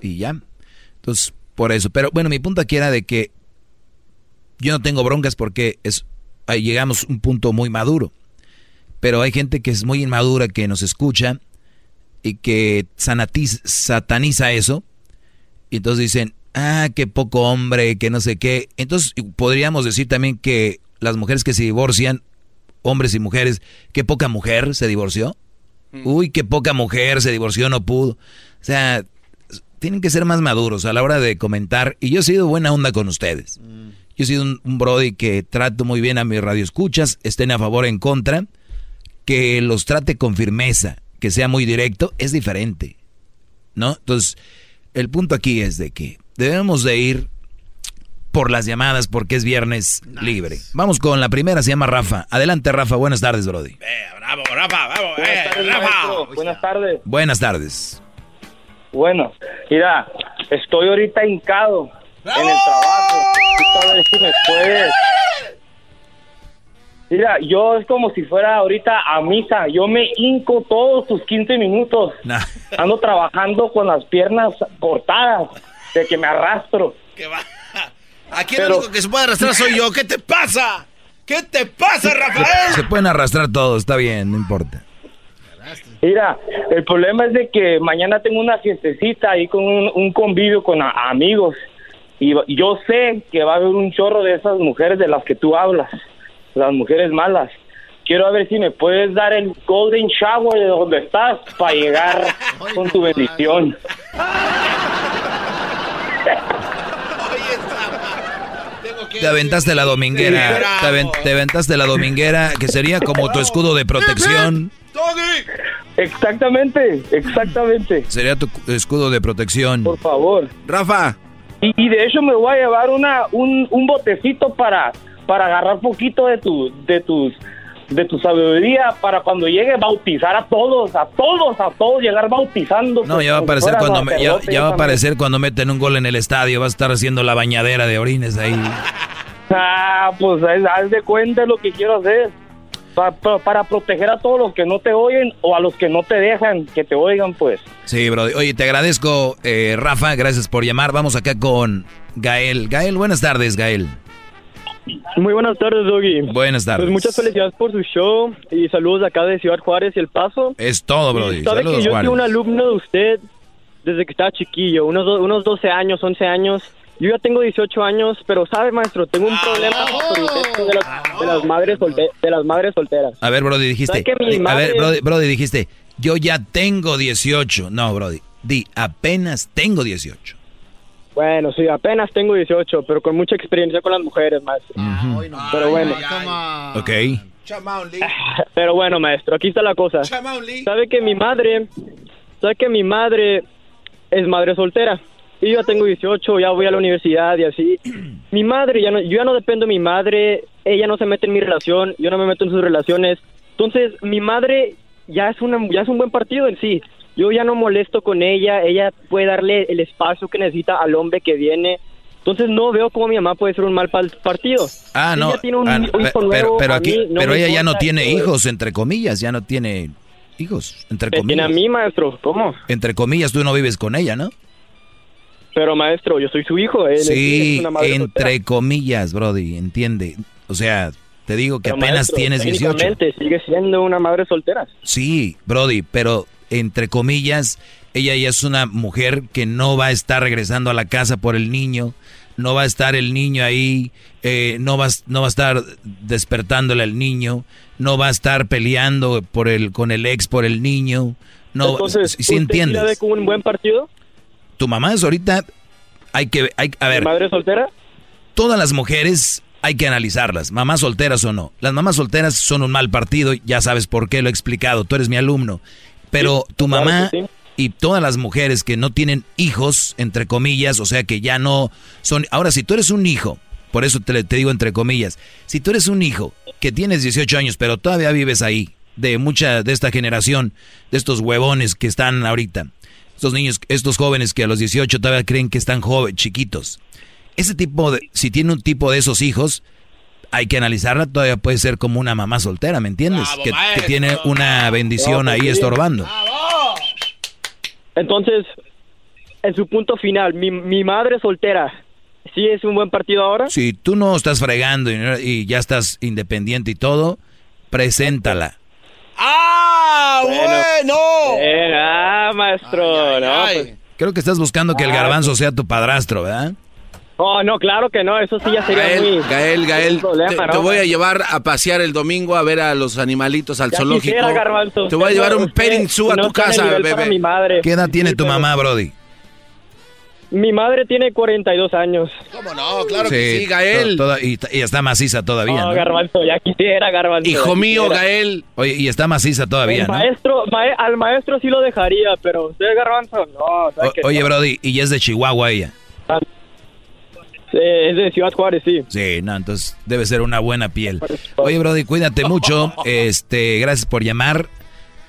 Y ya. Entonces, por eso. Pero bueno, mi punto aquí era de que yo no tengo broncas porque es, ahí llegamos a un punto muy maduro. Pero hay gente que es muy inmadura, que nos escucha y que sataniza eso. Y entonces dicen, ah, qué poco hombre, que no sé qué. Entonces podríamos decir también que las mujeres que se divorcian, hombres y mujeres, qué poca mujer se divorció. Uy, qué poca mujer se divorció, no pudo. O sea, tienen que ser más maduros a la hora de comentar. Y yo he sido buena onda con ustedes. Yo he sido un, un brody que trato muy bien a mis radioescuchas, estén a favor o en contra, que los trate con firmeza, que sea muy directo, es diferente. ¿No? Entonces, el punto aquí es de que debemos de ir por las llamadas porque es viernes libre. Vamos con la primera, se llama Rafa. Adelante, Rafa. Buenas tardes, Brody.
Bravo, Rafa, vamos,
Buenas
eh,
tardes,
Rafa.
Buenas tardes.
Buenas tardes.
Bueno, mira, estoy ahorita hincado en el trabajo. Ver si me puedes. Mira, yo es como si fuera ahorita a misa. Yo me hinco todos tus 15 minutos. Ando trabajando con las piernas cortadas, de que me arrastro.
Aquí el único que se puede arrastrar soy yo. ¿Qué te pasa? ¿Qué te pasa, Rafael?
Se pueden arrastrar todos, está bien, no importa.
Mira, el problema es de que mañana tengo una fiestecita ahí con un, un convivio con a- amigos y yo sé que va a haber un chorro de esas mujeres de las que tú hablas, las mujeres malas. Quiero ver si me puedes dar el golden shower de donde estás para llegar *laughs* con tu bendición. *laughs*
Te aventaste la dominguera, te, aven- te aventaste la dominguera, que sería como tu escudo de protección.
Exactamente, exactamente.
Sería tu cu- escudo de protección.
Por favor.
Rafa.
Y, y de hecho me voy a llevar una un, un botecito para para agarrar poquito de tu de tus de tu sabiduría para cuando llegue bautizar a todos, a todos, a todos llegar bautizando.
No, ya va a aparecer cuando me- ya, va a aparecer cuando meten un gol en el estadio, va a estar haciendo la bañadera de orines ahí. *laughs*
Ah, pues haz de cuenta lo que quiero hacer. Pa- pa- para proteger a todos los que no te oyen o a los que no te dejan que te oigan, pues.
Sí, Brody. Oye, te agradezco, eh, Rafa. Gracias por llamar. Vamos acá con Gael. Gael, buenas tardes, Gael.
Muy buenas tardes, Doggy.
Buenas tardes.
Pues muchas felicidades por su show y saludos acá de Ciudad Juárez y El Paso.
Es todo, Brody.
Sabe
Saludos,
que yo
Juárez.
fui un alumno de usted desde que estaba chiquillo, unos, do- unos 12 años, 11 años. Yo ya tengo 18 años, pero sabe, maestro, tengo un problema con el sexo de las, de las madres de las madres solteras.
A ver, Brody, dijiste.
¿Sabe que mi
A
madre-
ver, Brody, Brody, dijiste. Yo ya tengo 18. No, Brody. Di, apenas tengo 18.
Bueno, sí, apenas tengo 18, pero con mucha experiencia con las mujeres, maestro. Pero bueno.
Ok. *laughs*
Pero bueno, maestro, aquí está la cosa. Sabe que mi madre, sabe que mi madre es madre soltera. Y yo ya tengo 18, ya voy a la universidad y así. *clears throat* Mi madre, ya no, yo ya no dependo de mi madre, ella no se mete en mi relación, yo no me meto en sus relaciones. Entonces, mi madre ya es, una, ya es un buen partido en sí. Yo ya no molesto con ella, ella puede darle el espacio que necesita al hombre que viene. Entonces, no veo cómo mi mamá puede ser un mal partido.
Ah,
Si
no.
ella tiene un
ah, no,
hijo
pe- pero, aquí,
no
pero ella ya no tiene hijos, entre comillas, ya no tiene hijos, entre
Me tiene
comillas.
a mí, maestro. ¿Cómo?
Entre comillas, tú no vives con ella, ¿no?
Pero, maestro, yo soy su hijo. Él
Sí,
es una madre
entre
soltera.
comillas, Brody, entiende. O sea, te digo que
Pero,
apenas
maestro,
tienes 18.
técnicamente sigue siendo una madre soltera.
Sí, Brody, pero entre comillas, ella ya es una mujer que no va a estar regresando a la casa por el niño, no va a estar el niño ahí, eh, no, va, a- no va a estar despertándole al niño, no va a estar peleando por el, con el ex por el niño. No,
Entonces,
si
¿usted
entiendes.
sí ve como un buen partido?
Tu mamá es ahorita, hay que, hay, a ver.
¿Madre soltera?
Todas las mujeres hay que analizarlas, mamás solteras o no. Las mamás solteras son un mal partido, ya sabes por qué lo he explicado, tú eres mi alumno. Pero tu mamá y todas las mujeres que no tienen hijos, entre comillas, o sea que ya no son... Ahora, si tú eres un hijo, por eso te, te digo entre comillas, si tú eres un hijo que tienes 18 años, pero todavía vives ahí, de mucha de esta generación, de estos huevones que están ahorita, estos niños, estos jóvenes que a los 18 todavía creen que están jóvenes, chiquitos. Ese tipo de, si tiene un tipo de esos hijos, hay que analizarla, todavía puede ser como una mamá soltera, ¿me entiendes? que, que tiene una bendición
pues,
ahí
sí.
estorbando.
Entonces, en su punto final, mi, mi madre soltera, ¿sí es un buen partido ahora?
Si tú no estás fregando y, y ya estás independiente y todo, preséntala.
¡Ah, bueno! ah, maestro, no, pues-
Creo que estás buscando que el garbanzo sea tu padrastro, ¿verdad?
Oh, no, claro que no, eso sí ya sería muy...
Gael, Gael, Gael,
un problema,
te,
¿no?
te voy a llevar a pasear el domingo a ver a los animalitos al
Ya
zoológico.
quisiera, Garbanzo.
te voy a llevar un petting zoo a
no
tu casa, bebé.
mi madre.
¿Qué edad tiene tu
pero-
mamá, Brody?
Mi madre tiene 42 años.
¿Cómo no? Claro que sí, Gael.
toda- y, y está maciza todavía,
No,
¿no?
Garbanzo, ya quisiera, Garbanzo.
Hijo mío,
quisiera.
Gael.
Oye, y está maciza todavía,
El
¿no?
maestro, mae- al maestro sí lo dejaría, pero usted, Garbanzo, no. ¿sabe
O-
que
oye,
no?
Brody, y ya es de Chihuahua ella.
Eh, es de Ciudad Juárez, sí.
Sí, no, entonces debe ser una buena piel. Oye, Brody, cuídate mucho. Este, gracias por llamar.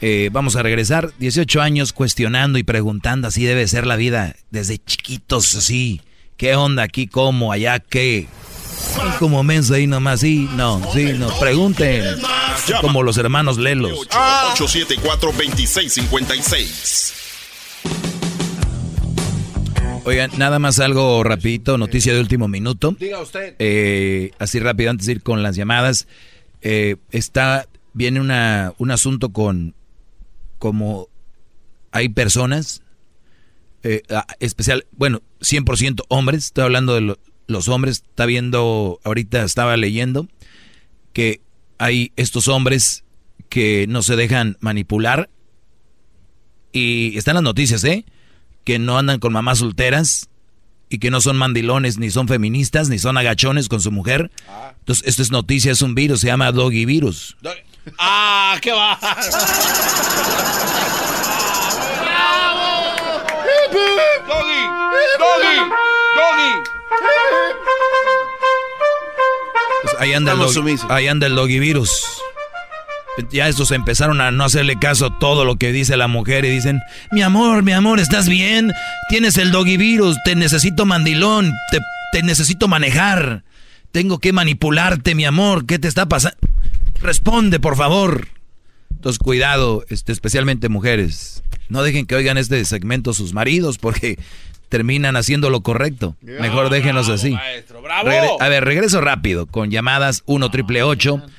Eh, vamos a regresar. 18 años cuestionando y preguntando. Así debe ser la vida desde chiquitos, así. ¿Qué onda aquí? ¿Cómo? ¿Allá qué? Es como mensa ahí nomás, sí, no, sí, no. Pregunten. Como los hermanos Lelos.
874-2656.
Oigan, nada más algo rapidito, noticia de último minuto.
Diga usted.
Eh, así rápido antes de ir con las llamadas. Eh, está, viene una, un asunto con como hay personas, eh, ah, especial, bueno, 100% hombres, estoy hablando de lo- los hombres, está viendo, ahorita estaba leyendo que hay estos hombres que no se dejan manipular y están las noticias, ¿eh? Que no andan con mamás solteras y que no son mandilones, ni son feministas, ni son agachones con su mujer. Entonces, esto es noticia, es un virus, se llama Doggy Virus.
¡Ah, qué va!
¡Doggy! ¡Doggy! ¡Doggy!
Pues ahí, anda el
Estamos
dog-
sumisos.
ahí anda el Doggy Virus. Ya estos empezaron a no hacerle caso a todo lo que dice la mujer y dicen, mi amor, mi amor, ¿estás bien? Tienes el Doggy Virus, te necesito mandilón, te, te necesito manejar. tengo que manipularte, mi amor. ¿Qué te está pasando? Responde, por favor. Entonces, cuidado, este, especialmente mujeres. No dejen que oigan este segmento sus maridos porque terminan haciendo lo correcto. Mejor déjenlos así. Regre- a ver, regreso rápido con llamadas 1 triple 874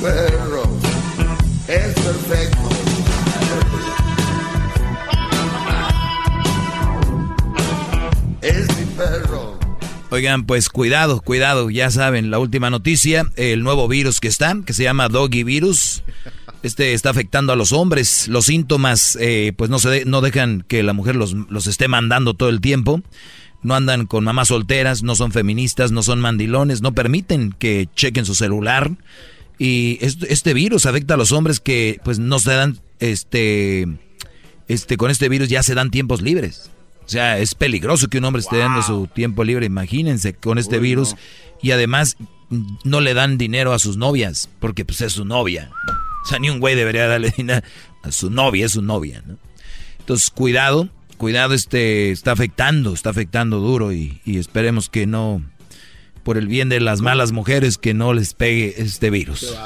perro. Es perfecto. Es mi perro.
Oigan, pues cuidado, cuidado, ya saben, la última noticia, el nuevo virus que está, que se llama Doggy Virus. Este está afectando a los hombres. Los síntomas, eh, pues no se de- no dejan que la mujer los, los esté mandando todo el tiempo. No andan con mamás solteras, no son feministas, no son mandilones, no permiten que chequen su celular. Y este, virus afecta a los hombres que, pues, no se dan, este, este, con este virus ya se dan tiempos libres. O sea, es peligroso que un hombre esté dando su tiempo libre, imagínense, con este virus. Y además, no le dan dinero a sus novias, porque pues es su novia. O sea, ni un güey debería darle dinero a su novia, es su novia, ¿no? Entonces, cuidado, cuidado, este, está afectando, está afectando duro y, y esperemos que no, por el bien de las malas mujeres, que no les pegue este virus.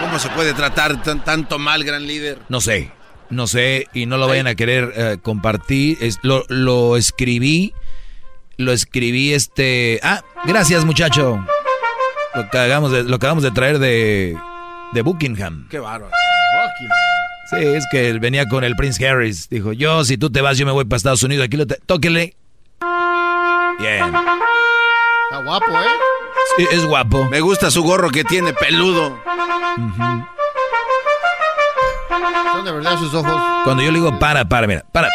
¿Cómo se puede tratar tan- tanto mal, gran líder?
No sé, no sé, y no lo vayan a querer eh, compartir. Es- lo, lo escribí, lo escribí este... Ah, gracias muchacho. Lo que, hagamos de- lo acabamos de traer de, de Buckingham.
Qué bárbaro.
Sí, es que él venía con el Prince Harris. Dijo, yo, si tú te vas, yo me voy para Estados Unidos. Aquí lo tóquele. Bien.
Está guapo, ¿eh?
Sí, es guapo.
Me gusta su gorro que tiene peludo.
Son de verdad sus ojos.
Cuando yo le digo para, para, mira, para.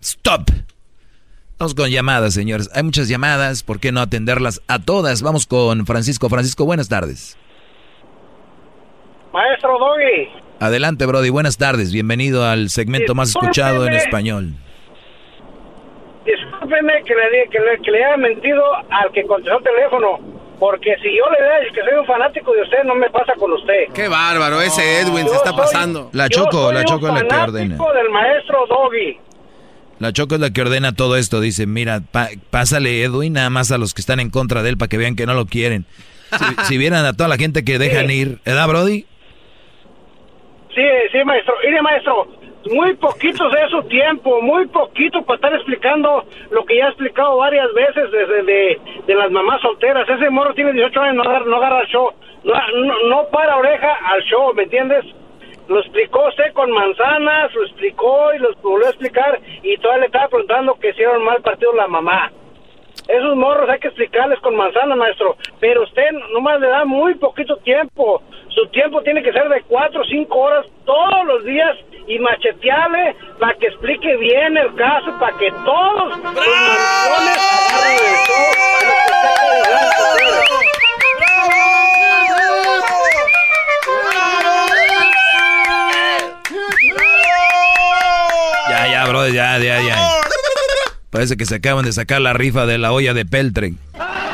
Stop. Vamos con llamadas, señores. Hay muchas llamadas, ¿por qué no atenderlas a todas? Vamos con Francisco. Francisco, buenas tardes.
Maestro Doggy,
Adelante, Brody. Buenas tardes. Bienvenido al segmento más escuchado en español.
Discúlpeme que le, que, le, que le haya mentido al que contestó el teléfono, porque si yo le digo que soy un fanático de usted, no me pasa con usted.
Qué bárbaro, ese Edwin se está pasando.
La Choco, la Choco es la que ordena.
del maestro Doggy.
La Choco es la que ordena todo esto. Dice, mira, pa- pásale Edwin nada más a los que están en contra de él para que vean que no lo quieren. Si, *laughs* si vieran a toda la gente que dejan ir, ¿verdad, Brody?
Sí, sí, maestro. Mire, maestro, muy poquito de su tiempo, muy poquito para estar explicando lo que ya he explicado varias veces desde de, las mamás solteras. Ese morro tiene 18 años, no agarra, no agarra el show, no, no, no para oreja al show, ¿me entiendes? Lo explicó usted con manzanas, lo explicó y lo volvió a explicar y todavía le estaba preguntando que hicieron mal partido la mamá. Esos morros hay que explicarles con manzana, maestro. Pero usted nomás le da muy poquito tiempo. Su tiempo tiene que ser de cuatro o cinco horas todos los días y machetearle para que explique bien el caso, para que todos los dar,
Ya, ya, Brody, ya, ya, ya. Parece que se acaban de sacar la rifa de la olla de Peltre.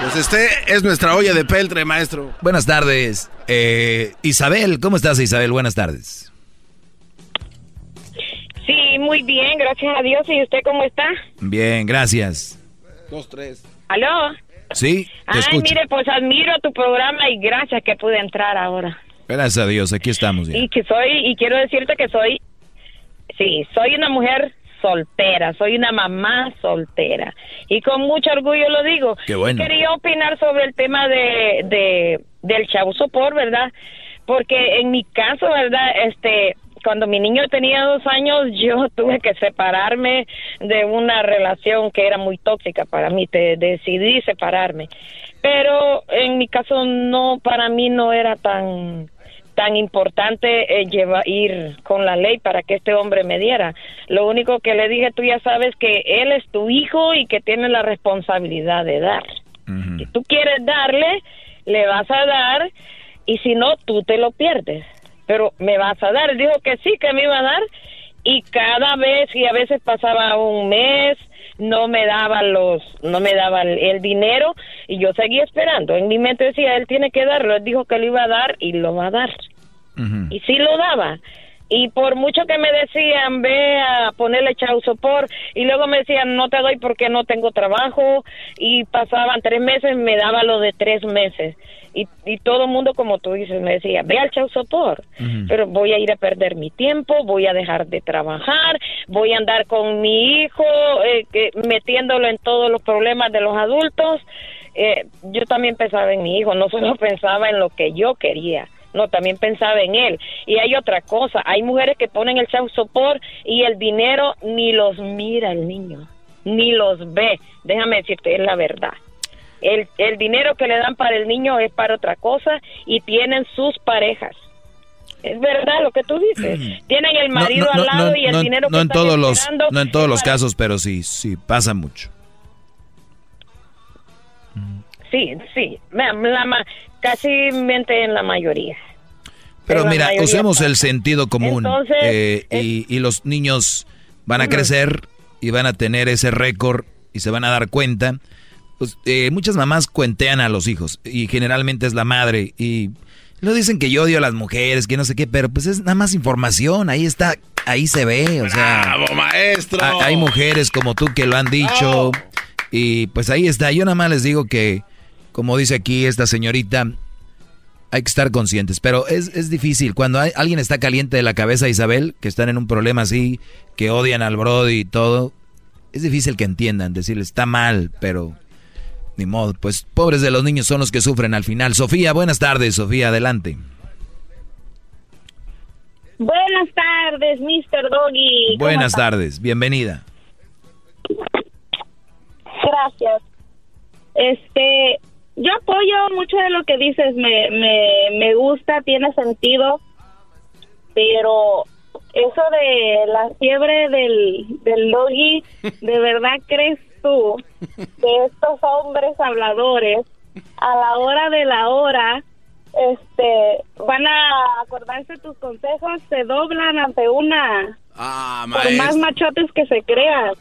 Pues este es nuestra olla de peltre, maestro.
Buenas tardes. Eh, Isabel, ¿cómo estás, Isabel? Buenas tardes.
Sí, muy bien, gracias a Dios. ¿Y usted cómo está?
Bien, gracias.
Dos, tres.
¿Aló?
Sí, te
Ay,
escucho.
mire, pues admiro tu programa y gracias que pude entrar ahora.
Gracias a Dios, aquí estamos ya.
Y que soy, y quiero decirte que soy, sí, soy una mujer soltera, soy una mamá soltera. Y con mucho orgullo lo digo.
Qué bueno.
Quería opinar sobre el tema de, de del chavo sopor, ¿verdad? Porque en mi caso, ¿verdad? Este, cuando mi niño tenía dos años, yo *laughs* tuve que separarme de una relación que era muy tóxica para mí. Te decidí separarme. Pero en mi caso no, para mí no era tan tan importante eh, lleva- ir con la ley para que este hombre me diera. Lo único que le dije, tú ya sabes que él es tu hijo y que tiene la responsabilidad de dar. Si tú quieres darle, le vas a dar y si no, tú te lo pierdes. Pero me vas a dar. Él dijo que sí, que me iba a dar y cada vez y a veces pasaba un mes no me daba los no me daba el, el dinero y yo seguía esperando. En mi mente decía él tiene que darlo él dijo que lo iba a dar y lo va a dar. Y sí lo daba y por mucho que me decían ve a ponerle chau sopor y luego me decían no te doy porque no tengo trabajo y pasaban tres meses me daba lo de tres meses. Y, y todo el mundo como tú dices me decía ve al chau sopor pero voy a ir a perder mi tiempo voy a dejar de trabajar voy a andar con mi hijo eh, que- metiéndolo en todos los problemas de los adultos. Eh, yo también pensaba en mi hijo no *laughs* solo pensaba en lo que yo quería no, también pensaba en él. Y hay otra cosa, hay mujeres que ponen el child support y el dinero ni los mira el niño, ni los ve. Déjame decirte, es la verdad. El, el dinero que le dan para el niño es para otra cosa y tienen sus parejas. Es verdad lo que tú dices. *clears throat* Tienen el marido al lado y el
no-
dinero
no
que
en
están
todos los no en todos los
para-
casos, pero sí, sí pasa mucho.
Sí, sí, la, la ma- casi mente en la mayoría.
Pero
En
mira,
mayoría
usemos
pasa.
el sentido común
Entonces,
eh, y, y los niños van a crecer y van a tener ese récord y se van a dar cuenta. Pues, eh, muchas mamás cuentean a los hijos y generalmente es la madre y no dicen que yo odio a las mujeres, que no sé qué, pero pues es nada más información, ahí está, ahí se ve, o sea,
¡Bravo, maestro!
ha- hay mujeres como tú que lo han dicho y pues ahí está. Yo nada más les digo que, como dice aquí esta señorita, hay que estar conscientes, pero es, es difícil. Cuando hay- alguien está caliente de la cabeza, Isabel, que están en un problema así, que odian al Brody y todo, es difícil que entiendan, decirle está mal, pero ni modo. Pues pobres de los niños son los que sufren al final. Sofía, buenas tardes, Sofía, adelante.
Buenas tardes, Mr. Doggy. ¿Cómo
Buenas
está?
tardes, bienvenida.
Gracias. Este, yo apoyo mucho de lo que dices, me, me, me gusta, tiene sentido, pero eso de la fiebre del, del doggy, ¿de verdad crees tú que estos hombres habladores a la hora de la hora este van a acordarse tus consejos, se doblan ante una
Ah,
por más machotes que se crean.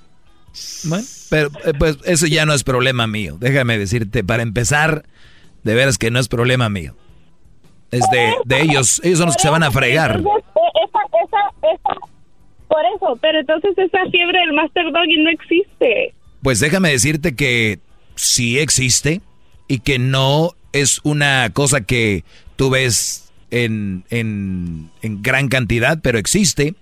Bueno, pero eh, pues eso ya no es problema mío. Déjame decirte, para empezar, de veras que no es problema mío. Es de, de ellos, ellos son los que se van a fregar.
Entonces, eh, esa, esa, esa, por eso, pero entonces esa fiebre del Master Doggy no existe.
Pues déjame decirte que sí existe y que no es una cosa que tú ves en, en, en gran cantidad, pero existe.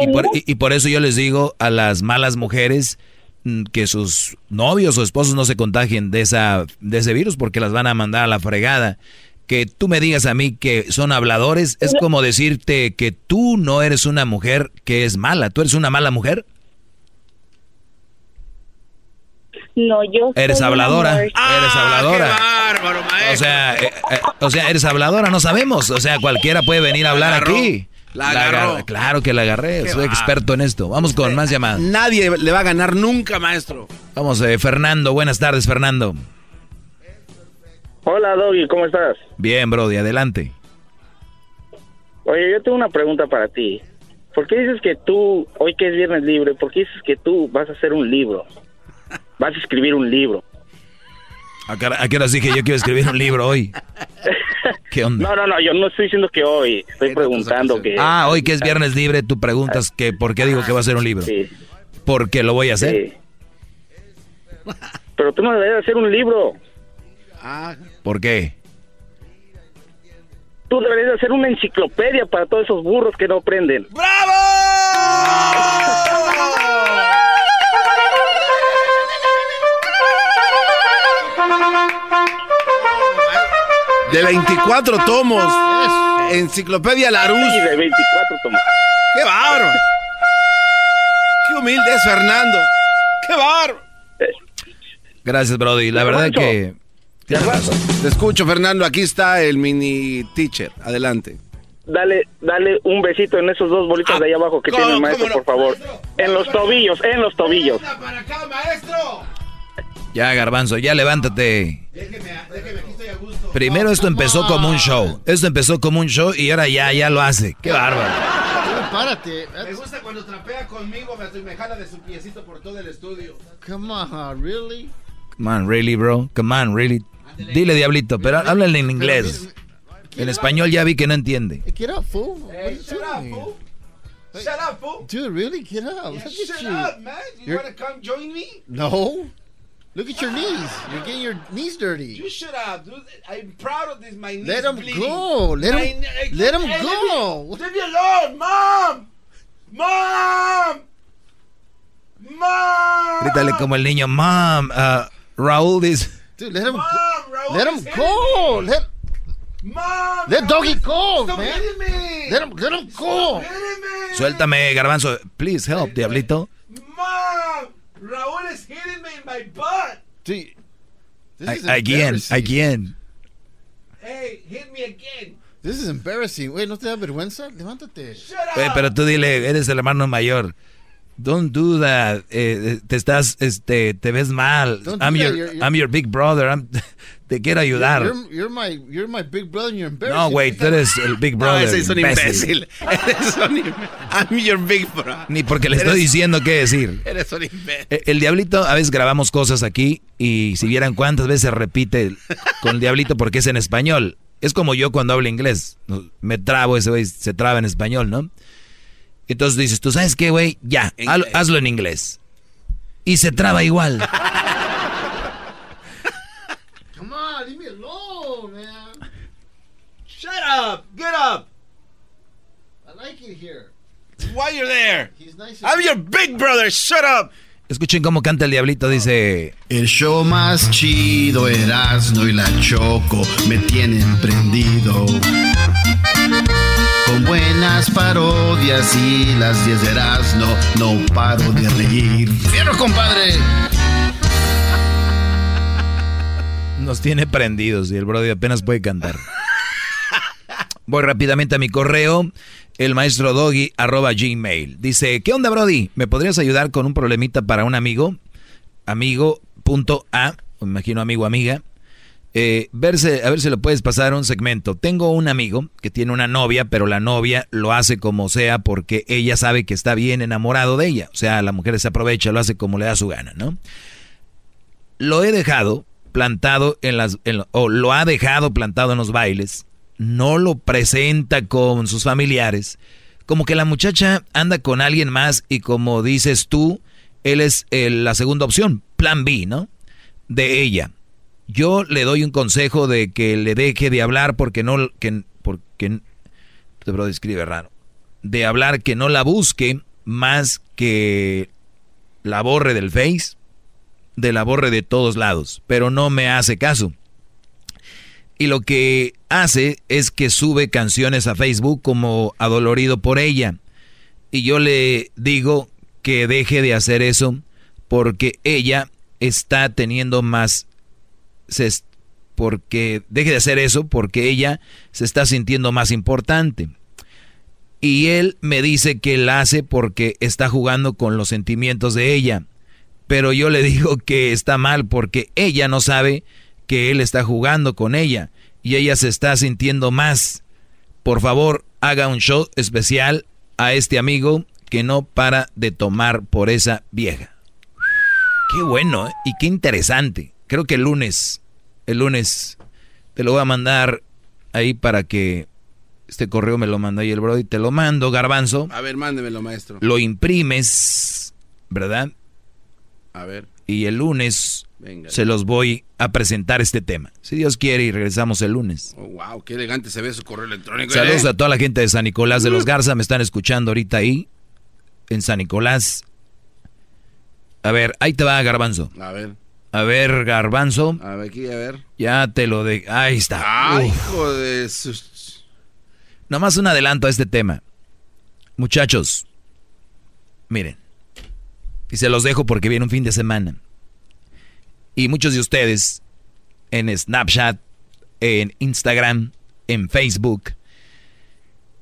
Y por, y- y por eso yo les digo a las malas mujeres mm, que sus novios o esposos no se contagien de, esa, de ese virus porque las van a mandar a la fregada. Que tú me digas a mí que son habladores es como decirte que tú no eres una mujer que es mala. ¿Tú eres una mala mujer?
No, yo soy
Eres
una
habladora. eres habladora.
Ah, bárbaro, maestro!
O sea, eh, eh, o sea, eres habladora, no sabemos. O sea, cualquiera puede venir a hablar aquí.
La agarró.
agar- Claro que la agarré.
Qué
Soy
va.
experto en esto. Vamos con más llamadas.
Nadie le va a ganar nunca, maestro.
Vamos, eh, Fernando. Buenas tardes, Fernando.
Hola, Doggy, ¿cómo estás?
Bien, Brody, adelante.
Oye, yo tengo una pregunta para ti. ¿Por qué dices que tú, hoy que es viernes libre, por qué dices que tú vas a hacer un libro? Vas a escribir un libro.
¿A qué hora- a qué hora dije yo quiero escribir un libro hoy? ¿Qué onda?
No, no, no, yo no estoy diciendo que hoy, estoy preguntando que...
Ah, hoy que es viernes libre, tú preguntas que por qué digo que va a ser un libro.
Sí.
Porque lo voy a hacer.
Pero tú no deberías hacer un libro.
¿Por qué?
Tú deberías hacer una enciclopedia para todos esos burros que no aprenden.
De 24 tomos. Enciclopedia Larus.
Sí, de 24 tomos.
¡Qué bárbaro! ¡Qué humilde es Fernando! ¡Qué bárbaro!
Gracias, Brody. La verdad que...
Te escucho, Fernando. Aquí está el mini teacher. Adelante.
Dale, dale un besito en esos dos bolitos de ahí abajo que
¿cómo-
tiene el maestro,
no?
por favor. En los tobillos, en los tobillos.
Ya, garbanzo, ya levántate. Primero esto empezó como un show. Esto empezó como un show y ahora ya, ya lo hace. Qué bárbaro.
Párate.
Me gusta cuando trapea conmigo, me, me jala de su piecito por todo el estudio.
Come on, really?
Come on, really, bro. Come on, really. Dile, diablito, pero háblale en inglés. En español ya vi que no entiende.
Hey, get up, fool. What are
Hey,
you
shut up,
doing?
fool. Shut up, fool.
Dude, really? Get up. Look at
Shut
you.
up, man. You want to come join me?
No. Look at your knees. You're getting your knees dirty.
You shut up, dude. I'm proud of this. My knees
Let him
bleeding.
go. Let
My
him- let him go.
Leave me, leave me alone, mom. Mom. Mom.
Grítale como el niño, mom, uh, Raúl dice...
Dude, let him
Mom,
go.
Raúl
Let him
is
go.
me.
Let
Mom.
let doggy go,
Stop
man.
me.
Let him let him go.
Me.
Suéltame, garbanzo. Please help, diablito.
Mom. Raúl is hitting me in my butt.
Is
Again,
embarrassing.
again.
Hey, hit me again.
This is embarrassing. Wait, ¿no te da vergüenza? Levántate.
Eh, pero tú dile, eres el hermano mayor. Don't do that. Eh, te estás, este, te ves mal. I'm your,
You're- you're-
I'm your big brother. I'm- te quiero ayudar.
You're, you're my you're my big brother and you're embarrassing.
No, güey, tú eres el big
No,
brother.
ese es un
imbécil.
imbécil. *laughs* Eres un im- I'm your big bro.
Ni porque le estoy
Eres-
diciendo qué decir.
Eres un imbécil.
Eh, El diablito, a veces grabamos cosas aquí y si vieran cuántas veces repite con el diablito porque es en español. Es como yo cuando hablo inglés. Me trabo, ese güey se traba en español, ¿no? Entonces dices, ¿tú sabes qué, güey? Ya, haz- hazlo en inglés. Y se traba igual. *laughs*
Come on, leave me alone, man.
Shut up. Get up.
I like it here.
Why you're there?
He's nice.
I'm your big brother. Shut up.
Escuchen cómo canta el diablito, dice...
El show más chido, Erasmo y la Choco me tienen prendido. Con buenas parodias y las 10 de Erasmo, no paro de reír. ¡Fierro, compadre!
Nos tiene prendidos y el Brody apenas puede cantar. Voy rápidamente a mi correo, el maestro doggy arroba gmail. Dice, ¿qué onda Brody? ¿Me podrías ayudar con un problemita para un amigo? Amigo punto A, me imagino amigo amiga. Eh, verse, a ver si lo puedes pasar un segmento. Tengo un amigo que tiene una novia, pero la novia lo hace como sea porque ella sabe que está bien enamorado de ella. O sea, la mujer se aprovecha, lo hace como le da su gana, ¿no? Lo he dejado plantado en las, o lo ha dejado plantado en los bailes, no lo presenta con sus familiares, como que la muchacha anda con alguien más y como dices tú, él es eh, la segunda opción, plan B, ¿no? De ella. Yo le doy un consejo de que le deje de hablar porque no, que, porque, este bro escribe raro, de hablar que no la busque más que la borre del Face, de la borre de todos lados, pero no me hace caso. Y lo que hace es que sube canciones a Facebook como adolorido por ella. Y yo le digo que deje de hacer eso porque ella está teniendo más... Porque deje de hacer eso porque ella se está sintiendo más importante. Y él me dice que la hace porque está jugando con los sentimientos de ella. Pero yo le digo que está mal porque ella no sabe que él está jugando con ella y ella se está sintiendo más. Por favor, haga un show especial a este amigo que no para de tomar por esa vieja. Qué bueno ¿eh? y qué interesante. Creo que el lunes, el lunes te lo voy a mandar ahí para que este correo me lo manda ahí el Brody. Te lo mando, garbanzo.
A ver, mándemelo, maestro.
Lo imprimes, ¿verdad?
A ver.
Y el lunes
Venga.
se los voy a presentar este tema. Si Dios quiere y regresamos el lunes.
Oh, wow, qué elegante se ve su correo electrónico.
Saludos
¿eh?
a toda la gente de San Nicolás de los Garza. Me están escuchando ahorita ahí, en San Nicolás. A ver, ahí te va, Garbanzo.
A ver,
A ver, Garbanzo.
a ver, aquí, a ver.
Ya te lo de... Ahí está.
Ay, hijo de sus...
Nomás un adelanto a este tema. Muchachos, miren. Y se los dejo porque viene un fin de semana. Y muchos de ustedes en Snapchat, en Instagram, en Facebook,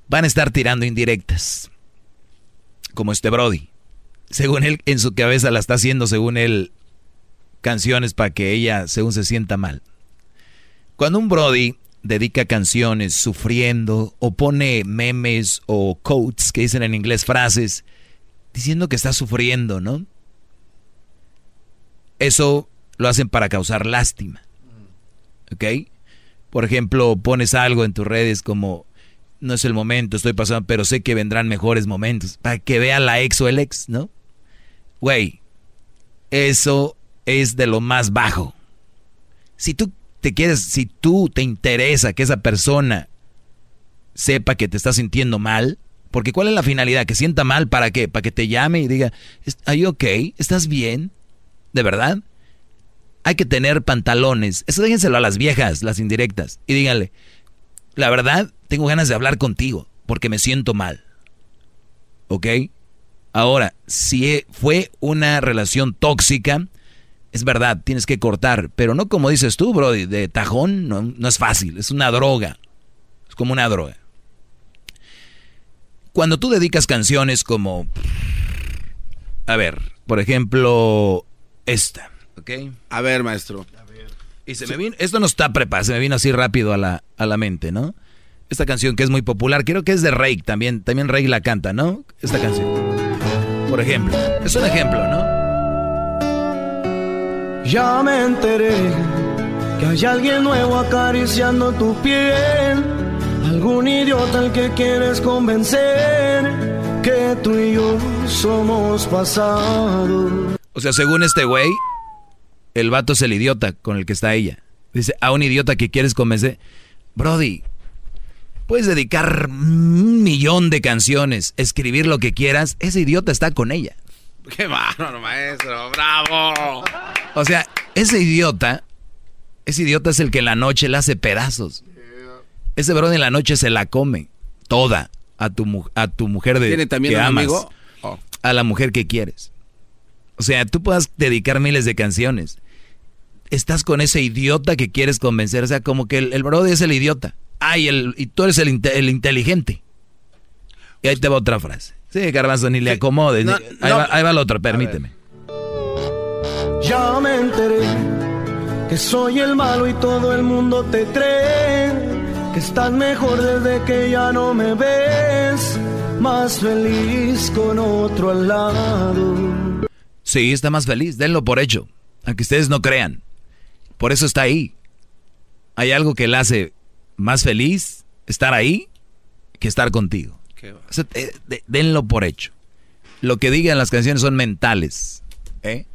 van a estar tirando indirectas. Como este Brody. Según él, en su cabeza la está haciendo según él canciones para que ella según se sienta mal. Cuando un Brody dedica canciones sufriendo o pone memes o quotes que dicen en inglés frases diciendo que está sufriendo, ¿no? Eso lo hacen para causar lástima. ¿Ok? Por ejemplo, pones algo en tus redes como, no es el momento, estoy pasando, pero sé que vendrán mejores momentos. Para que vea la ex o el ex, ¿no? Güey, eso es de lo más bajo. Si tú te quieres, si tú te interesa que esa persona sepa que te está sintiendo mal, porque ¿cuál es la finalidad? Que sienta mal, ¿para qué? Para que te llame y diga, ¿are you okay? ¿Estás bien? ¿De verdad? Hay que tener pantalones. Eso déjenselo a las viejas, las indirectas. Y díganle, la verdad, tengo ganas de hablar contigo porque me siento mal. ¿Ok? Ahora, si fue una relación tóxica, es verdad, tienes que cortar, pero no como dices tú, bro, de tajón, no, no es fácil, es una droga. Es como una droga. Cuando tú dedicas canciones como... A ver, por ejemplo, esta, ¿ok?
A ver, maestro.
Y se me vino, esto no está preparado, se me vino así rápido a la, a la mente, ¿no? Esta canción que es muy popular, creo que es de Rake también, también Rake la canta, ¿no? Esta canción. Por ejemplo, es un ejemplo, ¿no?
Ya me enteré que hay alguien nuevo acariciando tu piel. Algún idiota al que quieres convencer que tú y yo somos pasado.
O sea, según este güey, el vato es el idiota con el que está ella. Dice, a un idiota que quieres convencer. Brody, puedes dedicar un millón de canciones, escribir lo que quieras, ese idiota está con ella.
¡Qué bárbaro, maestro! ¡Bravo!
O sea, ese idiota, ese idiota es el que en la noche le hace pedazos. Ese brody en la noche se la come toda a tu, a tu mujer de
¿Tiene también
que
un
amas,
amigo? Oh.
a la mujer que quieres. O sea, tú puedas dedicar miles de canciones. Estás con ese idiota que quieres convencer. O sea, como que el, el brody es el idiota. Ay, el, y tú eres el, inte- el inteligente. Y ahí te va otra frase. Sí, Garbanzo, ni le acomodes.
No,
ni- ahí,
no.
va, ahí va la otra, permíteme.
Ya me enteré que soy el malo y todo el mundo te cree. Que estás mejor desde que ya no me ves. Más feliz con otro al lado.
Sí, está más feliz. Denlo por hecho. Aunque ustedes no crean. Por eso está ahí. Hay algo que le hace más feliz estar ahí que estar contigo. O sea, eh, de- denlo por hecho. Lo que digan las canciones son mentales. ¿eh?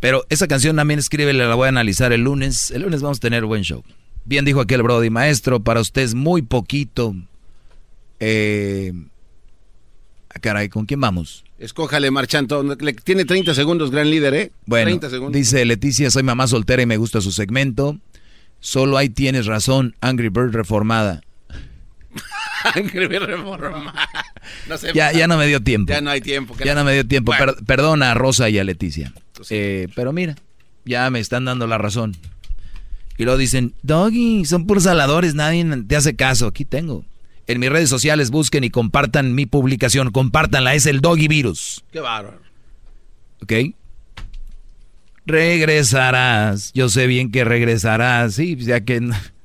Pero esa canción también escribe, la voy a analizar el lunes. El lunes vamos a tener buen show. Bien dijo aquel Brody, maestro, para usted es muy poquito. Eh, ah, caray, ¿con quién vamos?
Escójale, Marchanto. Le- Tiene 30 segundos, gran líder, ¿eh?
Bueno,
30 segundos.
dice Leticia, soy mamá soltera y me gusta su segmento. Solo ahí tienes razón, Angry Bird reformada. *laughs*
Angry Bird Reforma. No sé.
Ya, ya no me dio tiempo.
Ya no hay tiempo.
Ya no me dio tiempo.
Bueno.
Per- perdona a Rosa y a Leticia. Eh, pero mira, ya me están dando la razón. Y luego dicen, Doggy, son puros saladores, nadie te hace caso. Aquí tengo. En mis redes sociales busquen y compartan mi publicación. Compártanla, es el Doggy Virus.
Qué bárbaro.
¿Ok? Regresarás. Yo sé bien que regresarás. Sí, ya que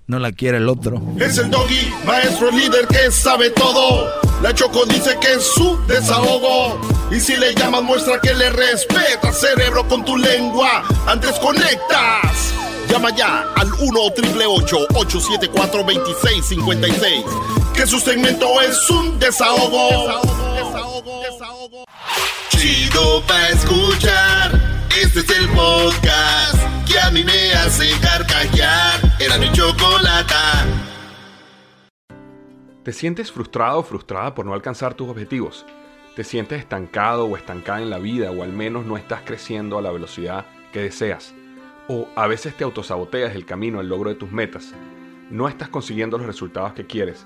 no, la quiere el otro.
Es el doggy, maestro líder que sabe todo. La Choco dice que es su desahogo. Y si le llamas, muestra que le respeta, cerebro, con tu lengua. Antes conectas. Llama ya al 1-888-874-2656. Que su segmento es un desahogo. Chido pa' escuchar. Este es el que a mí me hace carcajear. Era mi chocolata.
¿Te sientes frustrado o frustrada por no alcanzar tus objetivos? ¿Te sientes estancado o estancada en la vida o al menos no estás creciendo a la velocidad que deseas? ¿O a veces te autosaboteas el camino al logro de tus metas? ¿No estás consiguiendo los resultados que quieres?